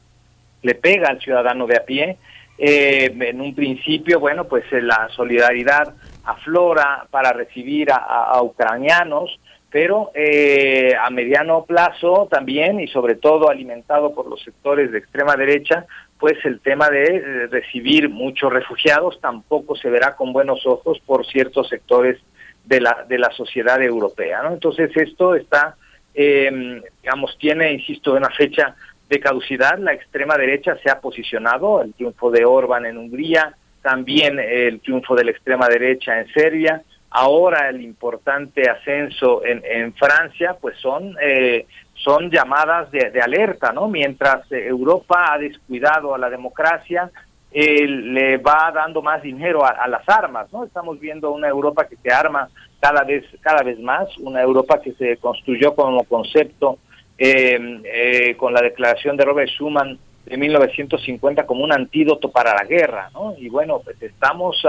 le pega al ciudadano de a pie. Eh, en un principio, bueno, pues eh, la solidaridad aflora para recibir a, ucranianos, pero eh, a mediano plazo también y sobre todo alimentado por los sectores de extrema derecha, pues el tema de recibir muchos refugiados tampoco se verá con buenos ojos por ciertos sectores de la, de la sociedad europea. ¿no? Entonces esto está, digamos, tiene, insisto, una fecha de caducidad, la extrema derecha se ha posicionado, el triunfo de Orban en Hungría, también el triunfo de la extrema derecha en Serbia, ahora el importante ascenso en, en Francia, pues son, eh, son llamadas de, alerta, ¿no? Mientras Europa ha descuidado a la democracia, le va dando más dinero a, a, las armas, ¿no? Estamos viendo una Europa que se arma cada vez, cada vez más, una Europa que se construyó como concepto eh, eh, con la declaración de Robert Schuman de 1950 como un antídoto para la guerra, ¿no? Y bueno, pues estamos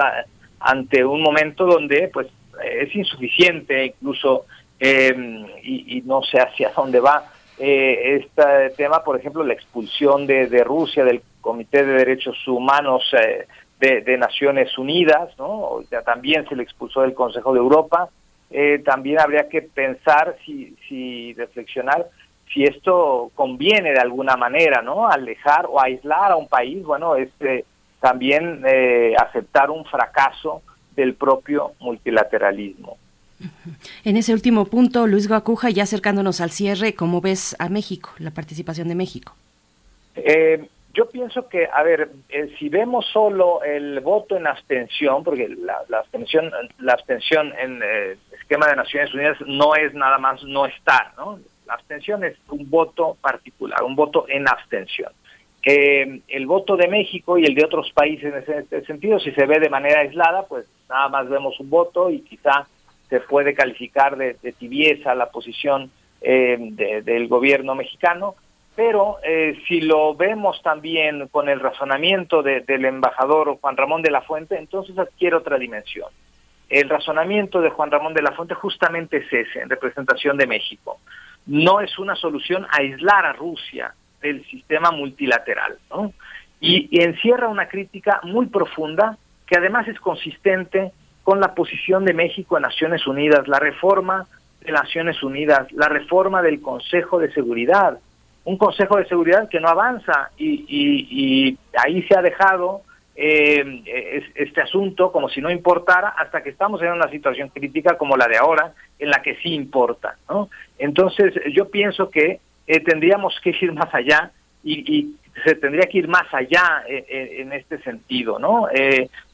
ante un momento donde pues es insuficiente incluso eh, y, no sé hacia dónde va eh, este tema, por ejemplo, la expulsión de, Rusia del Comité de Derechos Humanos de, de, Naciones Unidas, ¿no? Ya también se le expulsó del Consejo de Europa. también habría que pensar, si, si reflexionar si esto conviene de alguna manera, ¿no? Alejar o aislar a un país, bueno, es eh, también eh, aceptar un fracaso del propio multilateralismo. En ese último punto, Luis Guacuja, ya acercándonos al cierre, ¿cómo ves a México, la participación de México? Eh, yo pienso que, a ver, eh, si vemos solo el voto en abstención, porque la, abstención, la abstención en el esquema de Naciones Unidas no es nada más no estar, ¿no? Abstención es un voto particular, un voto en abstención. Eh, el voto de México y el de otros países en ese, sentido, si se ve de manera aislada, pues nada más vemos un voto y quizá se puede calificar de, tibieza la posición eh, del gobierno mexicano, pero eh, si lo vemos también con el razonamiento del embajador Juan Ramón de la Fuente, entonces adquiere otra dimensión. El razonamiento de Juan Ramón de la Fuente justamente es ese, en representación de México. No es una solución aislar a Rusia del sistema multilateral, ¿no? y encierra una crítica muy profunda que además es consistente con la posición de México en Naciones Unidas, la reforma de Naciones Unidas, la reforma del Consejo de Seguridad, un Consejo de Seguridad que no avanza y, ahí se ha dejado eh, este asunto como si no importara hasta que estamos en una situación crítica como la de ahora, en la que sí importa. ¿no? Entonces yo pienso que eh, tendríamos que ir más allá y, se tendría que ir más allá eh, en este sentido, ¿no?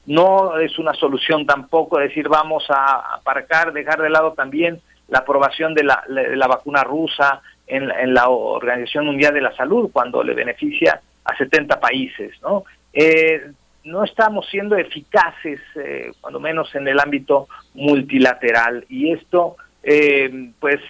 no es una solución tampoco decir vamos a aparcar, dejar de lado también la aprobación de la, de la vacuna rusa, en, la Organización Mundial de la Salud cuando le beneficia a 70 países, ¿no? Eh, no estamos siendo eficaces, eh, cuando menos en el ámbito multilateral, y esto eh, pues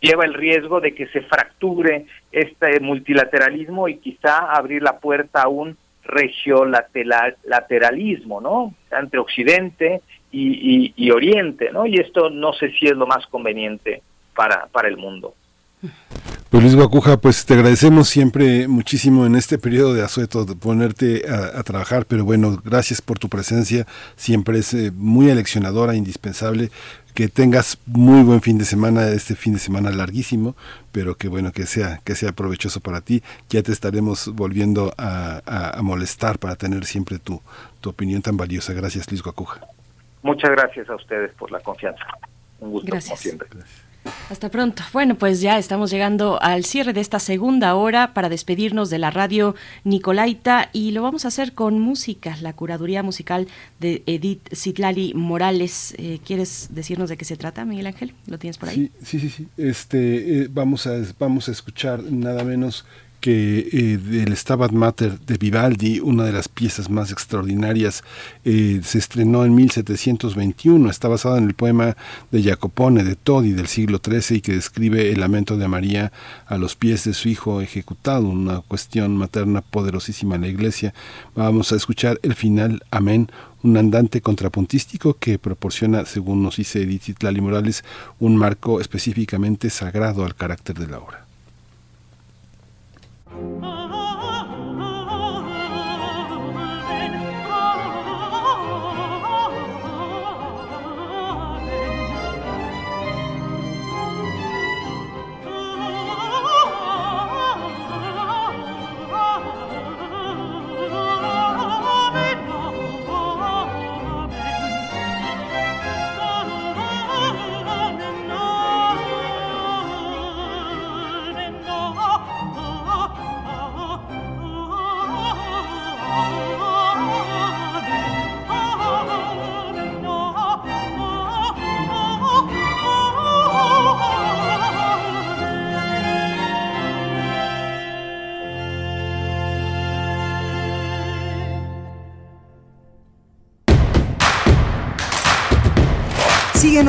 lleva el riesgo de que se fracture este multilateralismo y quizá abrir la puerta a un regiolateralismo, ¿no? Entre Occidente y, y, Oriente, ¿no? Y esto no sé si es lo más conveniente para, para el mundo. Pues Luis Guacuja, pues te agradecemos siempre muchísimo en este periodo de asueto de ponerte a, trabajar, pero bueno, gracias por tu presencia, siempre es eh, muy aleccionadora, indispensable. Que tengas muy buen fin de semana, este fin de semana larguísimo, pero que bueno, que sea, que sea provechoso para ti. Ya te estaremos volviendo a, molestar para tener siempre tu, tu opinión tan valiosa. Gracias, Luis Guacuja. Muchas gracias a ustedes por la confianza. Un gusto, como siempre. Hasta pronto. Bueno, pues ya estamos llegando al cierre de esta segunda hora para despedirnos de la radio Nicolaita y lo vamos a hacer con música, la curaduría musical de Edith Citlali Morales. Eh, ¿Quieres decirnos de qué se trata, Miguel Ángel? ¿Lo tienes por ahí? Sí, sí, sí. Este, eh, vamos, a, vamos a escuchar nada menos que eh, del Stabat Mater de Vivaldi, una de las piezas más extraordinarias, eh, se estrenó en 1721. Está basada en el poema de Jacopone de Todi del siglo XIII y que describe el lamento de María a los pies de su hijo ejecutado, una cuestión materna poderosísima en la iglesia. Vamos a escuchar el final, amén, un andante contrapuntístico que proporciona, según nos dice Edith Lali Morales, un marco específicamente sagrado al carácter de la obra. Oh.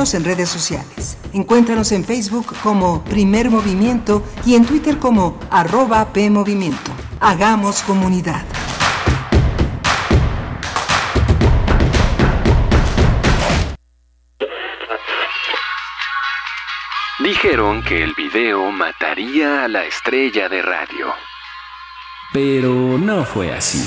Síguenos en redes sociales. Encuéntranos en Facebook como Primer Movimiento y en Twitter como arroba PMovimiento. Hagamos comunidad. Dijeron que el video mataría a la estrella de radio. Pero no fue así.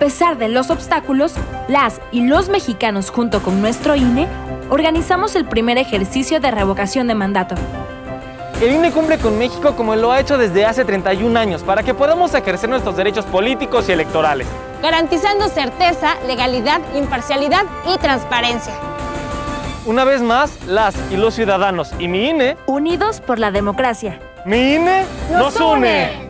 Pesar de los obstáculos, las y los mexicanos junto con nuestro INE organizamos el primer ejercicio de revocación de mandato. El INE cumple con México como lo ha hecho desde hace 31 años para que podamos ejercer nuestros derechos políticos y electorales. Garantizando certeza, legalidad, imparcialidad y transparencia. Una vez más, las y los ciudadanos y mi INE... Unidos por la democracia. Mi INE nos, une.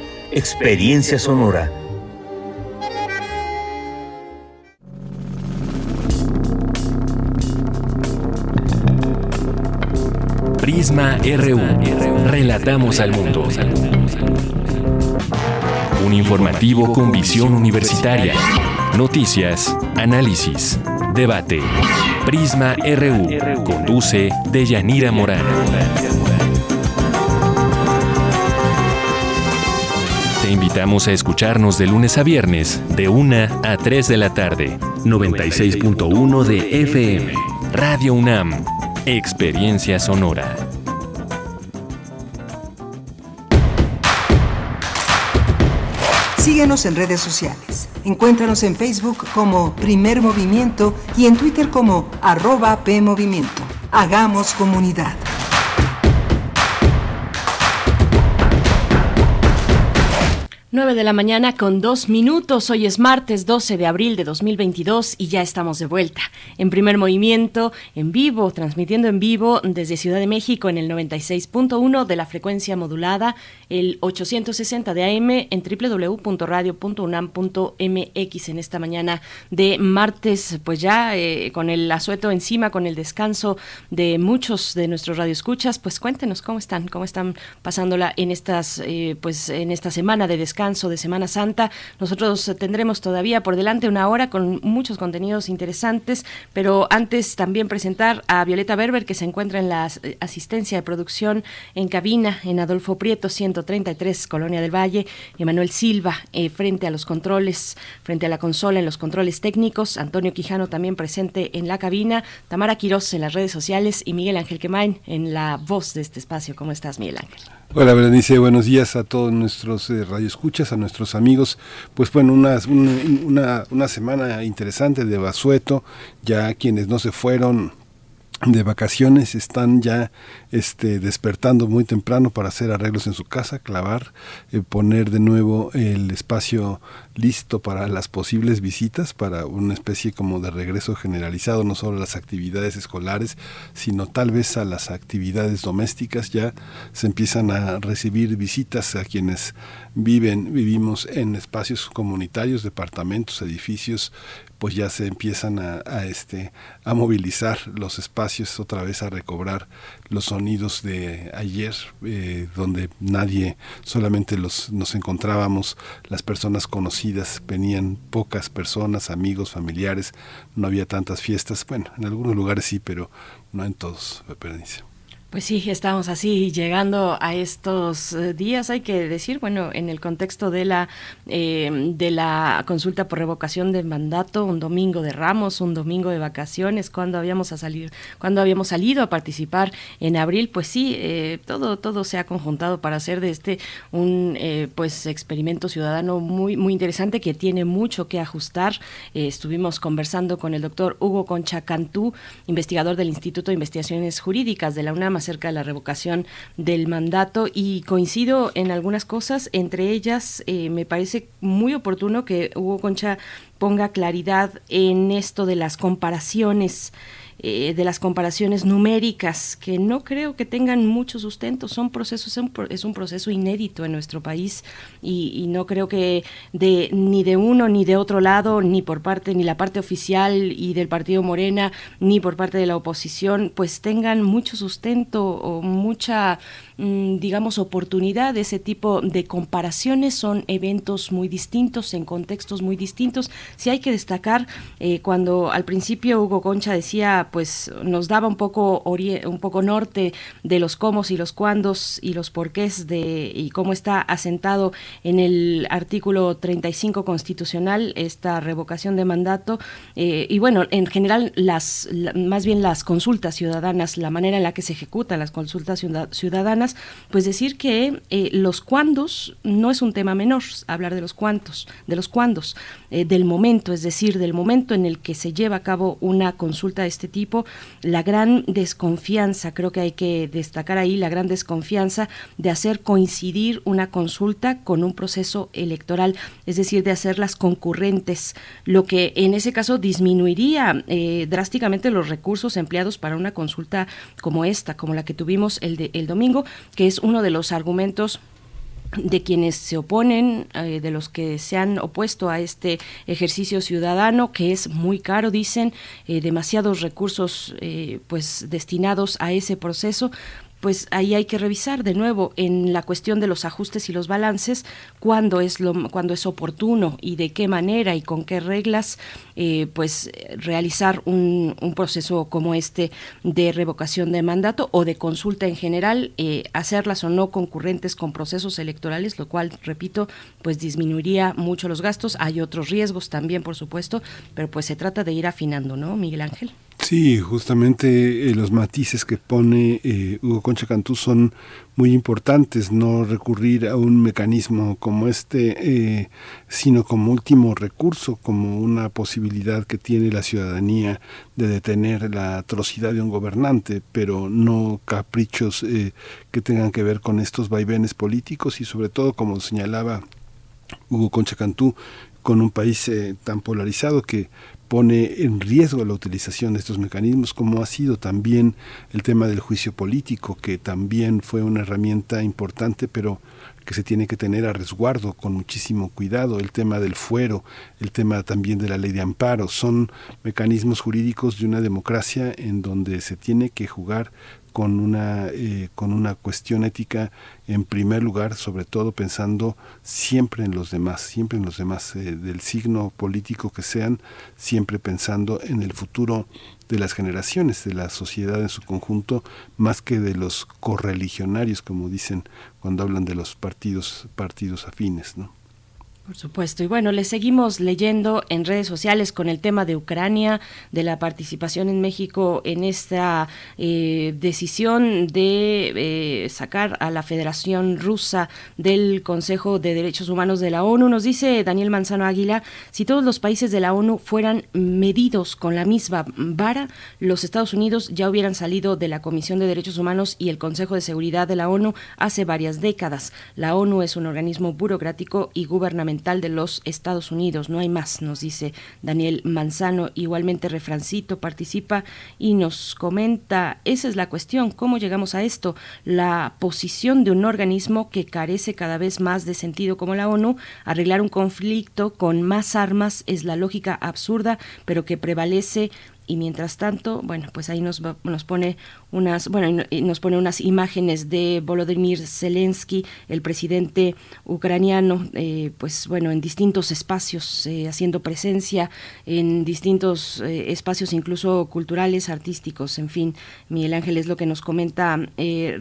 Experiencia Sonora. Prisma RU. Relatamos al mundo. Un informativo con visión universitaria. Noticias, análisis, debate. Prisma RU. Conduce Deyanira Morán. Invitamos a escucharnos de lunes a viernes, de 1 a 3 de la tarde. 96.1 de FM. Radio UNAM. Experiencia sonora. Síguenos en redes sociales. Encuéntranos en Facebook como Primer Movimiento y en Twitter como arroba PMovimiento. Hagamos comunidad. 9 de la mañana con dos minutos. Hoy es martes 12 de abril de 2022 y ya estamos de vuelta. En primer movimiento, en vivo, transmitiendo en vivo desde Ciudad de México en el 96.1 de la frecuencia modulada, el 860 de AM en www.radio.unam.mx en esta mañana de martes, pues ya eh, con el asueto encima, con el descanso de muchos de nuestros radioescuchas, pues cuéntenos cómo están, cómo están pasándola en estas, eh, pues en esta semana de descanso de Semana Santa. Nosotros tendremos todavía por delante una hora con muchos contenidos interesantes, pero antes también presentar a Violeta Berber, que se encuentra en la asistencia de producción en cabina en Adolfo Prieto 133, Colonia del Valle, Emanuel Silva eh, frente a los controles, frente a la consola en los controles técnicos, Antonio Quijano también presente en la cabina, Tamara Quiroz en las redes sociales y Miguel Ángel Quemain en la voz de este espacio. ¿Cómo estás, Miguel Ángel? Hola Berenice, buenos días a todos nuestros eh, radioescuchas, a nuestros amigos. Pues bueno, una, una, una semana interesante de Basueto, ya quienes no se fueron de vacaciones están ya este, despertando muy temprano para hacer arreglos en su casa, clavar, eh, poner de nuevo el espacio listo para las posibles visitas, para una especie como de regreso generalizado, no solo a las actividades escolares, sino tal vez a las actividades domésticas. Ya se empiezan a recibir visitas a quienes viven, vivimos en espacios comunitarios, departamentos, edificios, pues ya se empiezan a, este a movilizar los espacios otra vez a recobrar los sonidos de ayer eh, donde nadie solamente los nos encontrábamos las personas conocidas venían pocas personas amigos familiares no había tantas fiestas bueno en algunos lugares sí pero no en todos. Pues sí, estamos así llegando a estos eh, días, hay que decir, bueno, en el contexto de la eh, de la consulta por revocación de mandato, un domingo de Ramos, un domingo de vacaciones, cuando habíamos a salir, cuando habíamos salido a participar en abril, pues sí, eh, todo todo se ha conjuntado para hacer de este un pues experimento ciudadano muy muy interesante que tiene mucho que ajustar. estuvimos conversando con el doctor Hugo Concha Cantú, investigador del Instituto de Investigaciones Jurídicas de la UNAM acerca de la revocación del mandato y coincido en algunas cosas, entre ellas eh, me parece muy oportuno que Hugo Concha ponga claridad en esto de las comparaciones eh, de las comparaciones numéricas, que no creo que tengan mucho sustento, son procesos, es un proceso inédito en nuestro país y, no creo que de, ni de uno ni de otro lado, ni por parte, ni la parte oficial y del partido Morena, ni por parte de la oposición, pues tengan mucho sustento o mucha digamos, oportunidad ese tipo de comparaciones. Son eventos muy distintos, en contextos muy distintos. Si hay que destacar, eh, cuando al principio Hugo Concha decía, pues nos daba un poco, un poco norte de los cómo y los cuándos y los porqués de y cómo está asentado en el artículo 35 constitucional esta revocación de mandato. Eh, y bueno, en general, las más bien las consultas ciudadanas, la manera en la que se ejecutan las consultas ciudadanas, pues decir que eh, los cuándos no es un tema menor, hablar de los cuántos, de los cuándos, eh, del momento, es decir, del momento en el que se lleva a cabo una consulta de este tipo, la gran desconfianza, creo que hay que destacar ahí la gran desconfianza de hacer coincidir una consulta con un proceso electoral, es decir, de hacerlas concurrentes, lo que en ese caso disminuiría eh, drásticamente los recursos empleados para una consulta como esta, como la que tuvimos el, de, el domingo, que es uno de los argumentos de quienes se oponen, eh, de los que se han opuesto a este ejercicio ciudadano, que es muy caro, dicen, eh, demasiados recursos eh, pues destinados a ese proceso, pues ahí hay que revisar de nuevo en la cuestión de los ajustes y los balances cuándo es lo cuando es oportuno y de qué manera y con qué reglas eh, pues realizar un, un, proceso como este de revocación de mandato o de consulta en general eh, hacerlas o no concurrentes con procesos electorales lo cual repito pues disminuiría mucho los gastos. Hay otros riesgos también por supuesto pero pues se trata de ir afinando no Miguel Ángel Sí, justamente eh, los matices que pone eh, Hugo Concha Cantú son muy importantes, no recurrir a un mecanismo como este, eh, sino como último recurso, como una posibilidad que tiene la ciudadanía de detener la atrocidad de un gobernante, pero no caprichos que tengan que ver con estos vaivenes políticos y sobre todo, como señalaba Hugo Concha Cantú, con un país tan polarizado que pone en riesgo la utilización de estos mecanismos, como ha sido también el tema del juicio político, que también fue una herramienta importante, pero que se tiene que tener a resguardo con muchísimo cuidado, el tema del fuero, el tema también de la ley de amparo, son mecanismos jurídicos de una democracia en donde se tiene que jugar con una, eh, con una cuestión ética en primer lugar, sobre todo pensando siempre en los demás, siempre en los demás, eh, del signo político que sean, siempre pensando en el futuro de las generaciones, de la sociedad en su conjunto, más que de los correligionarios, como dicen cuando hablan de los partidos, partidos afines, ¿no? Por supuesto. Y bueno, le seguimos leyendo en redes sociales con el tema de Ucrania, de la participación en México en esta eh, decisión de eh, sacar a la Federación Rusa del Consejo de Derechos Humanos de la ONU. Nos dice Daniel Manzano Águila, si todos los países de la ONU fueran medidos con la misma vara, los Estados Unidos ya hubieran salido de la Comisión de Derechos Humanos y el Consejo de Seguridad de la ONU hace varias décadas. La ONU es un organismo burocrático y gubernamental de los Estados Unidos. No hay más, nos dice Daniel Manzano. Igualmente, Refrancito participa y nos comenta, esa es la cuestión, ¿cómo llegamos a esto? La posición de un organismo que carece cada vez más de sentido como la ONU, arreglar un conflicto con más armas es la lógica absurda, pero que prevalece y mientras tanto, bueno, pues ahí nos, nos pone unas, bueno, nos pone unas imágenes de Volodymyr Zelensky, el presidente ucraniano, eh, pues bueno, en distintos espacios, eh, haciendo presencia en distintos eh, espacios, incluso culturales, artísticos, en fin. Miguel Ángel es lo que nos comenta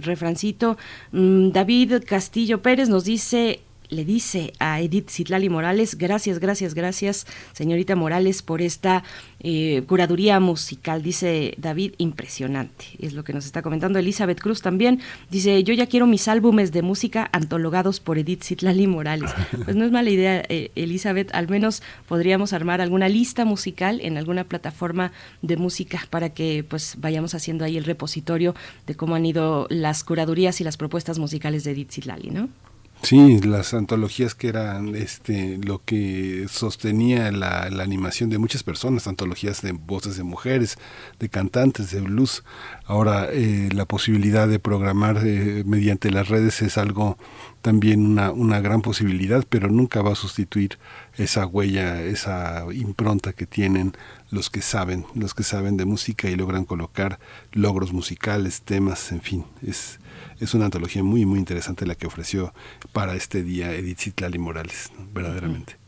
refrancito. Mm, David Castillo Pérez nos dice le dice a Edith Citlali Morales, gracias, gracias, gracias, señorita Morales, por esta eh, curaduría musical, dice David, impresionante, es lo que nos está comentando Elizabeth Cruz también, dice, yo ya quiero mis álbumes de música antologados por Edith Citlali Morales. Pues no es mala idea, eh, Elizabeth, al menos podríamos armar alguna lista musical en alguna plataforma de música para que pues vayamos haciendo ahí el repositorio de cómo han ido las curadurías y las propuestas musicales de Edith Citlali, ¿no? Sí, las antologías que eran este lo que sostenía la, animación de muchas personas, antologías de voces de mujeres, de cantantes, de blues. Ahora eh, la posibilidad de programar eh, mediante las redes es algo también una, una gran posibilidad, pero nunca va a sustituir esa huella, esa impronta que tienen los que saben, los que saben de música y logran colocar logros musicales, temas, en fin, es es una antología muy, muy interesante la que ofreció para este día Edith Citlali Morales, verdaderamente.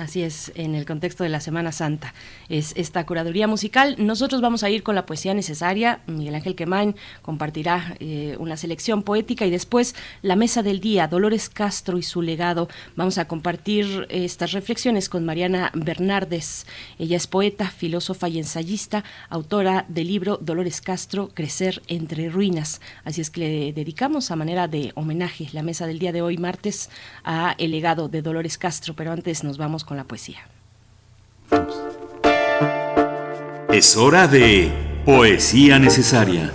Así es, en el contexto de la Semana Santa. Es esta curaduría musical. Nosotros vamos a ir con la poesía necesaria. Miguel Ángel Quemain compartirá eh, una selección poética y después la mesa del día, Dolores Castro y su legado. Vamos a compartir estas reflexiones con Mariana Bernardes. Ella es poeta, filósofa y ensayista, autora del libro Dolores Castro, Crecer entre ruinas. Así es que le dedicamos a manera de homenaje la mesa del día de hoy, martes, a el legado de Dolores Castro. Pero antes nos vamos con la poesía. Es hora de Poesía Necesaria.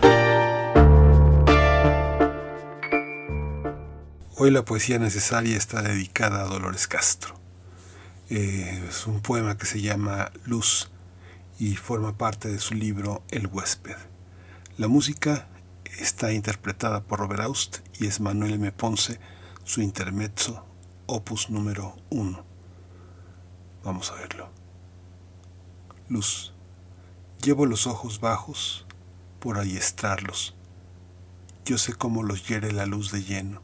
Hoy la poesía necesaria está dedicada a Dolores Castro. Eh, es un poema que se llama Luz y forma parte de su libro El huésped. La música está interpretada por Robert Aust y es Manuel M. Ponce, su intermezzo, opus número 1. Vamos a verlo. Luz. Llevo los ojos bajos por estrarlos. Yo sé cómo los hiere la luz de lleno.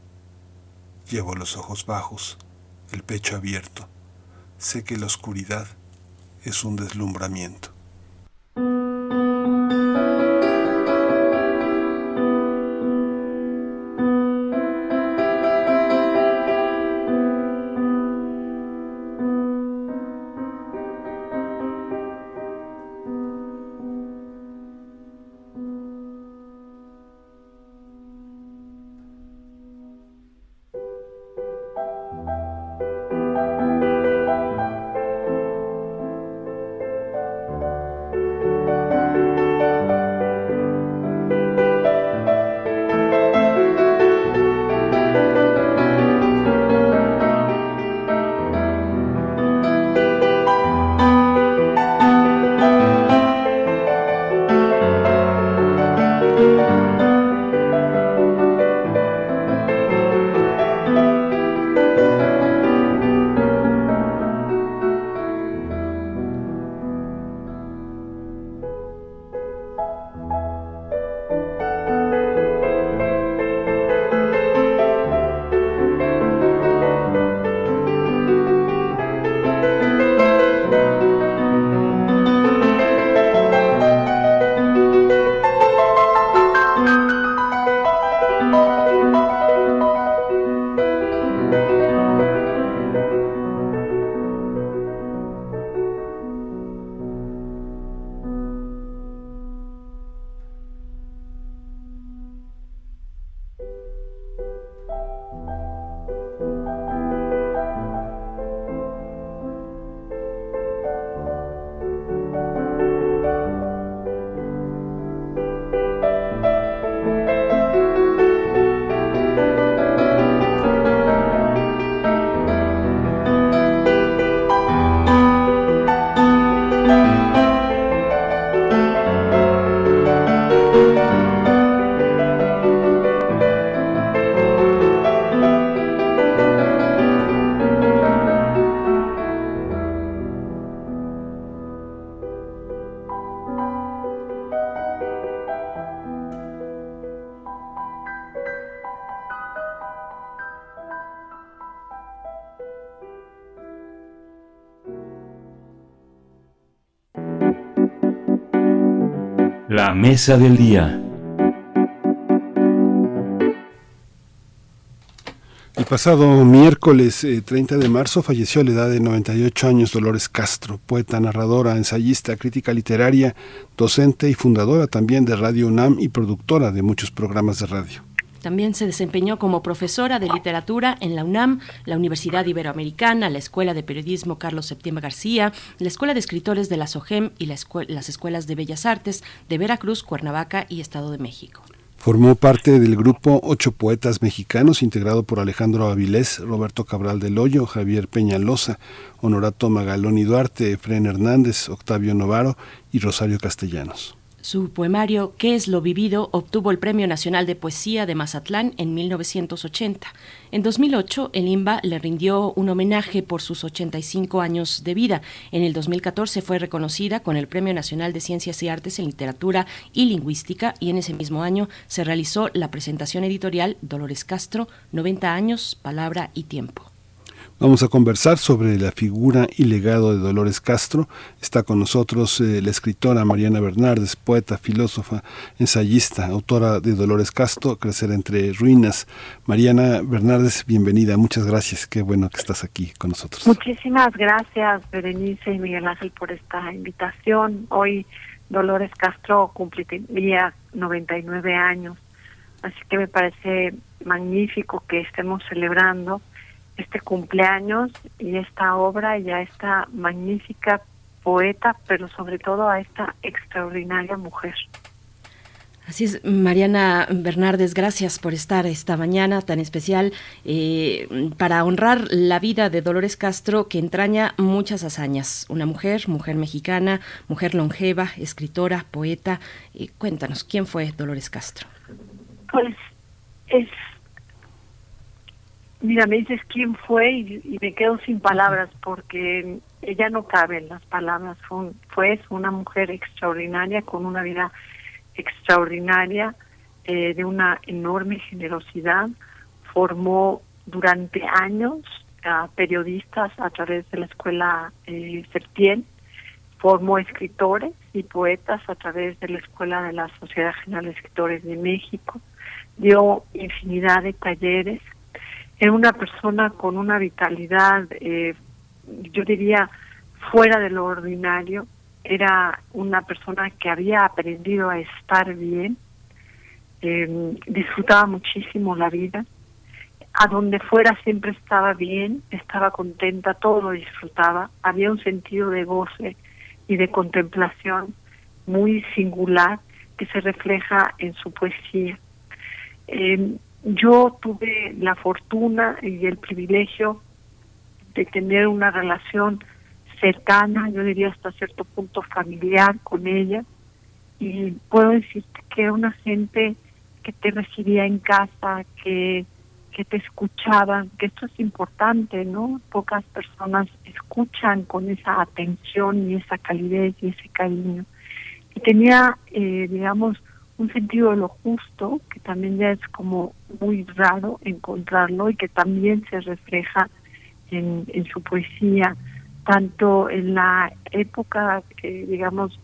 Llevo los ojos bajos, el pecho abierto. Sé que la oscuridad es un deslumbramiento. Mesa del día. El pasado miércoles 30 eh, de marzo falleció a la edad de 98 años Dolores Castro, poeta, narradora, ensayista, crítica literaria, docente y fundadora también de Radio UNAM y productora de muchos programas de radio. También se desempeñó como profesora de literatura en la UNAM, la Universidad Iberoamericana, la Escuela de Periodismo Carlos Septiembre García, la Escuela de Escritores de la SOGEM y las Escuelas de Bellas Artes de Veracruz, Cuernavaca y Estado de México. Formó parte del grupo Ocho Poetas Mexicanos, integrado por Alejandro Avilés, Roberto Cabral del Hoyo, Javier Peñalosa, Honorato Magalón Duarte, Efren Hernández, Octavio Novaro y Rosario Castellanos. Su poemario ¿Qué es lo vivido? obtuvo el Premio Nacional de Poesía de Mazatlán en 1980. En 2008, el IMBA le rindió un homenaje por sus 85 años de vida. En el 2014 fue reconocida con el Premio Nacional de Ciencias y Artes en Literatura y Lingüística y en ese mismo año se realizó la presentación editorial Dolores Castro, 90 años, Palabra y Tiempo. Vamos a conversar sobre la figura y legado de Dolores Castro. Está con nosotros eh, la escritora Mariana Bernardes, poeta, filósofa, ensayista, autora de Dolores Castro, Crecer entre Ruinas. Mariana Bernardes, bienvenida. Muchas gracias. Qué bueno que estás aquí con nosotros. Muchísimas gracias, Berenice y Miguel Ángel, por esta invitación. Hoy Dolores Castro cumpliría 99 años. Así que me parece magnífico que estemos celebrando este cumpleaños y esta obra y a esta magnífica poeta, pero sobre todo a esta extraordinaria mujer. Así es, Mariana Bernardes, gracias por estar esta mañana tan especial eh, para honrar la vida de Dolores Castro, que entraña muchas hazañas. Una mujer, mujer mexicana, mujer longeva, escritora, poeta. y cuéntanos, ¿quién fue Dolores Castro? Pues es Mira, me dices quién fue y, me quedo sin palabras porque ella no cabe en las palabras. Fue, una mujer extraordinaria con una vida extraordinaria, eh, de una enorme generosidad. Formó durante años a periodistas a través de la escuela eh, Formó escritores y poetas a través de la escuela de la Sociedad General de Escritores de México. Dio infinidad de talleres era una persona con una vitalidad, eh, yo diría, fuera de lo ordinario. Era una persona que había aprendido a estar bien, eh, disfrutaba muchísimo la vida. A donde fuera siempre estaba bien, estaba contenta, todo lo disfrutaba. Había un sentido de goce y de contemplación muy singular que se refleja en su poesía. Eh, yo tuve la fortuna y el privilegio de tener una relación cercana, yo diría hasta cierto punto familiar con ella, y puedo decirte que era una gente que te recibía en casa, que, que te escuchaban, que esto es importante, ¿no? Pocas personas escuchan con esa atención y esa calidez y ese cariño. Y tenía, eh, digamos, un sentido de lo justo, que también ya es como muy raro encontrarlo y que también se refleja en, su poesía, tanto en la época, que digamos,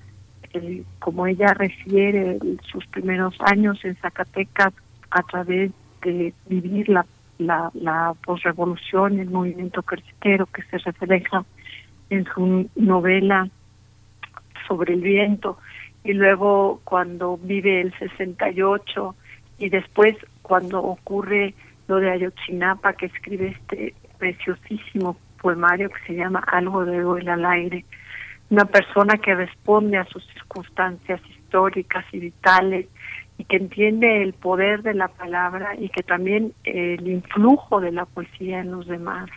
como ella refiere sus primeros años en Zacatecas a través de vivir la, la, la posrevolución, el movimiento cristero que se refleja en su novela sobre el viento y luego cuando vive el 68 y después cuando ocurre lo de Ayotzinapa que escribe este preciosísimo poemario que se llama Algo de duele al aire, una persona que responde a sus circunstancias históricas y vitales y que entiende el poder de la palabra y que también el influjo de la poesía en los demás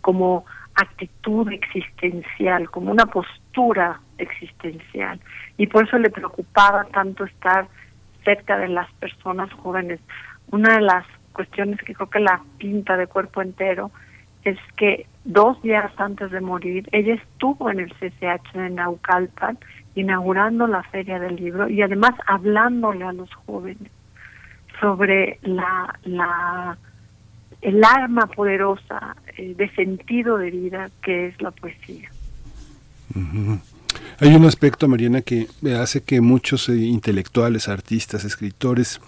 como actitud existencial, como una postura existencial. Y por eso le preocupaba tanto estar cerca de las personas jóvenes. Una de las cuestiones que creo que la pinta de cuerpo entero es que dos días antes de morir, ella estuvo en el CCH de Naucalpan inaugurando la Feria del Libro y además hablándole a los jóvenes sobre la, la el arma poderosa eh, de sentido de vida que es la poesía. Hay un aspecto, Mariana, que hace que muchos eh, intelectuales, artistas, escritores,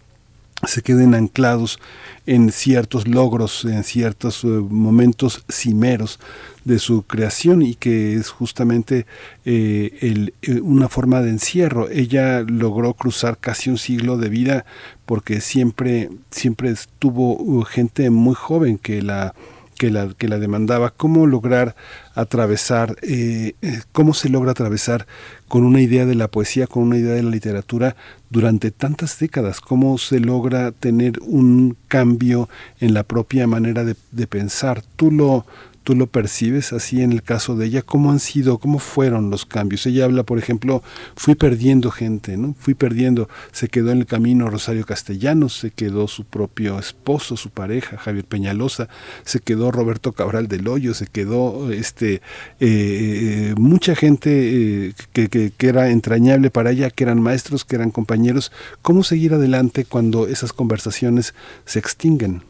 se queden anclados en ciertos logros, en ciertos eh, momentos cimeros de su creación y que es justamente eh, una forma de encierro. Ella logró cruzar casi un siglo de vida porque siempre, siempre estuvo uh, gente muy joven que la que la, que la demandaba, cómo lograr atravesar, eh, eh, cómo se logra atravesar con una idea de la poesía, con una idea de la literatura durante tantas décadas, cómo se logra tener un cambio en la propia manera de, de pensar. Tú lo, tú lo percibes así en el caso de ella? ¿Cómo han sido, cómo fueron los cambios? Ella habla, por ejemplo, fui perdiendo gente, ¿no? Fui perdiendo, se quedó en el camino Rosario Castellanos, se quedó su propio esposo, su pareja, Javier Peñalosa, se quedó Roberto Cabral del Hoyo, se quedó este eh, eh, mucha gente eh, que, que, que era entrañable para ella, que eran maestros, que eran compañeros. ¿Cómo seguir adelante cuando esas conversaciones se extinguen?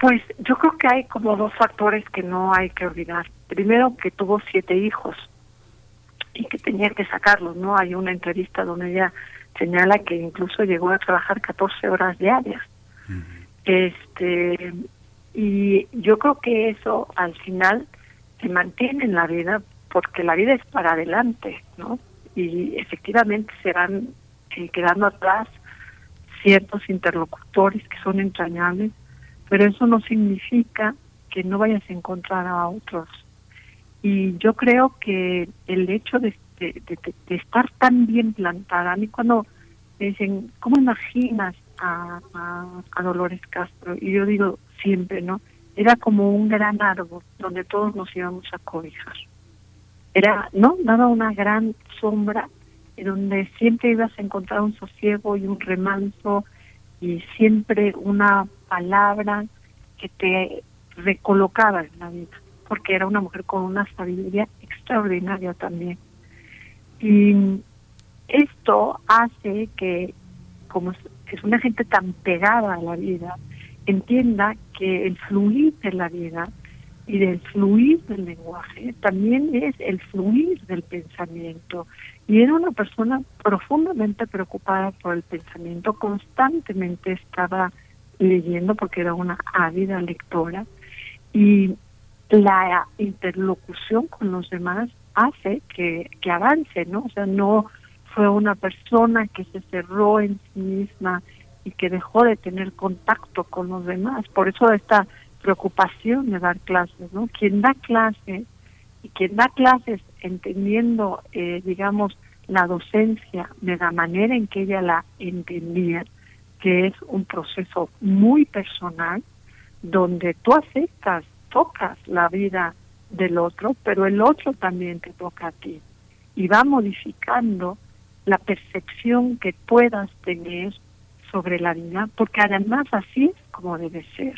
Pues yo creo que hay como dos factores que no hay que olvidar. Primero, que tuvo siete hijos y que tenía que sacarlos, ¿no? Hay una entrevista donde ella señala que incluso llegó a trabajar 14 horas diarias. Este y yo creo que eso al final se mantiene en la vida porque la vida es para adelante, ¿no? Y efectivamente se van eh, quedando atrás ciertos interlocutores que son entrañables, pero eso no significa que no vayas a encontrar a otros. Y yo creo que el hecho de, estar tan bien plantada, a mí cuando me dicen, ¿cómo imaginas a, a, a Dolores Castro? Y yo digo siempre, ¿no? Era como un gran árbol donde todos nos íbamos a cobijar. Era, ¿no? Daba una gran sombra en donde siempre ibas a encontrar un sosiego y un remanso y siempre una palabra que te recolocaba en la vida, porque era una mujer con una sabiduría extraordinaria también. Y esto hace que, como es una gente tan pegada a la vida, entienda que el fluir de la vida y del fluir del lenguaje también es el fluir del pensamiento. Y era una persona profundamente preocupada por el pensamiento, constantemente estaba leyendo porque era una ávida lectora y la interlocución con los demás hace que, que avance, ¿no? O sea, no fue una persona que se cerró en sí misma y que dejó de tener contacto con los demás. Por eso esta preocupación de dar clases, ¿no? Quien da clases y quien da clases entendiendo, eh, digamos, la docencia de la manera en que ella la entendía, que es un proceso muy personal, donde tú aceptas, tocas la vida del otro, pero el otro también te toca a ti. Y va modificando la percepción que puedas tener sobre la vida, porque además así es como debe ser.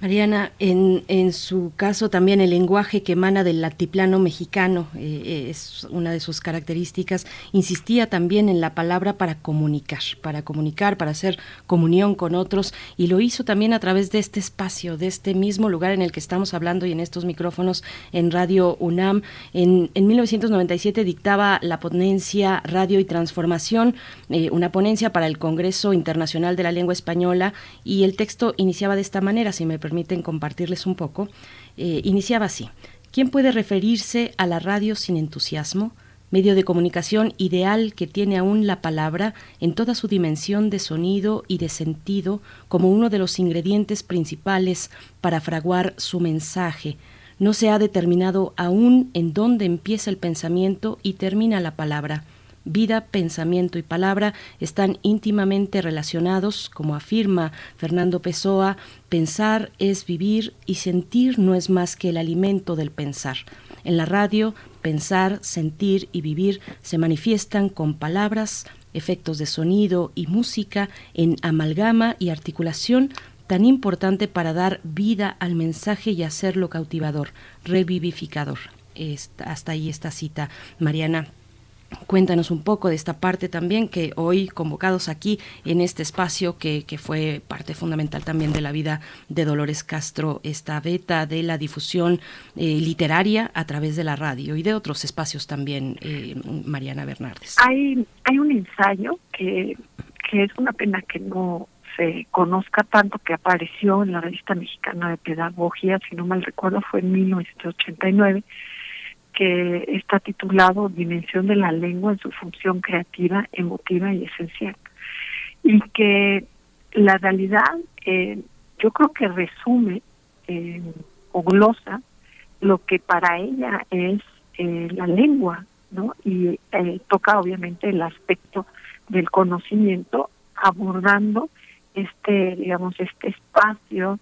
Mariana, en, en su caso también el lenguaje que emana del altiplano mexicano eh, es una de sus características. Insistía también en la palabra para comunicar, para comunicar, para hacer comunión con otros y lo hizo también a través de este espacio, de este mismo lugar en el que estamos hablando y en estos micrófonos en Radio UNAM. En, en 1997 dictaba la ponencia Radio y Transformación, eh, una ponencia para el Congreso Internacional de la Lengua Española y el texto iniciaba de esta manera, si me permiten compartirles un poco, eh, iniciaba así. ¿Quién puede referirse a la radio sin entusiasmo? Medio de comunicación ideal que tiene aún la palabra en toda su dimensión de sonido y de sentido como uno de los ingredientes principales para fraguar su mensaje. No se ha determinado aún en dónde empieza el pensamiento y termina la palabra Vida, pensamiento y palabra están íntimamente relacionados, como afirma Fernando Pessoa, pensar es vivir y sentir no es más que el alimento del pensar. En la radio, pensar, sentir y vivir se manifiestan con palabras, efectos de sonido y música en amalgama y articulación tan importante para dar vida al mensaje y hacerlo cautivador, revivificador. hasta ahí esta cita, Mariana Cuéntanos un poco de esta parte también que hoy convocados aquí en este espacio que, que, fue parte fundamental también de la vida de Dolores Castro, esta beta de la difusión eh, literaria a través de la radio y de otros espacios también, eh, Mariana Bernardes. Hay, hay un ensayo que, que es una pena que no se conozca tanto que apareció en la revista mexicana de pedagogía, si no mal recuerdo fue en 1989 que está titulado Dimensión de la lengua en su función creativa, emotiva y esencial. Y que la realidad, eh, yo creo que resume eh, o glosa lo que para ella es eh, la lengua, ¿no? Y toca obviamente el aspecto del conocimiento abordando este, digamos, este espacio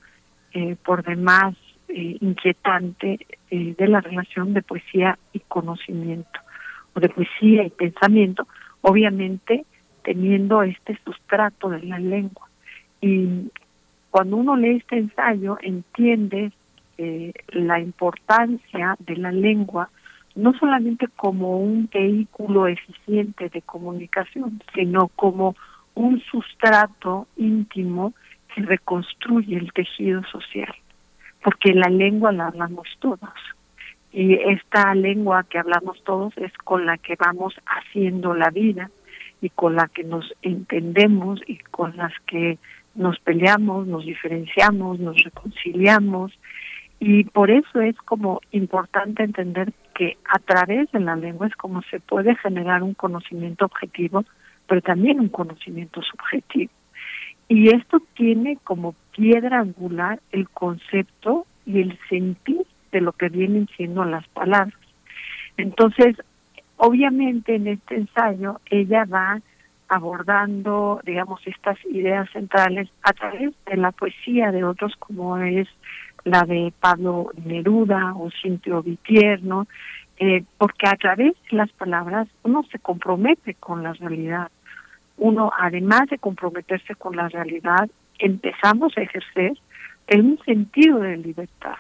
por demás eh, inquietante eh, de la relación de poesía y conocimiento, o de poesía y pensamiento, obviamente teniendo este sustrato de la lengua. Y cuando uno lee este ensayo, entiende eh, la importancia de la lengua, no solamente como un vehículo eficiente de comunicación, sino como un sustrato íntimo que reconstruye el tejido social porque la lengua la hablamos todos. Y esta lengua que hablamos todos es con la que vamos haciendo la vida y con la que nos entendemos y con las que nos peleamos, nos diferenciamos, nos reconciliamos. Y por eso es como importante entender que a través de la lengua es como se puede generar un conocimiento objetivo, pero también un conocimiento subjetivo. Y esto tiene como piedra angular el concepto y el sentir de lo que vienen siendo las palabras. Entonces, obviamente en este ensayo ella va abordando, digamos, estas ideas centrales a través de la poesía de otros como es la de Pablo Neruda o Cintio Vitierno, eh, porque a través de las palabras uno se compromete con la realidad. Uno, además de comprometerse con la realidad, empezamos a ejercer en un sentido de libertad.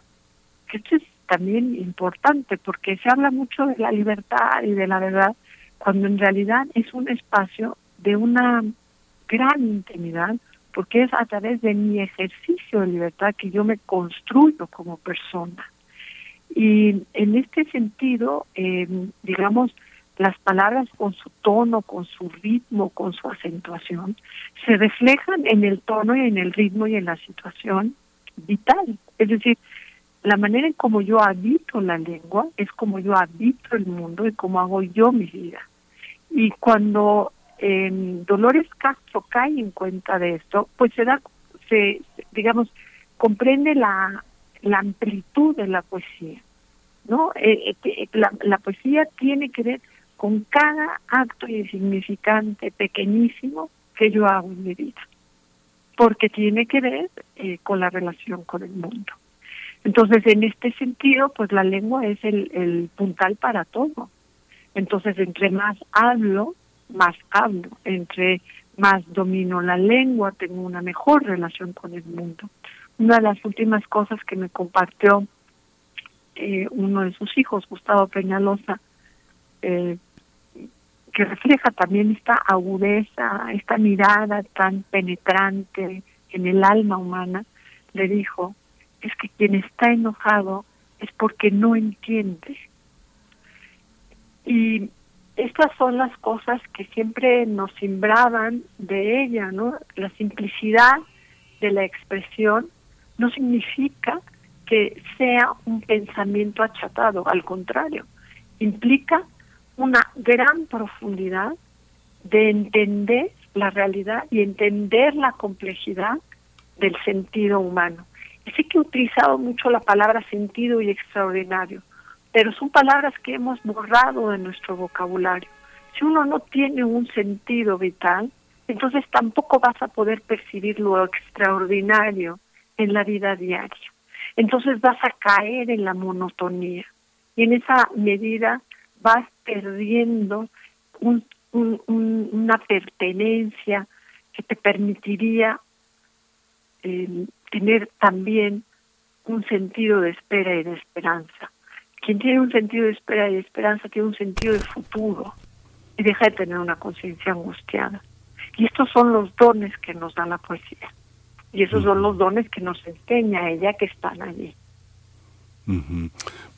Esto es también importante porque se habla mucho de la libertad y de la verdad, cuando en realidad es un espacio de una gran intimidad, porque es a través de mi ejercicio de libertad que yo me construyo como persona. Y en este sentido, eh, digamos, las palabras con su tono, con su ritmo, con su acentuación, se reflejan en el tono y en el ritmo y en la situación vital. Es decir, la manera en como yo habito la lengua es como yo habito el mundo y cómo hago yo mi vida. Y cuando eh, Dolores Castro cae en cuenta de esto, pues se da, se, digamos, comprende la, la amplitud de la poesía. ¿no? Eh, eh, la, la poesía tiene que ver con cada acto insignificante, pequeñísimo, que yo hago en mi vida, porque tiene que ver eh, con la relación con el mundo. Entonces, en este sentido, pues la lengua es el, puntal para todo. Entonces, entre más hablo, más hablo. Entre más domino la lengua, tengo una mejor relación con el mundo. Una de las últimas cosas que me compartió eh, uno de sus hijos, Gustavo Peñalosa, eh, que refleja también esta agudeza, esta mirada tan penetrante en el alma humana, le dijo, es que quien está enojado es porque no entiende. Y estas son las cosas que siempre nos simbraban de ella, ¿no? La simplicidad de la expresión no significa que sea un pensamiento achatado, al contrario, implica una gran profundidad de entender la realidad y entender la complejidad del sentido humano. Y sé que he utilizado mucho la palabra sentido y extraordinario, pero son palabras que hemos borrado de nuestro vocabulario. Si uno no tiene un sentido vital, entonces tampoco vas a poder percibir lo extraordinario en la vida diaria. Entonces vas a caer en la monotonía. Y en esa medida vas perdiendo un, una pertenencia que te permitiría eh, tener también un sentido de espera y de esperanza. Quien tiene un sentido de espera y de esperanza tiene un sentido de futuro. y deja de tener una conciencia angustiada. Y estos son los dones que nos da la poesía. Y esos son los dones que nos enseña ella que están allí.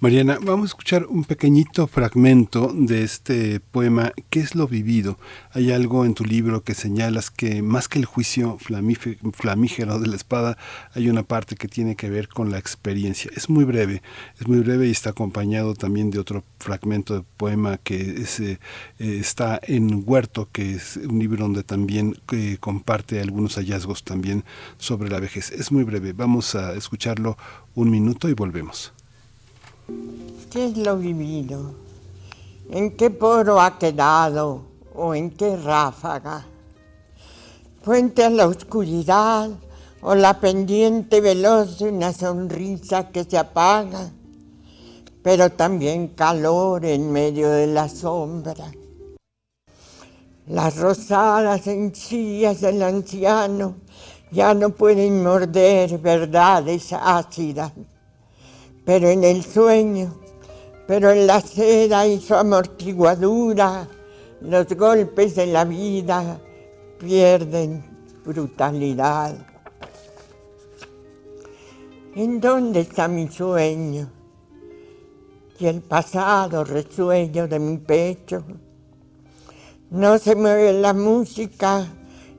Mariana, vamos a escuchar un pequeñito fragmento de este poema, ¿Qué es lo vivido? Hay algo en tu libro que señalas que más que el juicio flamígero de la espada, hay una parte que tiene que ver con la experiencia. Es muy breve, es muy breve y está acompañado también de otro fragmento de poema que eh, está en Huerto, que es un libro donde también eh, comparte algunos hallazgos también sobre la vejez. Es muy breve, vamos a escucharlo un minuto y volvemos. ¿Qué es lo vivido? ¿En qué poro ha quedado o en qué ráfaga? Puente a la oscuridad o la pendiente veloz de una sonrisa que se apaga, pero también calor en medio de la sombra. Las rosadas encías del anciano ya no pueden morder verdades ácidas pero en el sueño, pero en la seda y su amortiguadura, los golpes de la vida pierden brutalidad. ¿En dónde está mi sueño? Y el pasado resueño de mi pecho. No se mueve la música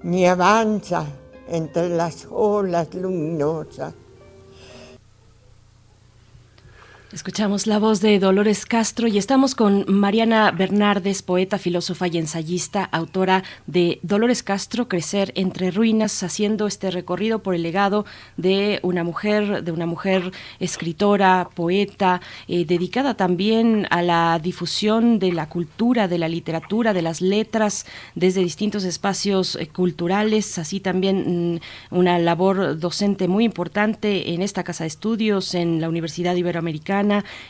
ni avanza entre las olas luminosas Escuchamos la voz de Dolores Castro y estamos con Mariana Bernardes, poeta, filósofa y ensayista, autora de Dolores Castro, Crecer entre ruinas, haciendo este recorrido por el legado de una mujer, de una mujer escritora, poeta, eh, dedicada también a la difusión de la cultura, de la literatura, de las letras, desde distintos espacios eh, culturales, así también mm, una labor docente muy importante en esta casa de estudios, en la Universidad Iberoamericana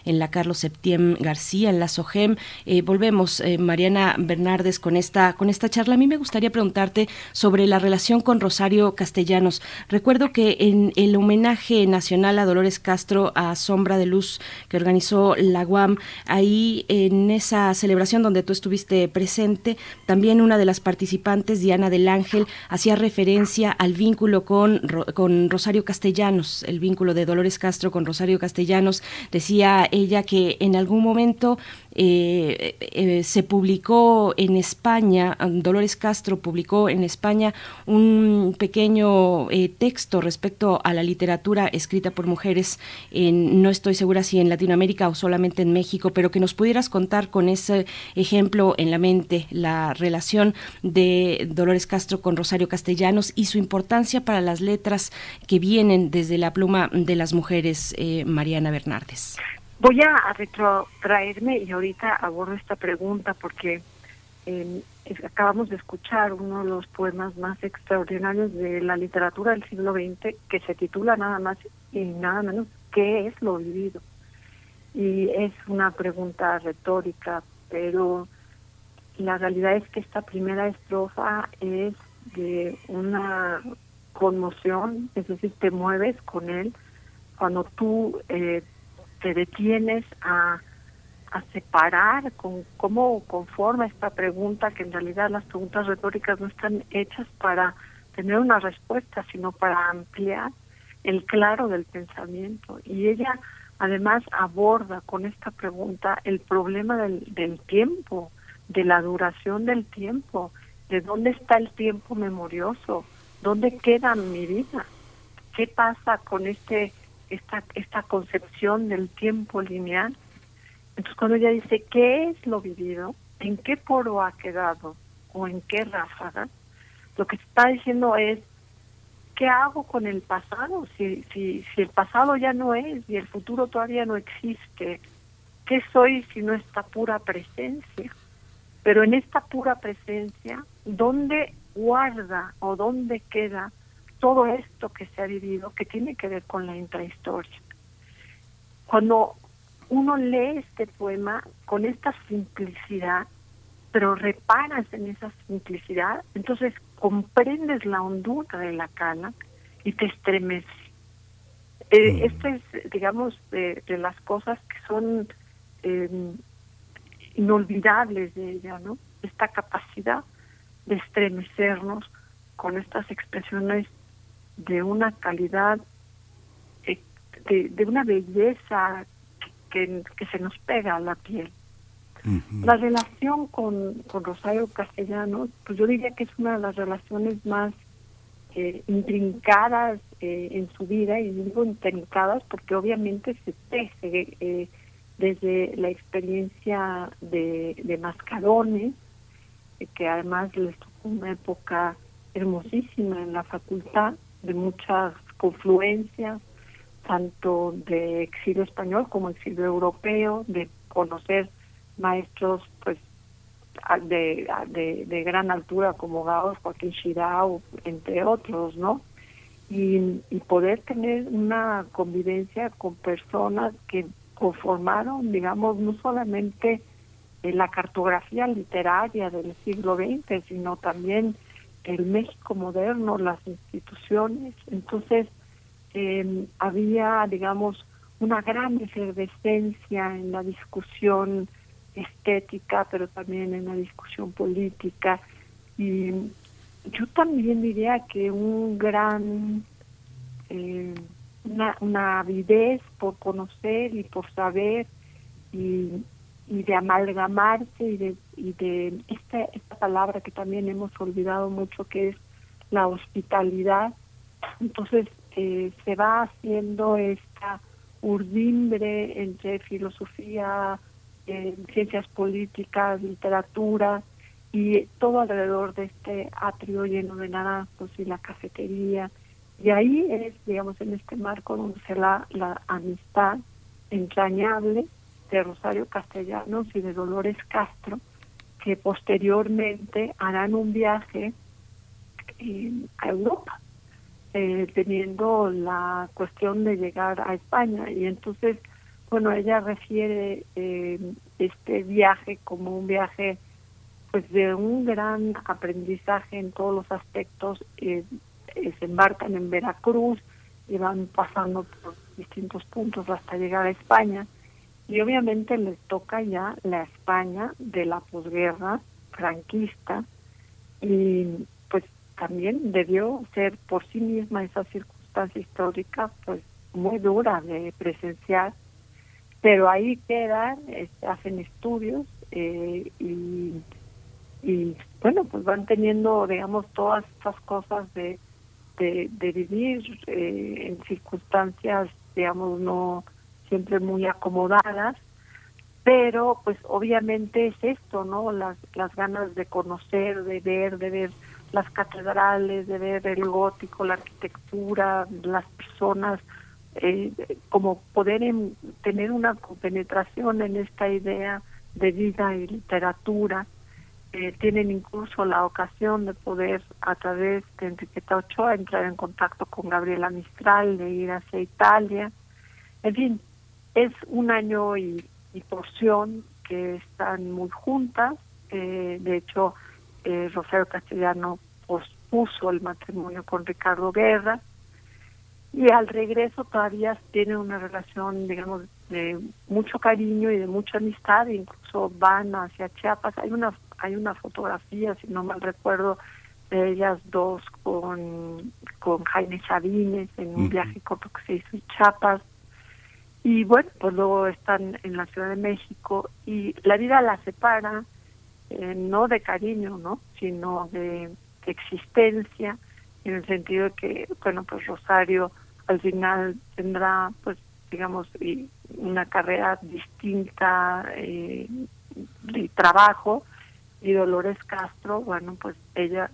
en la Carlos Septién García, en la SOGEM. Eh, volvemos, eh, Mariana Bernardes, con esta, con esta charla. A mí me gustaría preguntarte sobre la relación con Rosario Castellanos. Recuerdo que en el homenaje nacional a Dolores Castro a Sombra de Luz que organizó la UAM, ahí en esa celebración donde tú estuviste presente, también una de las participantes, Diana del Ángel, hacía referencia al vínculo con, con Rosario Castellanos, el vínculo de Dolores Castro con Rosario Castellanos. Decía ella que en algún momento eh, eh, se publicó en España, Dolores Castro publicó en España un pequeño eh, texto respecto a la literatura escrita por mujeres, en, no estoy segura si en Latinoamérica o solamente en México, pero que nos pudieras contar con ese ejemplo en la mente la relación de Dolores Castro con Rosario Castellanos y su importancia para las letras que vienen desde la pluma de las mujeres, Mariana Bernardes. Voy a, retrotraerme y ahorita abordo esta pregunta porque em, acabamos de escuchar uno de los poemas más extraordinarios de la literatura del siglo XX que se titula nada más y nada menos ¿Qué es lo vivido? Y es una pregunta retórica, pero la realidad es que esta primera estrofa es de una conmoción, es decir, te mueves con él cuando tú eh, te detienes a, separar con cómo conforma esta pregunta, que en realidad las preguntas retóricas no están hechas para tener una respuesta, sino para ampliar el claro del pensamiento. Y ella además aborda con esta pregunta el problema del, del tiempo, de la duración del tiempo, de dónde está el tiempo memorioso, dónde queda mi vida, qué pasa con este esta, esta concepción del tiempo lineal. Entonces cuando ella dice, ¿qué es lo vivido? ¿En qué poro ha quedado? ¿O en qué ráfaga? Lo que está diciendo es, ¿qué hago con el pasado? Si, si, si el pasado ya no es y el futuro todavía no existe, ¿qué soy si no esta pura presencia? Pero en esta pura presencia, ¿dónde guarda o dónde queda todo esto que se ha vivido que tiene que ver con la intrahistoria. Cuando uno lee este poema con esta simplicidad, pero reparas en esa simplicidad, entonces comprendes la hondura de la cana y te estremece. Eh, mm. Esto es, digamos, de, las cosas que son eh, inolvidables de ella, ¿no? esta capacidad de estremecernos con estas expresiones de una calidad, eh, de, una belleza que, que, se nos pega a la piel. La relación con, con Rosario Castellanos, pues yo diría que es una de las relaciones más eh, intrincadas eh, en su vida, y digo intrincadas porque obviamente se teje eh, desde la experiencia de, de Mascarones, que además les tocó una época hermosísima en la facultad, de muchas confluencias, tanto de exilio español como exilio europeo, de conocer maestros pues de, de, gran altura como Gauss, Joaquín Chirao, entre otros, ¿no? Y, y poder tener una convivencia con personas que conformaron, digamos, no solamente la cartografía literaria del siglo XX, sino también el México moderno, las instituciones. Entonces, eh, había, digamos, una gran efervescencia en la discusión estética, pero también en la discusión política. Y yo también diría que un gran, eh, una, una avidez por conocer y por saber y, y de amalgamarse y de, y de esta, esta palabra que también hemos olvidado mucho, que es la hospitalidad. Entonces eh, se va haciendo esta urdimbre entre filosofía, ciencias políticas, literatura y todo alrededor de este atrio lleno de naranjos y la cafetería. Y ahí es, digamos, en este marco donde se la, la amistad entrañable de Rosario Castellanos y de Dolores Castro, que posteriormente harán un viaje a Europa, eh, teniendo la cuestión de llegar a España. Y entonces bueno, ella refiere eh, este viaje como un viaje pues de un gran aprendizaje en todos los aspectos. Eh, eh, se embarcan en Veracruz y van pasando por distintos puntos hasta llegar a España. Y obviamente les toca ya la España de la posguerra franquista. Y pues también debió ser por sí misma esa circunstancia histórica pues muy dura de presenciar. Pero ahí quedan, este, hacen estudios eh, y, y bueno, pues van teniendo, digamos, todas estas cosas de, de, vivir eh, en circunstancias, digamos, no siempre muy acomodadas, pero pues obviamente es esto, ¿no? Las, las ganas de conocer, de ver, de ver las catedrales, de ver el gótico, la arquitectura, las personas, eh, como poder tener una penetración en esta idea de vida y literatura. Eh, tienen incluso la ocasión de poder a través de Enriqueta Ochoa entrar en contacto con Gabriela Mistral, de ir hacia Italia. En fin, es un año y, porción que están muy juntas. Eh, de hecho, eh, Rosario Castellano pospuso el matrimonio con Ricardo Guerra y al regreso todavía tiene una relación, digamos, de mucho cariño y de mucha amistad, incluso van hacia Chiapas. Hay una hay una fotografía, si no mal recuerdo, de ellas dos con, con Jaime Sabines en un viaje corto que se hizo en Chiapas. Y bueno, pues luego están en la Ciudad de México y la vida la separa, eh, no de cariño, ¿no? Sino de, existencia, en el sentido de que, bueno, pues Rosario al final tendrá, pues, digamos, una carrera distinta eh, de trabajo y Dolores Castro, bueno, pues ella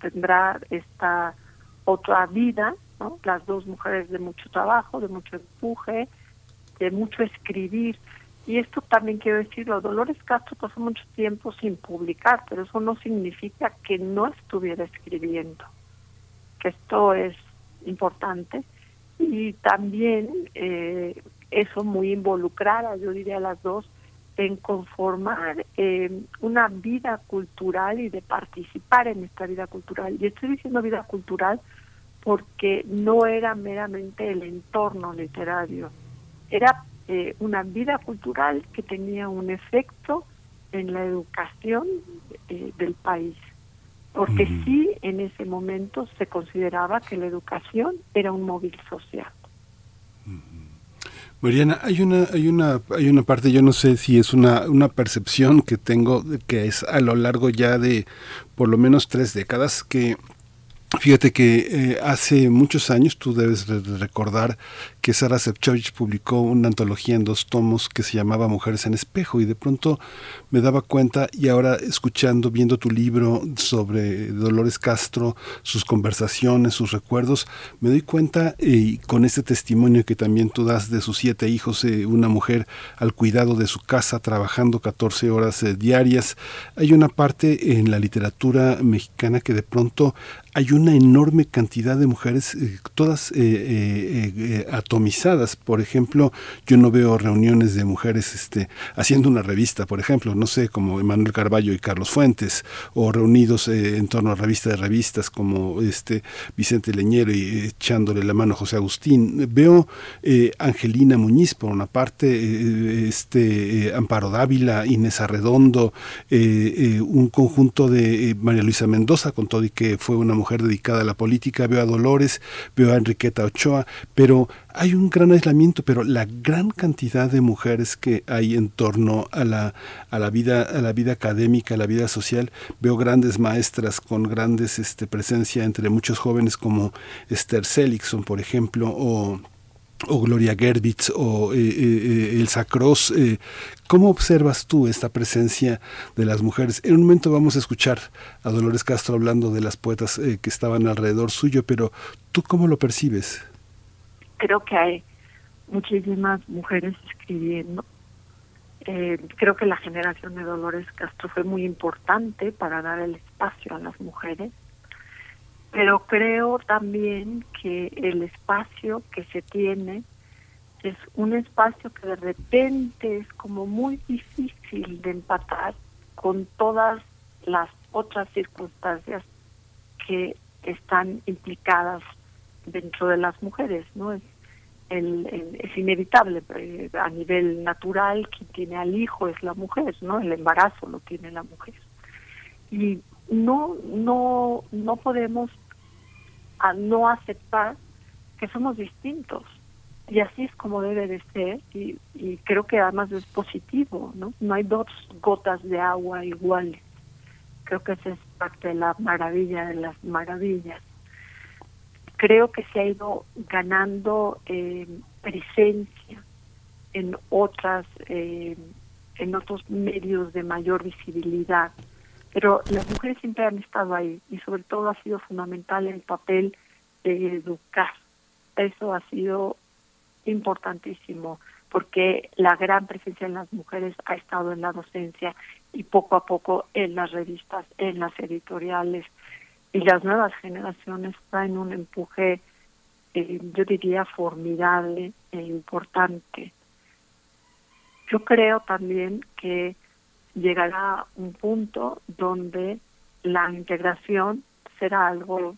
tendrá esta otra vida, ¿no? Las dos mujeres de mucho trabajo, de mucho empuje, de mucho escribir. Y esto también quiero decirlo, Dolores Castro pasó mucho tiempo sin publicar, pero eso no significa que no estuviera escribiendo, que esto es importante y también eh, eso muy involucrada, yo diría las dos, en conformar eh, una vida cultural y de participar en esta vida cultural. Y estoy diciendo vida cultural porque no era meramente el entorno literario, era eh, una vida cultural que tenía un efecto en la educación eh, del país, porque sí en ese momento se consideraba que la educación era un móvil social. Mariana, hay una, hay una, hay una parte, yo no sé si es una, una percepción que tengo, que es a lo largo ya de por lo menos tres décadas, que Fíjate que eh, hace muchos años, tú debes recordar que Sara Sepchovich publicó una antología en dos tomos que se llamaba Mujeres en Espejo y de pronto me daba cuenta y ahora escuchando, viendo tu libro sobre Dolores Castro, sus conversaciones, sus recuerdos, me doy cuenta y con este testimonio que también tú das de sus siete hijos, eh, una mujer al cuidado de su casa, trabajando 14 horas eh, diarias, hay una parte en la literatura mexicana que de pronto hay una enorme cantidad de mujeres, eh, todas eh, atomizadas. Por ejemplo, yo no veo reuniones de mujeres este, haciendo una revista, por ejemplo, no sé, como Emanuel Carballo y Carlos Fuentes, o reunidos en torno a revista de revistas como este Vicente Leñero y echándole la mano a José Agustín. Veo Angelina Muñiz, por una parte, este Amparo Dávila, Inés Arredondo, un conjunto de María Luisa Mendoza, con todo y que fue una mujer dedicada a la política, veo a Dolores, veo a Enriqueta Ochoa, pero hay un gran aislamiento, pero la gran cantidad de mujeres que hay en torno a la, a la vida, a la vida académica, a la vida social, veo grandes maestras con grandes este, presencia entre muchos jóvenes como Esther Seligson, por ejemplo, o Gloria Gerbitz o eh, eh, Elsa Cross. Eh, ¿Cómo observas tú esta presencia de las mujeres? En un momento vamos a escuchar a Dolores Castro hablando de las poetas que estaban alrededor suyo, pero ¿tú cómo lo percibes? Creo que hay muchísimas mujeres escribiendo. creo que la generación de Dolores Castro fue muy importante para dar el espacio a las mujeres pero creo también que el espacio que se tiene es un espacio que de repente es como muy difícil de empatar con todas las otras circunstancias que están implicadas dentro de las mujeres, ¿no? Es, el, es inevitable, eh, a nivel natural, quien tiene al hijo es la mujer, ¿no? El embarazo lo tiene la mujer. Y no, no, no podemos a no aceptar que somos distintos. Y así es como debe de ser y, y creo que además es positivo, ¿no? No hay dos gotas de agua iguales. Creo que esa es parte de la maravilla de las maravillas. Creo que se ha ido ganando eh, presencia en otras eh, en otros medios de mayor visibilidad pero las mujeres siempre han estado ahí y sobre todo ha sido fundamental el papel de educar. Eso ha sido importantísimo porque la gran presencia en las mujeres ha estado en la docencia y poco a poco en las revistas, en las editoriales y las nuevas generaciones traen un empuje, eh, yo diría, formidable e importante. Yo creo también que llegará un punto donde la integración será algo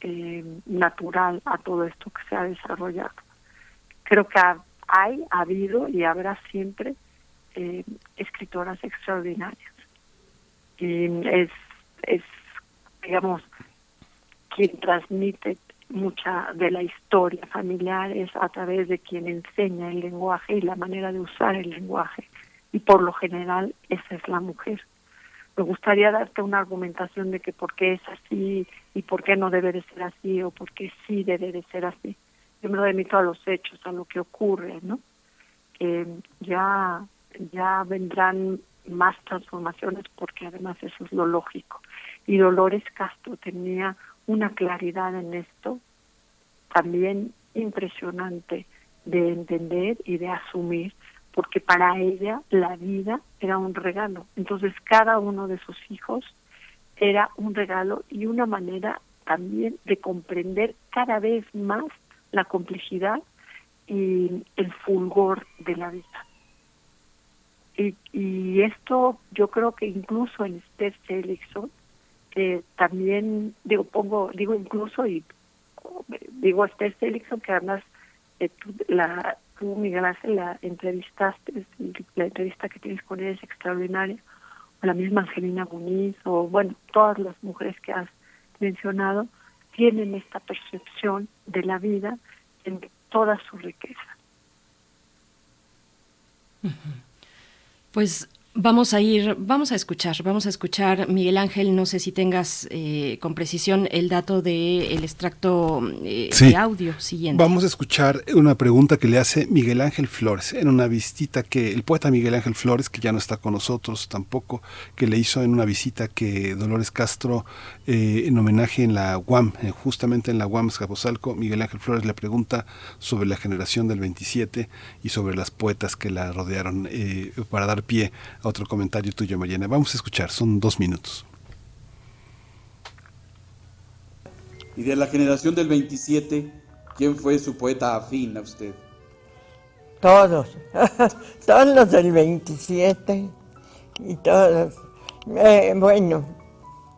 eh, natural a todo esto que se ha desarrollado. Creo que hay, ha habido y habrá siempre eh, escritoras extraordinarias. Y es, es, digamos, quien transmite mucha de la historia familiar es a través de quien enseña el lenguaje y la manera de usar el lenguaje y por lo general esa es la mujer. Me gustaría darte una argumentación de que por qué es así y por qué no debe de ser así o por qué sí debe de ser así. Yo me lo remito a los hechos, a lo que ocurre, ¿no? Eh, ya, ya vendrán más transformaciones porque además eso es lo lógico. Y Dolores Castro tenía una claridad en esto también impresionante de entender y de asumir porque para ella la vida era un regalo. Entonces cada uno de sus hijos era un regalo y una manera también de comprender cada vez más la complejidad y el fulgor de la vida. Y, y esto yo creo que incluso en Esther Seligson, que también digo pongo digo incluso y digo Esther Seligson que además eh, la tú, Miguel la entrevistaste, la entrevista que tienes con ella es extraordinaria, la misma Angelina Muniz o bueno, todas las mujeres que has mencionado tienen esta percepción de la vida en toda su riqueza. Pues Vamos a ir, vamos a escuchar, vamos a escuchar, Miguel Ángel, no sé si tengas eh, con precisión el dato del el extracto eh, de audio siguiente. Vamos a escuchar una pregunta que le hace Miguel Ángel Flores en una visita que el poeta Miguel Ángel Flores, que ya no está con nosotros tampoco, que le hizo en una visita que Dolores Castro eh, en homenaje en la UAM, justamente en la UAM Escaposalco, Miguel Ángel Flores le pregunta sobre la generación del 27 y sobre las poetas que la rodearon para dar pie otro comentario tuyo, Mariana. Vamos a escuchar, son dos minutos. Y de la generación del 27, ¿quién fue su poeta afín a usted? Todos, todos los del 27 y todos. Eh, bueno,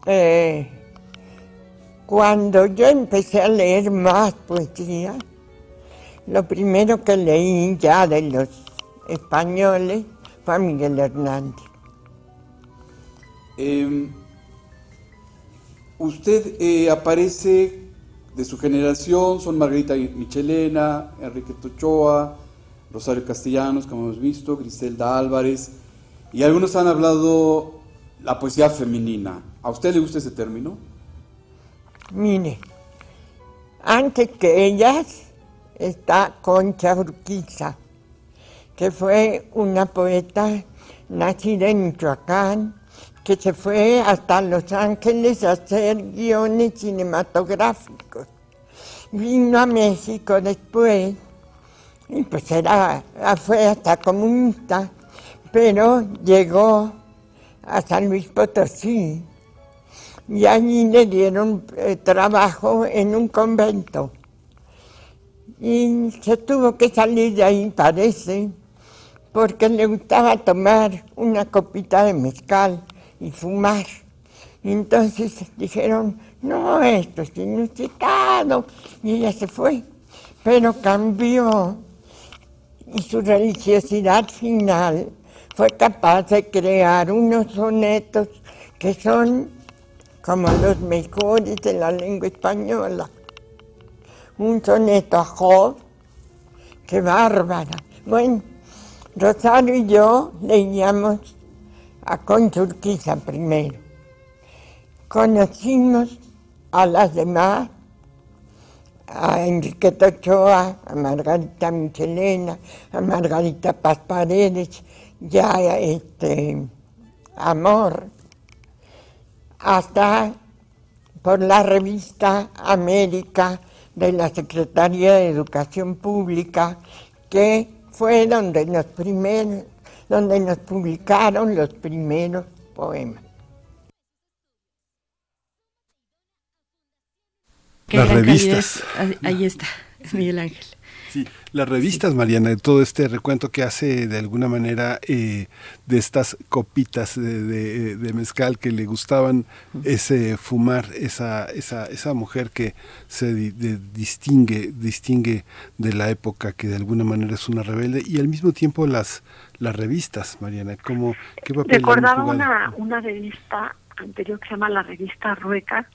eh, cuando yo empecé a leer más poesía, lo primero que leí ya de los españoles fue Miguel Hernández. Em, usted eh, aparece de su generación, son Margarita Michelena, Enrique Tochoa, Rosario Castellanos, como hemos visto, Griselda Álvarez, y algunos han hablado la poesía femenina. ¿A usted le gusta ese término? Mire, antes que ellas está Concha Urquiza, que fue una poeta nacida en Michoacán, que se fue hasta Los Ángeles a hacer guiones cinematográficos. Vino a México después, y pues era, fue hasta comunista, pero llegó a San Luis Potosí y allí le dieron eh, trabajo en un convento. Y se tuvo que salir de ahí, parece, porque le gustaba tomar una copita de mezcal y fumar. Entonces dijeron, no, esto es inusitado. Y ella se fue, pero cambió. Y su religiosidad final fue capaz de crear unos sonetos que son como los mejores de la lengua española. Un soneto a Job, qué bárbara. Bueno, Rosario y yo leíamos a Concha primero. Conocimos a las demás, a Enriqueta Ochoa, a Margarita Michelena, a Margarita Paz Paredes, ya este Amor, hasta por la revista América de la Secretaría de Educación Pública, que fue donde nos, primeros, donde nos publicaron los primeros poemas. Las revistas. Ahí está, Miguel Ángel. Sí, las revistas, Mariana, todo este recuento que hace de alguna manera eh, de estas copitas de, mezcal que le gustaban ese fumar, esa, esa, esa mujer que se distingue, distingue de la época, que de alguna manera es una rebelde, y al mismo tiempo las, las revistas, Mariana, como ¿qué papel Recordaba una, una revista anterior que se llama la revista Rueca,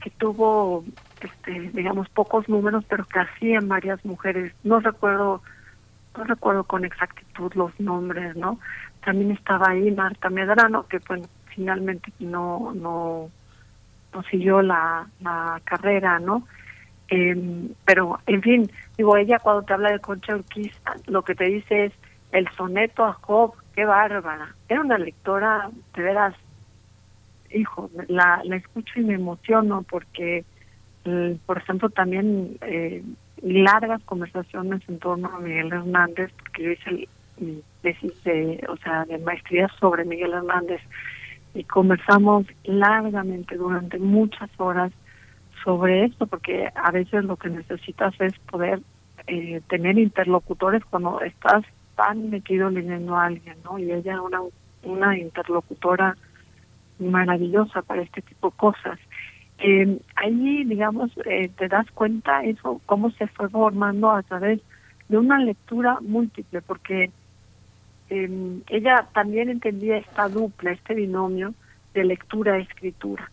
que tuvo este, digamos, pocos números, pero que hacían varias mujeres. No recuerdo, no recuerdo con exactitud los nombres, ¿no? También estaba ahí Marta Medrano, que pues finalmente no, no, no siguió la, la carrera, ¿no? Eh, pero, en fin, digo, ella cuando te habla de Concha Urquiza, lo que te dice es el soneto a Job, qué bárbara. Era una lectora, de veras, hijo, la, la escucho y me emociono porque por ejemplo, también eh, largas conversaciones en torno a Miguel Hernández, porque yo hice mi tesis de, o sea, de maestría sobre Miguel Hernández y conversamos largamente durante muchas horas sobre esto, porque a veces lo que necesitas es poder eh, tener interlocutores cuando estás tan metido leyendo a alguien, ¿no? Y ella una una interlocutora maravillosa para este tipo de cosas. Eh, ahí, digamos, eh, te das cuenta eso, cómo se fue formando a través de una lectura múltiple, porque em, ella también entendía esta dupla, este binomio de lectura-escritura.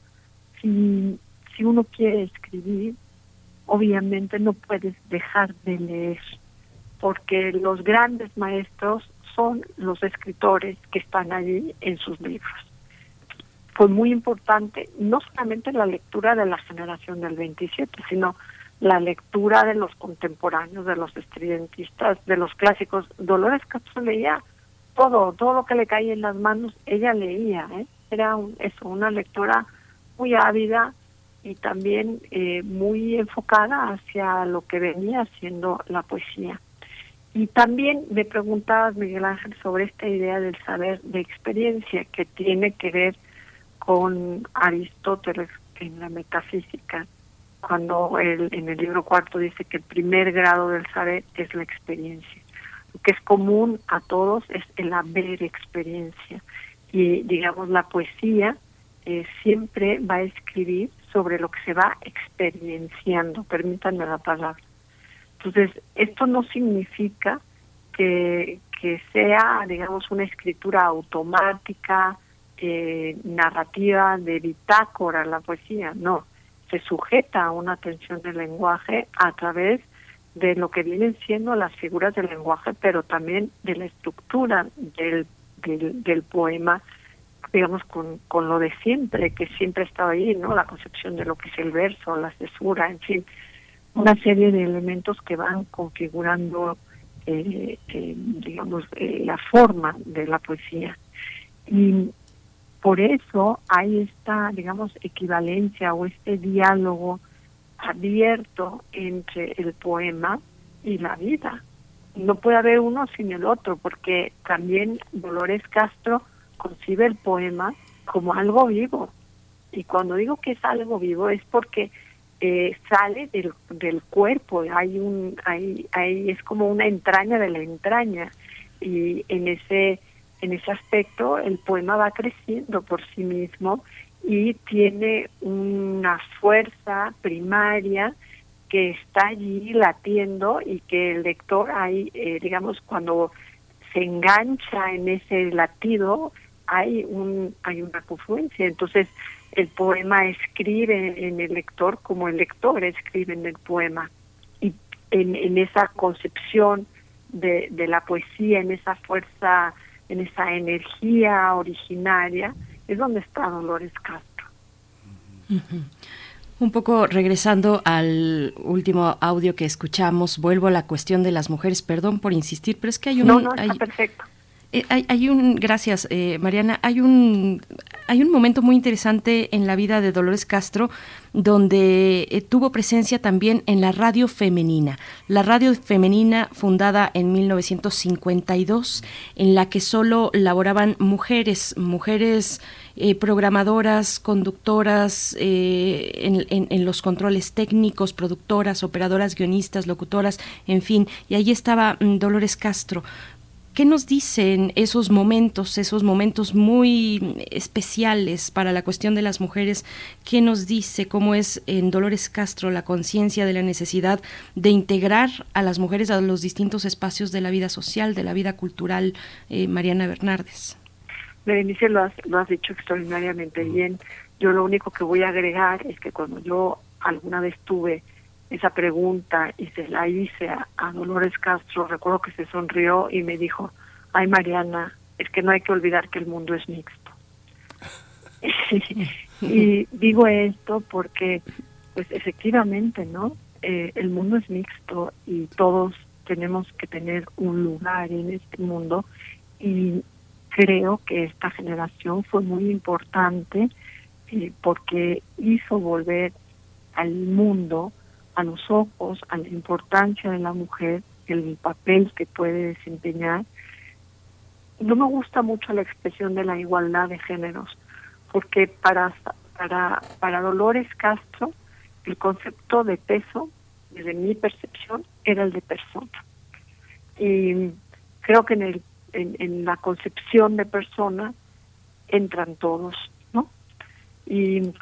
Si, si uno quiere escribir, obviamente no puedes dejar de leer, porque los grandes maestros son los escritores que están allí en sus libros. Fue muy importante no solamente la lectura de la generación del 27, sino la lectura de los contemporáneos, de los estridentistas, de los clásicos. Dolores Castro leía todo, todo lo que le caía en las manos, ella leía, ¿eh? era eso, una lectora muy ávida y también eh, muy enfocada hacia lo que venía siendo la poesía. Y también me preguntabas, Miguel Ángel, sobre esta idea del saber de experiencia que tiene que ver con Aristóteles en la metafísica, cuando él en el libro cuarto dice que el primer grado del saber es la experiencia. Lo que es común a todos es el haber experiencia. Y digamos, la poesía eh, siempre va a escribir sobre lo que se va experienciando, permítanme la palabra. Entonces, esto no significa que, que sea, digamos, una escritura automática, eh, narrativa de bitácora la poesía, no, se sujeta a una tensión del lenguaje a través de lo que vienen siendo las figuras del lenguaje, pero también de la estructura del, del, poema, digamos, con, con lo de siempre, que siempre ha estado ahí, ¿no? La concepción de lo que es el verso, la cesura, en fin, una serie de elementos que van configurando, eh, eh, digamos, eh, la forma de la poesía. Y por eso hay esta, digamos, equivalencia o este diálogo abierto entre el poema y la vida. No puede haber uno sin el otro, porque también Dolores Castro concibe el poema como algo vivo. Y cuando digo que es algo vivo es porque eh, sale del, del cuerpo, hay un, hay, hay, es como una entraña de la entraña. Y en ese, en ese aspecto el poema va creciendo por sí mismo y tiene una fuerza primaria que está allí latiendo y que el lector ahí, eh, digamos, cuando se engancha en ese latido, hay un hay una confluencia. Entonces, el poema escribe en el lector como el lector escribe en el poema. Y en, en esa concepción de, de la poesía, en esa fuerza, en esa energía originaria, es donde está Dolores Castro. Un poco regresando al último audio que escuchamos, vuelvo a la cuestión de las mujeres. Perdón por insistir, pero es que hay un. No, no, está perfecto. Eh, hay, hay, un, gracias eh, Mariana, hay un, hay un momento muy interesante en la vida de Dolores Castro donde eh, tuvo presencia también en la radio femenina, la radio femenina fundada en 1952, en la que solo laboraban mujeres, mujeres eh, programadoras, conductoras, en, en, en, los controles técnicos, productoras, operadoras, guionistas, locutoras, en fin, y ahí estaba mm, Dolores Castro. ¿Qué nos dicen esos momentos, esos momentos muy especiales para la cuestión de las mujeres? ¿Qué nos dice cómo es en Dolores Castro la conciencia de la necesidad de integrar a las mujeres a los distintos espacios de la vida social, de la vida cultural, eh, Mariana Bernardes? Berenice, lo has, lo has dicho extraordinariamente bien. Yo lo único que voy a agregar es que cuando yo alguna vez tuve esa pregunta y se la hice a, Dolores Castro, recuerdo que se sonrió y me dijo, ay Mariana, es que no hay que olvidar que el mundo es mixto. y digo esto porque, pues efectivamente, ¿no? Eh, el mundo es mixto y todos tenemos que tener un lugar en este mundo y creo que esta generación fue muy importante eh, porque hizo volver al mundo a los ojos, a la importancia de la mujer, el papel que puede desempeñar. No me gusta mucho la expresión de la igualdad de géneros, porque para, para, para Dolores Castro el concepto de peso, desde mi percepción, era el de persona. Y creo que en, el, en, en la concepción de persona entran todos, ¿no? Y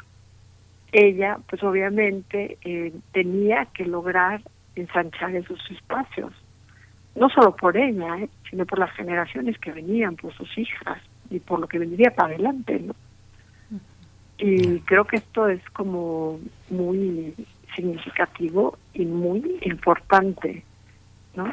ella, pues obviamente, eh, tenía que lograr ensanchar esos espacios. no solo por ella, ¿eh? sino por las generaciones que venían, por sus hijas y por lo que vendría para adelante, ¿no? Y creo que esto es como muy significativo y muy importante, ¿no?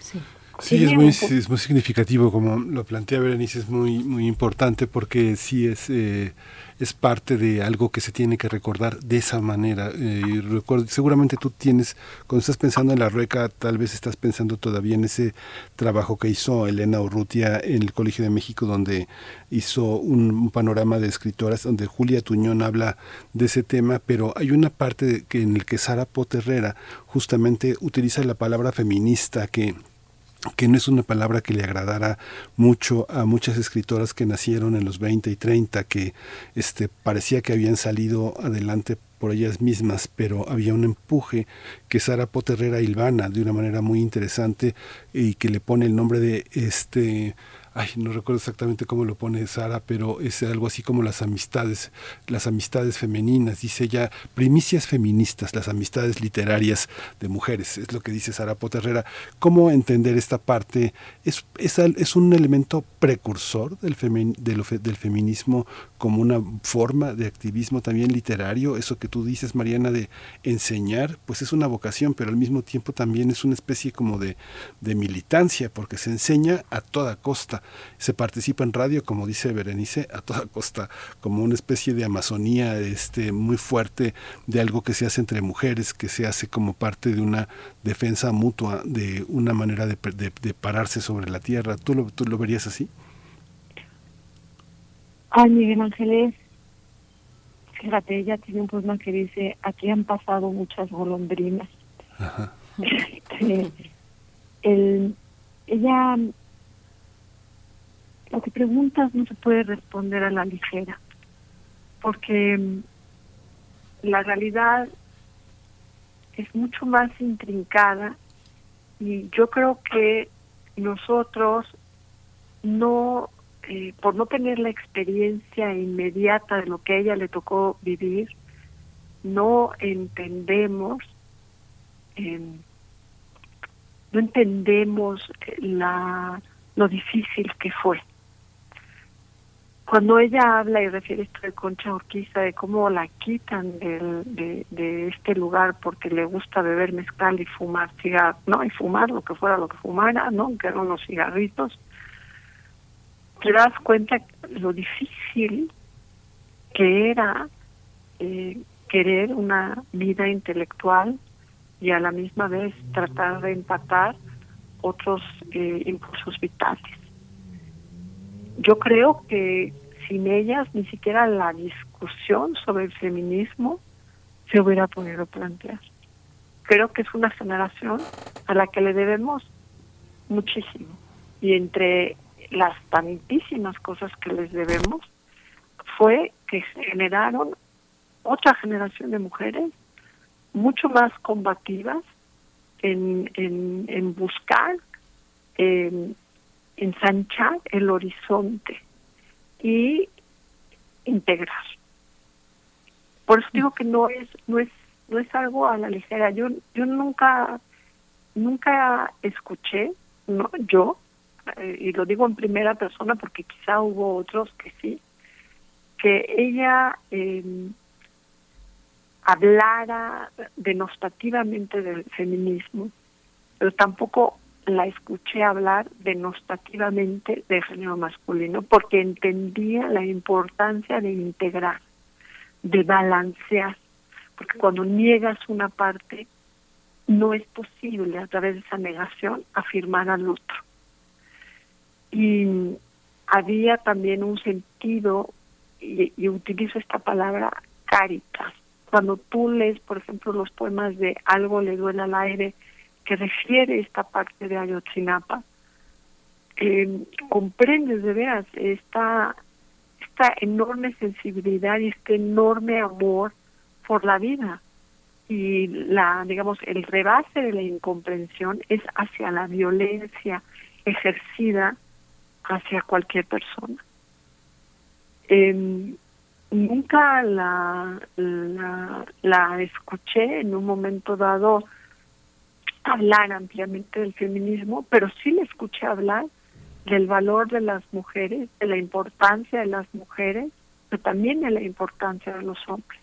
Sí. Sí, es muy, es muy significativo, como lo plantea Berenice, es muy, muy importante porque sí es, eh, es parte de algo que se tiene que recordar de esa manera. Eh, recuerdo, seguramente tú tienes, cuando estás pensando en la rueca, tal vez estás pensando todavía en ese trabajo que hizo Elena Urrutia en el Colegio de México, donde hizo un, panorama de escritoras, donde Julia Tuñón habla de ese tema, pero hay una parte en el que Sara Poterrera justamente utiliza la palabra feminista que que no es una palabra que le agradara mucho a muchas escritoras que nacieron en los 20 y 30, que este, parecía que habían salido adelante por ellas mismas, pero había un empuje que Sara Poterrera Ilvana de una manera muy interesante y que le pone el nombre de este ay, no recuerdo exactamente cómo lo pone Sara, pero es algo así como las amistades, las amistades femeninas, dice ella, primicias feministas, las amistades literarias de mujeres, es lo que dice Sara Poterrera. ¿Cómo entender esta parte? ¿Es, es, es un elemento precursor del, femen, del, del feminismo como una forma de activismo también literario? Eso que tú dices, Mariana, de enseñar, pues es una vocación, pero al mismo tiempo también es una especie como de, de militancia, porque se enseña a toda costa se participa en radio, como dice Berenice, a toda costa, como una especie de amazonía este, muy fuerte de algo que se hace entre mujeres, que se hace como parte de una defensa mutua, de una manera de, de, de pararse sobre la tierra. ¿Tú lo, ¿Tú lo verías así? Ay, Miguel Ángeles, fíjate, ella tiene un poema que dice, aquí han pasado muchas golondrinas. Ajá. el, ella lo que preguntas no se puede responder a la ligera, porque la realidad es mucho más intrincada y yo creo que nosotros no, eh, por no tener la experiencia inmediata de lo que a ella le tocó vivir, no entendemos, eh, no entendemos la lo difícil que fue cuando ella habla y refiere esto de Concha Urquiza, de cómo la quitan del, de, de, este lugar porque le gusta beber mezcal y fumar cigarros, ¿no? Y fumar lo que fuera lo que fumara, ¿no? Que eran unos cigarritos, te das cuenta lo difícil que era eh, querer una vida intelectual y a la misma vez tratar de empatar otros eh, impulsos vitales yo creo que sin ellas ni siquiera la discusión sobre el feminismo se hubiera podido plantear. Creo que es una generación a la que le debemos muchísimo. Y entre las tantísimas cosas que les debemos fue que generaron otra generación de mujeres mucho más combativas en, en, en buscar eh, ensanchar el horizonte y integrar. Por eso digo que no es no es no es algo a la ligera. Yo yo nunca nunca escuché, no yo eh, y lo digo en primera persona porque quizá hubo otros que sí, que ella eh, hablara denostativamente del feminismo, pero tampoco la escuché hablar denostativamente de género masculino porque entendía la importancia de integrar, de balancear, porque cuando niegas una parte, no es posible a través de esa negación afirmar al otro. Y había también un sentido, y, utilizo esta palabra, caritas. Cuando tú lees, por ejemplo, los poemas de Algo le duele al aire, que refiere esta parte de Ayotzinapa, eh, comprendes de veras esta, esta enorme sensibilidad y este enorme amor por la vida. Y la, digamos, el rebase de la incomprensión es hacia la violencia ejercida hacia cualquier persona. Eh, nunca la, la, la escuché en un momento dado hablar ampliamente del feminismo, pero sí le escuché hablar del valor de las mujeres, de la importancia de las mujeres, pero también de la importancia de los hombres.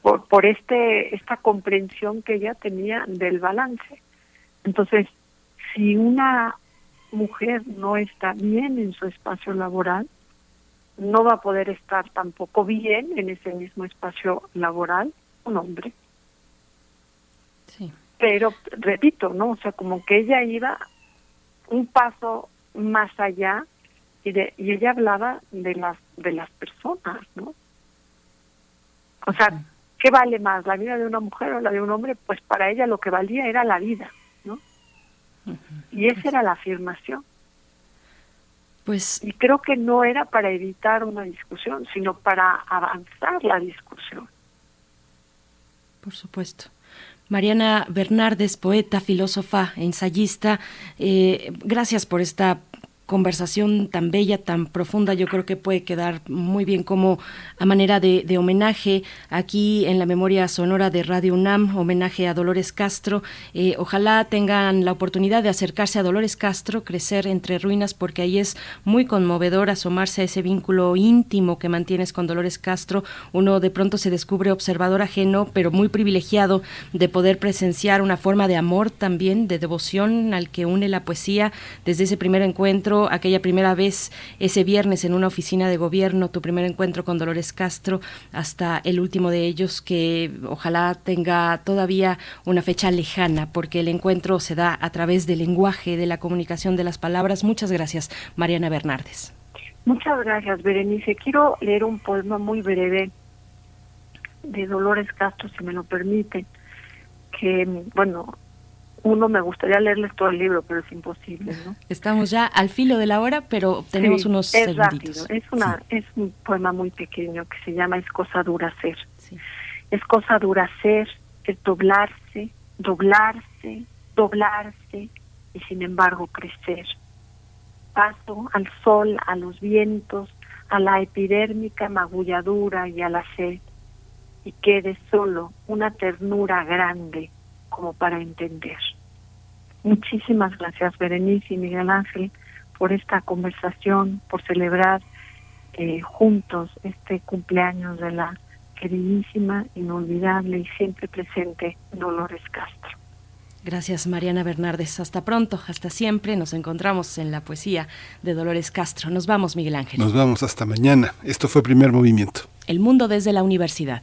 Por, por este esta comprensión que ella tenía del balance. Entonces, si una mujer no está bien en su espacio laboral, no va a poder estar tampoco bien en ese mismo espacio laboral un hombre. Pero, repito, ¿no? O sea, como que ella iba un paso más allá y, de, y ella hablaba de las, de las personas, ¿no? O sea, ¿qué vale más, la vida de una mujer o la de un hombre? Pues para ella lo que valía era la vida, ¿no? Y esa era la afirmación. Pues y creo que no era para evitar una discusión, sino para avanzar la discusión. Por supuesto. Mariana Bernardes, poeta, filósofa, ensayista, eh, gracias por esta conversación tan bella, tan profunda, yo creo que puede quedar muy bien como a manera de, homenaje aquí en la memoria sonora de Radio UNAM, homenaje a Dolores Castro. Eh, ojalá tengan la oportunidad de acercarse a Dolores Castro, crecer entre ruinas, porque ahí es muy conmovedor asomarse a ese vínculo íntimo que mantienes con Dolores Castro. Uno de pronto se descubre observador ajeno, pero muy privilegiado de poder presenciar una forma de amor también, de devoción al que une la poesía desde ese primer encuentro aquella primera vez ese viernes en una oficina de gobierno, tu primer encuentro con Dolores Castro, hasta el último de ellos que ojalá tenga todavía una fecha lejana, porque el encuentro se da a través del lenguaje, de la comunicación de las palabras. Muchas gracias, Mariana Bernardes. Muchas gracias, Berenice. Quiero leer un poema muy breve de Dolores Castro, si me lo permiten, que, bueno, uno me gustaría leerles todo el libro, pero es imposible, ¿no? Estamos ya al filo de la hora, pero tenemos unos es Rápido. Es una es un poema muy pequeño que se llama Es cosa dura ser. Es cosa dura ser, es doblarse, doblarse, doblarse y sin embargo crecer. Paso al sol, a los vientos, a la epidérmica magulladura y a la sed y quede solo una ternura grande como para entender. Muchísimas gracias, Berenice y Miguel Ángel, por esta conversación, por celebrar eh, juntos este cumpleaños de la queridísima, inolvidable y siempre presente Dolores Castro. Gracias, Mariana Bernardes. Hasta pronto, hasta siempre. Nos encontramos en la poesía de Dolores Castro. Nos vamos, Miguel Ángel. Nos vamos hasta mañana. Esto fue Primer Movimiento. El mundo desde la universidad.